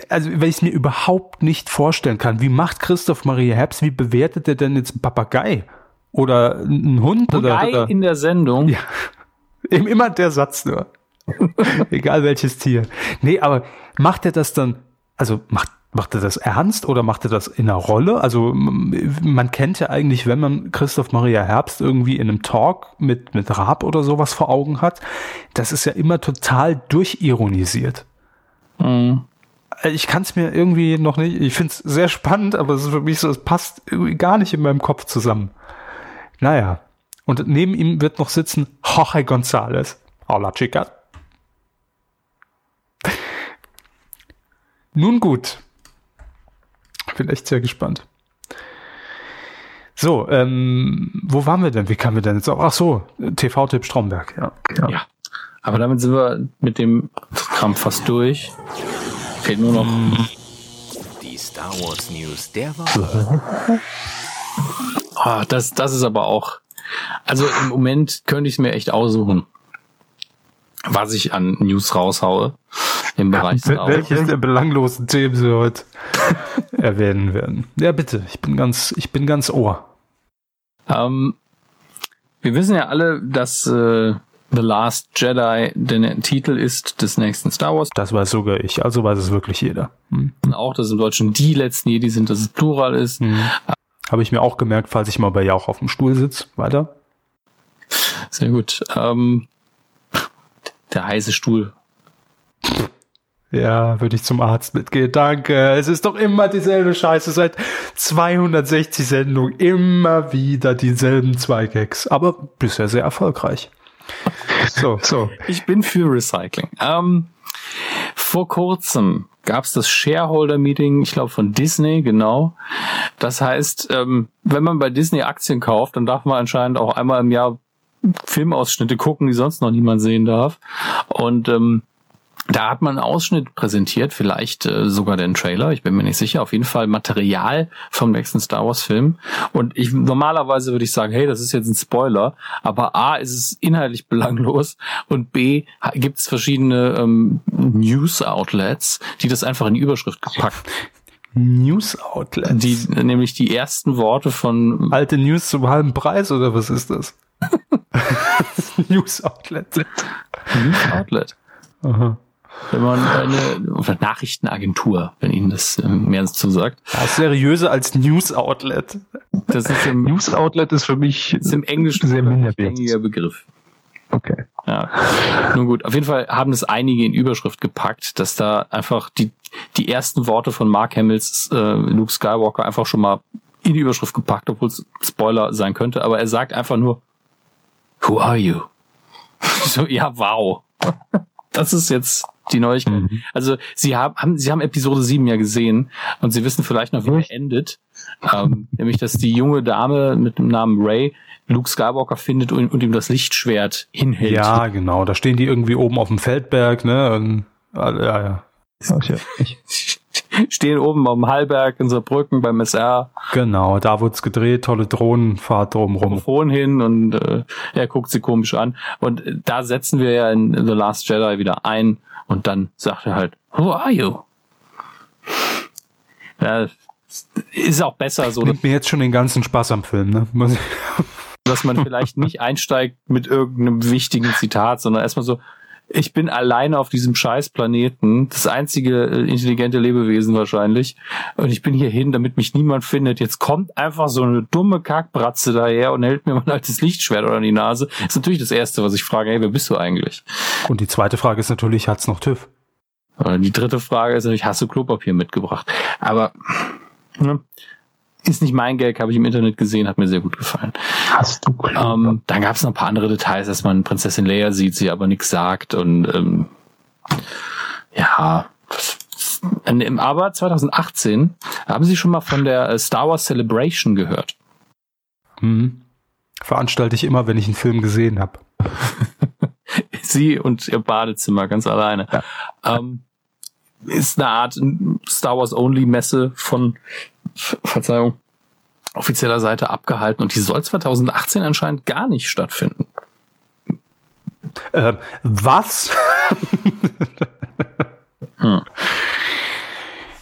also weil ich es mir überhaupt nicht vorstellen kann. Wie macht Christoph Maria Herbst, wie bewertet er denn jetzt einen Papagei? Oder einen Hund? Papagei oder, oder? in der Sendung? Ja, eben immer der Satz nur. Egal welches Tier. Nee, aber macht er das dann, also macht Macht er das ernst oder macht er das in einer Rolle? Also man kennt ja eigentlich, wenn man Christoph Maria Herbst irgendwie in einem Talk mit, mit Raab oder sowas vor Augen hat, das ist ja immer total durchironisiert. Mhm. Ich kann es mir irgendwie noch nicht, ich finde es sehr spannend, aber es ist für mich so, es passt irgendwie gar nicht in meinem Kopf zusammen. Naja. Und neben ihm wird noch sitzen Jorge González. Hola, chicas. Nun gut, bin echt sehr gespannt. So, ähm, wo waren wir denn? Wie kamen wir denn jetzt auf? Ach so, TV-Tipp Stromberg, ja. ja. ja. Aber damit sind wir mit dem Kram fast durch. Fehlt nur noch. Die Star Wars News der Woche. oh, das, das ist aber auch. Also im Moment könnte ich es mir echt aussuchen, was ich an News raushaue im Bereich ja, Welches der belanglosen Themen Sie heute erwähnen werden? Ja, bitte. Ich bin ganz, ich bin ganz ohr. Ähm, wir wissen ja alle, dass äh, The Last Jedi der Titel ist des nächsten Star Wars. Das weiß sogar ich, also weiß es wirklich jeder. Hm. Auch, dass im Deutschen die letzten Jedi sind, dass es Plural ist. Hm. Habe ich mir auch gemerkt, falls ich mal bei Jauch auf dem Stuhl sitze. Weiter. Sehr gut. Ähm, der heiße Stuhl ja, würde ich zum Arzt mitgehen. Danke. Es ist doch immer dieselbe Scheiße seit 260 Sendungen. Immer wieder dieselben zwei Gags. Aber bisher sehr erfolgreich. So, so. Ich bin für Recycling. Ähm, vor kurzem gab es das Shareholder-Meeting, ich glaube von Disney, genau. Das heißt, ähm, wenn man bei Disney Aktien kauft, dann darf man anscheinend auch einmal im Jahr Filmausschnitte gucken, die sonst noch niemand sehen darf. Und ähm, da hat man einen Ausschnitt präsentiert, vielleicht äh, sogar den Trailer, ich bin mir nicht sicher, auf jeden Fall Material vom nächsten Star Wars Film. Und ich normalerweise würde ich sagen, hey, das ist jetzt ein Spoiler, aber A ist es inhaltlich belanglos und B gibt es verschiedene ähm, News Outlets, die das einfach in die Überschrift gepackt News Outlets. Die, nämlich die ersten Worte von. Alte News zum halben Preis oder was ist das? News Outlet. News Outlet. Aha wenn man eine oder Nachrichtenagentur, wenn Ihnen das mehr dazu sagt. Ja, seriöser als News Outlet. Das ist im News Outlet ist für mich ist im Englischen sehr minderwertiger Begriff. Okay. Ja. Nun gut, auf jeden Fall haben es einige in Überschrift gepackt, dass da einfach die, die ersten Worte von Mark Hamills äh, Luke Skywalker einfach schon mal in die Überschrift gepackt, obwohl es Spoiler sein könnte, aber er sagt einfach nur, Who are you? so, ja, wow. das ist jetzt die Neuigkeit. Mhm. Also sie haben, sie haben Episode 7 ja gesehen und sie wissen vielleicht noch, wie er endet. Ähm, nämlich, dass die junge Dame mit dem Namen Ray Luke Skywalker findet und, und, ihm das Lichtschwert hinhält. Ja, genau. Da stehen die irgendwie oben auf dem Feldberg, ne? Und, ja, ja. Stehen oben am Hallberg in Saarbrücken beim SR. Genau, da wurd's gedreht, tolle Drohnenfahrt drumrum. Mikrofon hin und äh, er guckt sie komisch an. Und da setzen wir ja in The Last Jedi wieder ein und dann sagt er halt, Who are you? Ja, ist auch besser so. Nimmt mir jetzt schon den ganzen Spaß am Film, ne? dass man vielleicht nicht einsteigt mit irgendeinem wichtigen Zitat, sondern erstmal so, ich bin alleine auf diesem scheiß Planeten, das einzige äh, intelligente Lebewesen wahrscheinlich, und ich bin hier hin, damit mich niemand findet. Jetzt kommt einfach so eine dumme Kackbratze daher und hält mir mein altes Lichtschwert oder die Nase. Das ist natürlich das Erste, was ich frage, hey, wer bist du eigentlich? Und die zweite Frage ist natürlich, hat's noch TÜV? Die dritte Frage ist natürlich, hast du Klopapier mitgebracht? Aber ne, ist nicht mein Gag, habe ich im Internet gesehen, hat mir sehr gut gefallen. Hast du ähm, Dann gab es noch ein paar andere Details, dass man Prinzessin Leia sieht, sie aber nichts sagt und ähm, ja. Aber 2018 haben Sie schon mal von der äh, Star Wars Celebration gehört? Hm. Veranstalte ich immer, wenn ich einen Film gesehen habe. Sie und Ihr Badezimmer ganz alleine. Ja. Ähm, ist eine Art Star Wars Only Messe von Verzeihung, offizieller Seite abgehalten und die soll 2018 anscheinend gar nicht stattfinden. Äh, was? hm.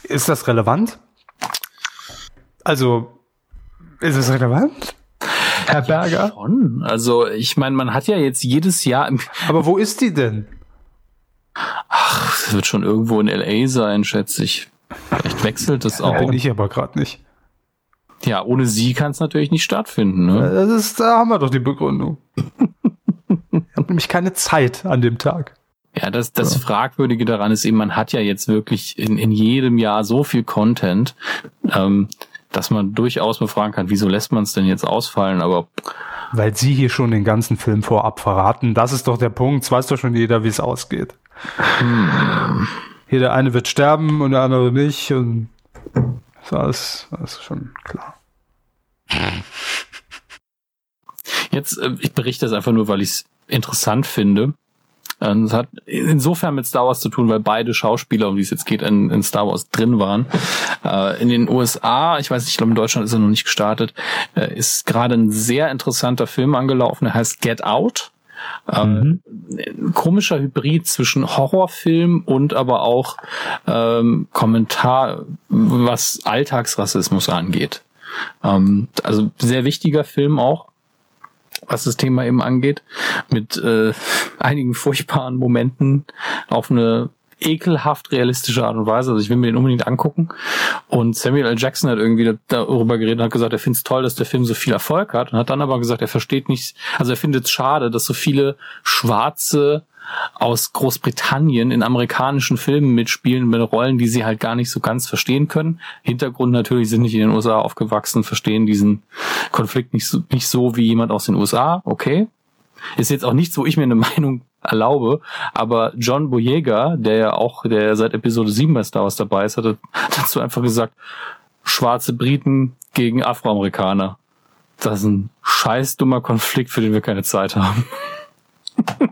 Ist das relevant? Also, ist es relevant? Herr Berger? Schon. Also, ich meine, man hat ja jetzt jedes Jahr. Aber wo ist die denn? Ach, es wird schon irgendwo in LA sein, schätze ich. Vielleicht wechselt das auch. Bin ich aber gerade nicht. Ja, ohne sie kann es natürlich nicht stattfinden. Ne? Das ist, da haben wir doch die Begründung. ich habe nämlich keine Zeit an dem Tag. Ja, das, das ja. Fragwürdige daran ist eben, man hat ja jetzt wirklich in, in jedem Jahr so viel Content, ähm, dass man durchaus befragen kann, wieso lässt man es denn jetzt ausfallen, aber weil sie hier schon den ganzen Film vorab verraten, das ist doch der Punkt, es weiß doch schon jeder, wie es ausgeht. Hm. Hier der eine wird sterben und der andere nicht und das, das ist schon klar. Jetzt, äh, ich berichte das einfach nur, weil ich es interessant finde. Ähm, es hat insofern mit Star Wars zu tun, weil beide Schauspieler, um die es jetzt geht, in, in Star Wars drin waren. Äh, in den USA, ich weiß nicht, ich glaube in Deutschland ist er noch nicht gestartet, äh, ist gerade ein sehr interessanter Film angelaufen, der heißt Get Out. Ähm, mhm. komischer Hybrid zwischen Horrorfilm und aber auch ähm, Kommentar, was Alltagsrassismus angeht. Ähm, also sehr wichtiger Film auch was das Thema eben angeht, mit äh, einigen furchtbaren Momenten auf eine ekelhaft realistische Art und Weise. Also ich will mir den unbedingt angucken. Und Samuel L. Jackson hat irgendwie darüber geredet und hat gesagt, er findet es toll, dass der Film so viel Erfolg hat und hat dann aber gesagt, er versteht nicht, also er findet es schade, dass so viele schwarze aus Großbritannien in amerikanischen Filmen mitspielen mit Rollen, die sie halt gar nicht so ganz verstehen können. Hintergrund natürlich sind nicht in den USA aufgewachsen, verstehen diesen Konflikt nicht so, nicht so wie jemand aus den USA. Okay. Ist jetzt auch nichts, wo ich mir eine Meinung erlaube, aber John Boyega, der ja auch, der seit Episode 7 bei Star Wars dabei ist, hat dazu einfach gesagt, schwarze Briten gegen Afroamerikaner. Das ist ein scheiß dummer Konflikt, für den wir keine Zeit haben.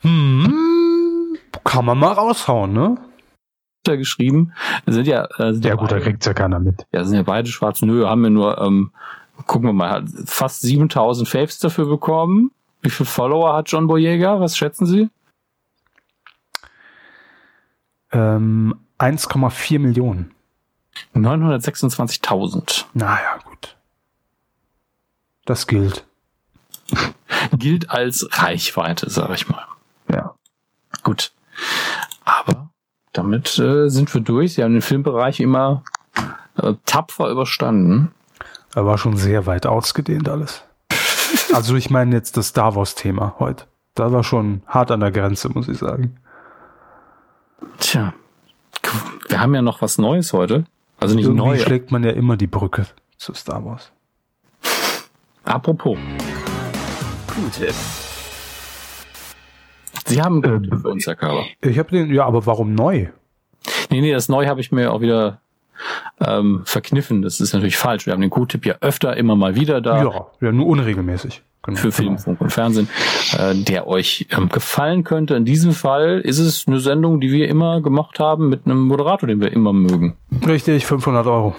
hm, kann man mal raushauen, ne? geschrieben. sind ja, sind ja, ja gut, beide, da kriegt's ja keiner mit. Ja, sind ja beide schwarz. Nö, haben wir nur, ähm, gucken wir mal, fast 7000 Faves dafür bekommen. Wie viele Follower hat John Boyega? Was schätzen Sie? Ähm, 1,4 Millionen. 926.000. Naja, gut. Das gilt. gilt als Reichweite, sag ich mal. Ja. Gut. Aber damit äh, sind wir durch. Sie haben den Filmbereich immer äh, tapfer überstanden. Er war schon sehr weit ausgedehnt alles. Also ich meine jetzt das Star Wars-Thema heute. Da war schon hart an der Grenze, muss ich sagen. Tja, wir haben ja noch was Neues heute. Also nicht Irgendwie neu. schlägt man ja immer die Brücke zu Star Wars. Apropos. Q-Tipp. Sie haben einen Q-Tipp für uns, Herr Körber. Ich habe den, ja, aber warum neu? Nee, nee, das neu habe ich mir auch wieder ähm, verkniffen. Das ist natürlich falsch. Wir haben den Q-Tipp ja öfter immer mal wieder da. Ja, ja nur unregelmäßig. Genau, für Film, Funk und Fernsehen, äh, der euch ähm, gefallen könnte. In diesem Fall ist es eine Sendung, die wir immer gemacht haben mit einem Moderator, den wir immer mögen. Richtig, 500 Euro.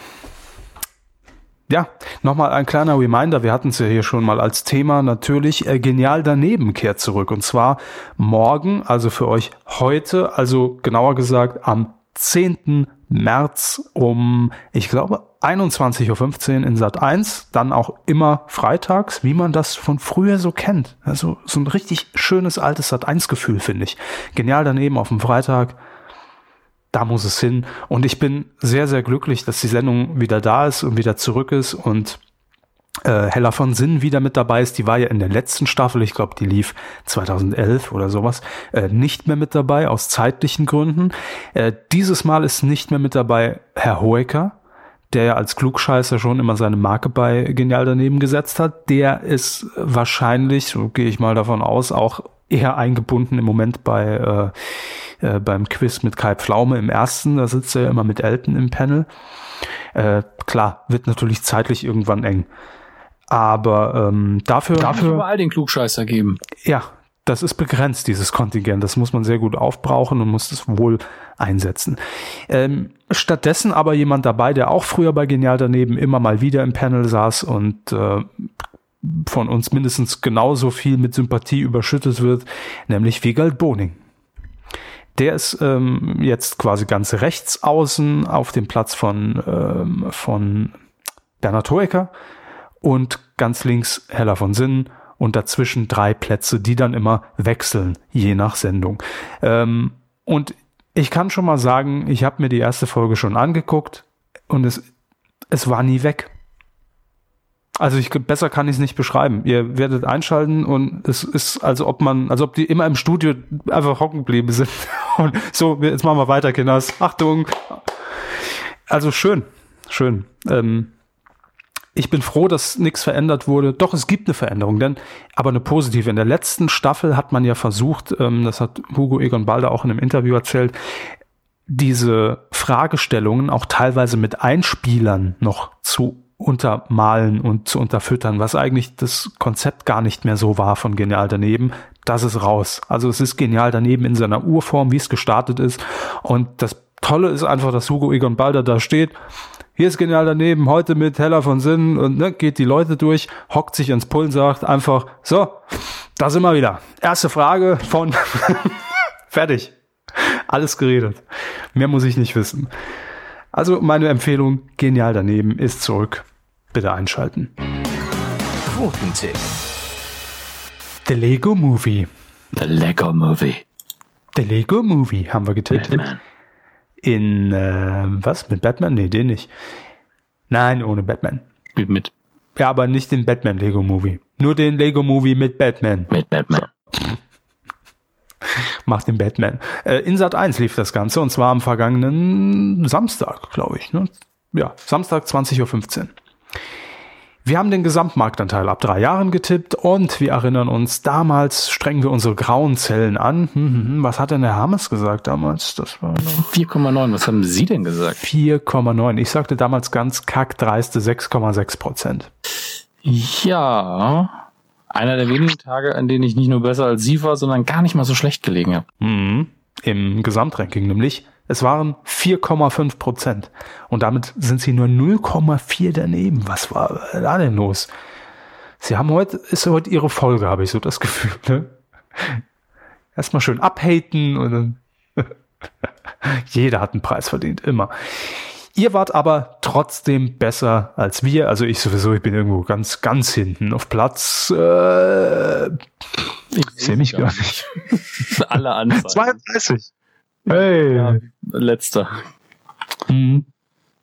Ja, nochmal ein kleiner Reminder. Wir hatten es ja hier schon mal als Thema natürlich. Äh, genial daneben kehrt zurück. Und zwar morgen, also für euch heute, also genauer gesagt am 10. März um, ich glaube, 21.15 Uhr in Sat 1, dann auch immer freitags, wie man das von früher so kennt. Also so ein richtig schönes altes Sat 1 Gefühl, finde ich. Genial daneben auf dem Freitag da muss es hin. Und ich bin sehr, sehr glücklich, dass die Sendung wieder da ist und wieder zurück ist und äh, Hella von Sinn wieder mit dabei ist. Die war ja in der letzten Staffel, ich glaube, die lief 2011 oder sowas, äh, nicht mehr mit dabei aus zeitlichen Gründen. Äh, dieses Mal ist nicht mehr mit dabei Herr Hoeker, der ja als Klugscheißer schon immer seine Marke bei Genial daneben gesetzt hat. Der ist wahrscheinlich, so gehe ich mal davon aus, auch eher eingebunden im Moment bei äh, äh, beim Quiz mit Kai Pflaume im ersten. Da sitzt er immer mit Elton im Panel. Äh, klar, wird natürlich zeitlich irgendwann eng. Aber ähm, dafür. Dafür überall den Klugscheißer geben. Ja, das ist begrenzt, dieses Kontingent. Das muss man sehr gut aufbrauchen und muss es wohl einsetzen. Ähm, stattdessen aber jemand dabei, der auch früher bei Genial daneben immer mal wieder im Panel saß und äh, von uns mindestens genauso viel mit Sympathie überschüttet wird, nämlich Wiegald Boning. Der ist ähm, jetzt quasi ganz rechts außen auf dem Platz von, ähm, von Bernhard Hoeker und ganz links Hella von Sinnen und dazwischen drei Plätze, die dann immer wechseln, je nach Sendung. Ähm, und ich kann schon mal sagen, ich habe mir die erste Folge schon angeguckt und es, es war nie weg. Also ich besser kann ich es nicht beschreiben. Ihr werdet einschalten und es ist, also ob man, also ob die immer im Studio einfach hocken geblieben sind. Und so, jetzt machen wir weiter, Kinders. Achtung. Also schön, schön. Ähm, ich bin froh, dass nichts verändert wurde. Doch, es gibt eine Veränderung, denn aber eine positive. In der letzten Staffel hat man ja versucht, ähm, das hat Hugo Egon Balder auch in einem Interview erzählt, diese Fragestellungen auch teilweise mit Einspielern noch zu untermalen und zu unterfüttern, was eigentlich das Konzept gar nicht mehr so war von Genial daneben. Das ist raus. Also es ist Genial daneben in seiner Urform, wie es gestartet ist. Und das Tolle ist einfach, dass Hugo Egon Balder da steht. Hier ist Genial daneben, heute mit Heller von Sinnen und ne, geht die Leute durch, hockt sich ins Pullen, sagt einfach, so, da sind wir wieder. Erste Frage von fertig. Alles geredet. Mehr muss ich nicht wissen. Also meine Empfehlung, genial daneben, ist zurück. Bitte einschalten. Quotentipp. The Lego Movie. The Lego Movie. The Lego Movie haben wir getippt. Batman. In, äh, was? Mit Batman? Nee, den nicht. Nein, ohne Batman. Mit, mit, Ja, aber nicht den Batman Lego Movie. Nur den Lego Movie mit Batman. mit Batman. Macht den Batman. Äh, in Sat 1 lief das Ganze und zwar am vergangenen Samstag, glaube ich. Ne? Ja, Samstag 20.15 Uhr. Wir haben den Gesamtmarktanteil ab drei Jahren getippt und wir erinnern uns, damals strengen wir unsere grauen Zellen an. Hm, hm, hm. Was hat denn der Hammes gesagt damals? Das war noch 4,9. Was haben Sie denn gesagt? 4,9. Ich sagte damals ganz kackdreiste 6,6 Prozent. Ja. Einer der wenigen Tage, an denen ich nicht nur besser als Sie war, sondern gar nicht mal so schlecht gelegen habe. Mhm. Im Gesamtranking nämlich. Es waren 4,5 Prozent. Und damit sind sie nur 0,4 daneben. Was war da denn los? Sie haben heute, ist heute ihre Folge, habe ich so das Gefühl. Ne? Erstmal schön abhaten und dann jeder hat einen Preis verdient, immer. Ihr wart aber trotzdem besser als wir. Also ich sowieso, ich bin irgendwo ganz, ganz hinten auf Platz. Äh, ich sehe mich gar nicht. Alle Anzeigen. 32. Hey. Ja, letzter. Mhm.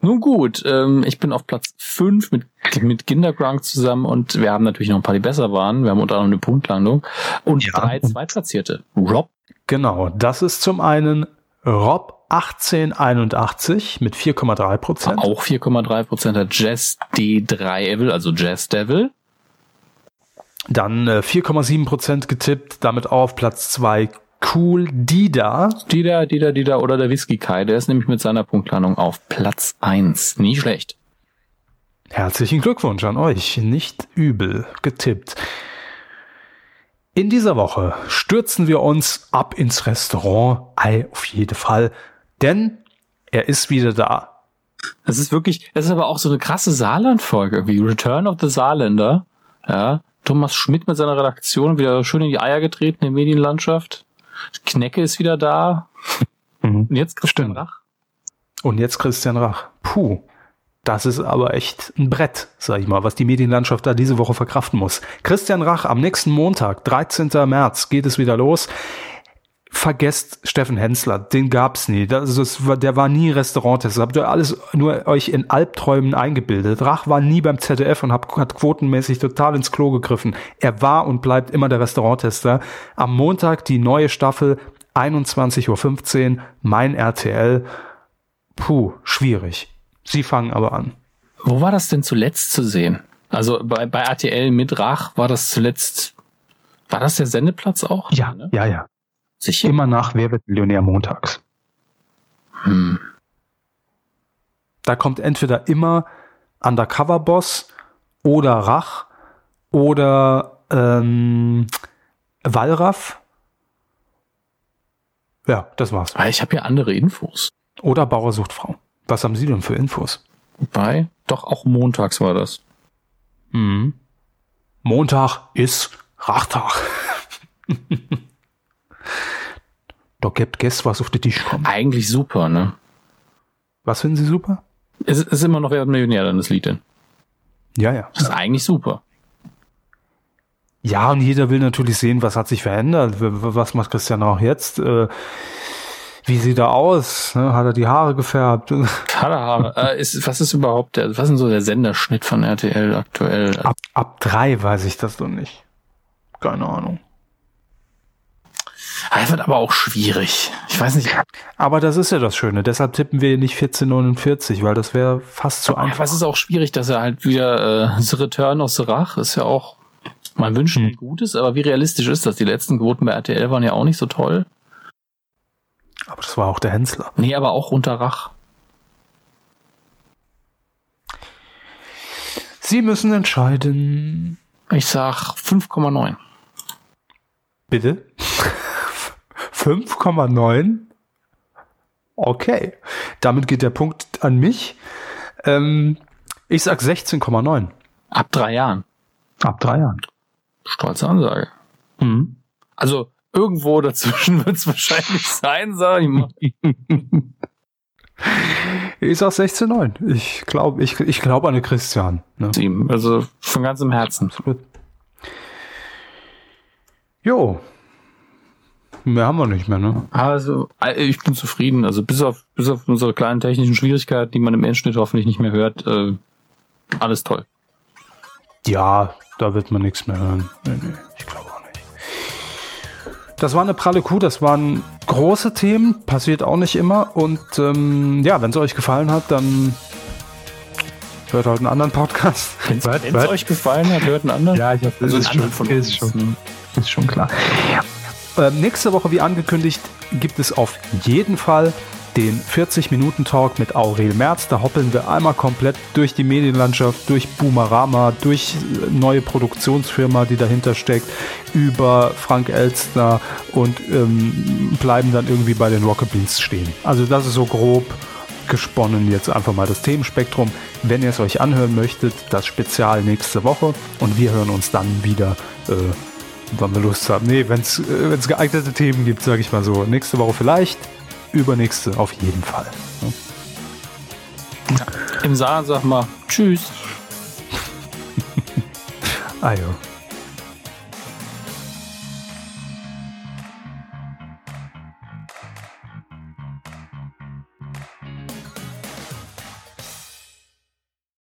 Nun gut, ähm, ich bin auf Platz 5 mit, mit Kindergrunk zusammen und wir haben natürlich noch ein paar, die besser waren. Wir haben unter anderem eine Punktlandung und Ja. drei Zweitplatzierte. Rob, Genau, das ist zum einen Rob 1881 mit 4,3 Prozent. auch 4,3 Prozent, der Jazz D3 Evil, also Jazz Devil. Dann äh, 4,7 Prozent getippt, damit auch auf Platz 2 Cool Dida. Dida, Dida, Dida oder der Whisky Kai, der ist nämlich mit seiner Punktlandung auf Platz 1. Nie schlecht. Herzlichen Glückwunsch an euch, nicht übel getippt. In dieser Woche stürzen wir uns ab ins Restaurant, ei, auf jeden Fall, denn er ist wieder da. Das ist wirklich, das ist aber auch so eine krasse Saarland-Folge, wie Return of the Saarländer. Ja, Thomas Schmidt mit seiner Redaktion wieder schön in die Eier getreten in der Medienlandschaft. Knecke ist wieder da. Und jetzt Christian Stimmt. Rach. Und jetzt Christian Rach. Puh, das ist aber echt ein Brett, sag ich mal, was die Medienlandschaft da diese Woche verkraften muss. Christian Rach am nächsten Montag, 13. März, geht es wieder los. Vergesst Steffen Hensler, den gab's nie. Das, das war, der war nie Restauranttester. Habt ihr alles nur euch in Albträumen eingebildet. Rach war nie beim ZDF und hat, hat quotenmäßig total ins Klo gegriffen. Er war und bleibt immer der Restauranttester. Am Montag die neue Staffel, 21.15 Uhr, mein RTL. Puh, schwierig. Sie fangen aber an. Wo war das denn zuletzt zu sehen? Also bei, bei RTL mit Rach war das zuletzt, war das der Sendeplatz auch? Ne? ja, ja. Sicher? Immer nach Wer wird Millionär montags. Hm. Da kommt entweder immer Undercover Boss oder Rach oder ähm, Wallraff. Ja, das war's. Ah, Ich habe hier andere Infos. Oder Bauer sucht Frau. Was haben Sie denn für Infos? Bei, doch auch montags war das. Mhm. Montag ist Rachtag. da gibt Guess, was auf den Tisch kommt. Eigentlich super, ne? Was finden Sie super? Es ist immer noch Wer wird Millionär dann das Lied denn. Ja, ja. Das ist eigentlich super. Ja, und jeder will natürlich sehen, was hat sich verändert. Was macht Christian auch jetzt? Äh, Wie sieht er aus? Ne? Hat er die Haare gefärbt? Kaderhaare. äh, ist, was ist überhaupt der, was ist denn so der Senderschnitt von RTL aktuell? Ab, ab drei weiß ich das doch nicht. Keine Ahnung. Das wird aber auch schwierig. Ich weiß nicht. Aber das ist ja das Schöne. Deshalb tippen wir nicht 1449, weil das wäre fast zu einfach. was ist auch schwierig, dass er halt wieder äh, The Return of the Rach ist ja auch man wünscht Hm. ein Gutes, aber wie realistisch ist das? Die letzten Quoten bei RTL waren ja auch nicht so toll. Aber das war auch der Hensler. Nee, aber auch unter Rach. Sie müssen entscheiden. Ich sag 5,9. Bitte? 5,9? Okay. Damit geht der Punkt an mich. Ähm, ich sag 16,9. Ab drei Jahren. Ab drei Jahren. Stolze Ansage. Mhm. Also irgendwo dazwischen wird es wahrscheinlich sein, sag ich mal. Ich sag 16,9. Ich glaube ich, ich glaub an den Christian. Ne? Also von ganzem Herzen. Absolut. Jo. Mehr haben wir nicht mehr, ne? Also äh, ich bin zufrieden. Also bis auf, bis auf unsere kleinen technischen Schwierigkeiten, die man im Endschnitt hoffentlich nicht mehr hört, äh, alles toll. Ja, da wird man nichts mehr hören. Nee, nee, ich glaube auch nicht. Das war eine pralle Kuh, das waren große Themen, passiert auch nicht immer. Und ähm, ja, wenn es euch gefallen hat, dann hört halt einen anderen Podcast. Wenn es euch gefallen hat, hört einen anderen. Ja, ich hab, also ist, einen anderen von ist, uns. schon, ist schon klar. Ähm, nächste Woche, wie angekündigt, gibt es auf jeden Fall den 40-Minuten-Talk mit Aurel Merz. Da hoppeln wir einmal komplett durch die Medienlandschaft, durch Boomerama, durch äh, neue Produktionsfirma, die dahinter steckt, über Frank Elstner und ähm, bleiben dann irgendwie bei den Rocket Beans stehen. Also das ist so grob gesponnen jetzt einfach mal das Themenspektrum. Wenn ihr es euch anhören möchtet, das Spezial nächste Woche und wir hören uns dann wieder, äh, wann wir Lust haben. Nee, wenn es äh, geeignete Themen gibt, sage ich mal so. Nächste Woche vielleicht, übernächste auf jeden Fall. ne? Im Saal sag mal Tschüss. Ah ja.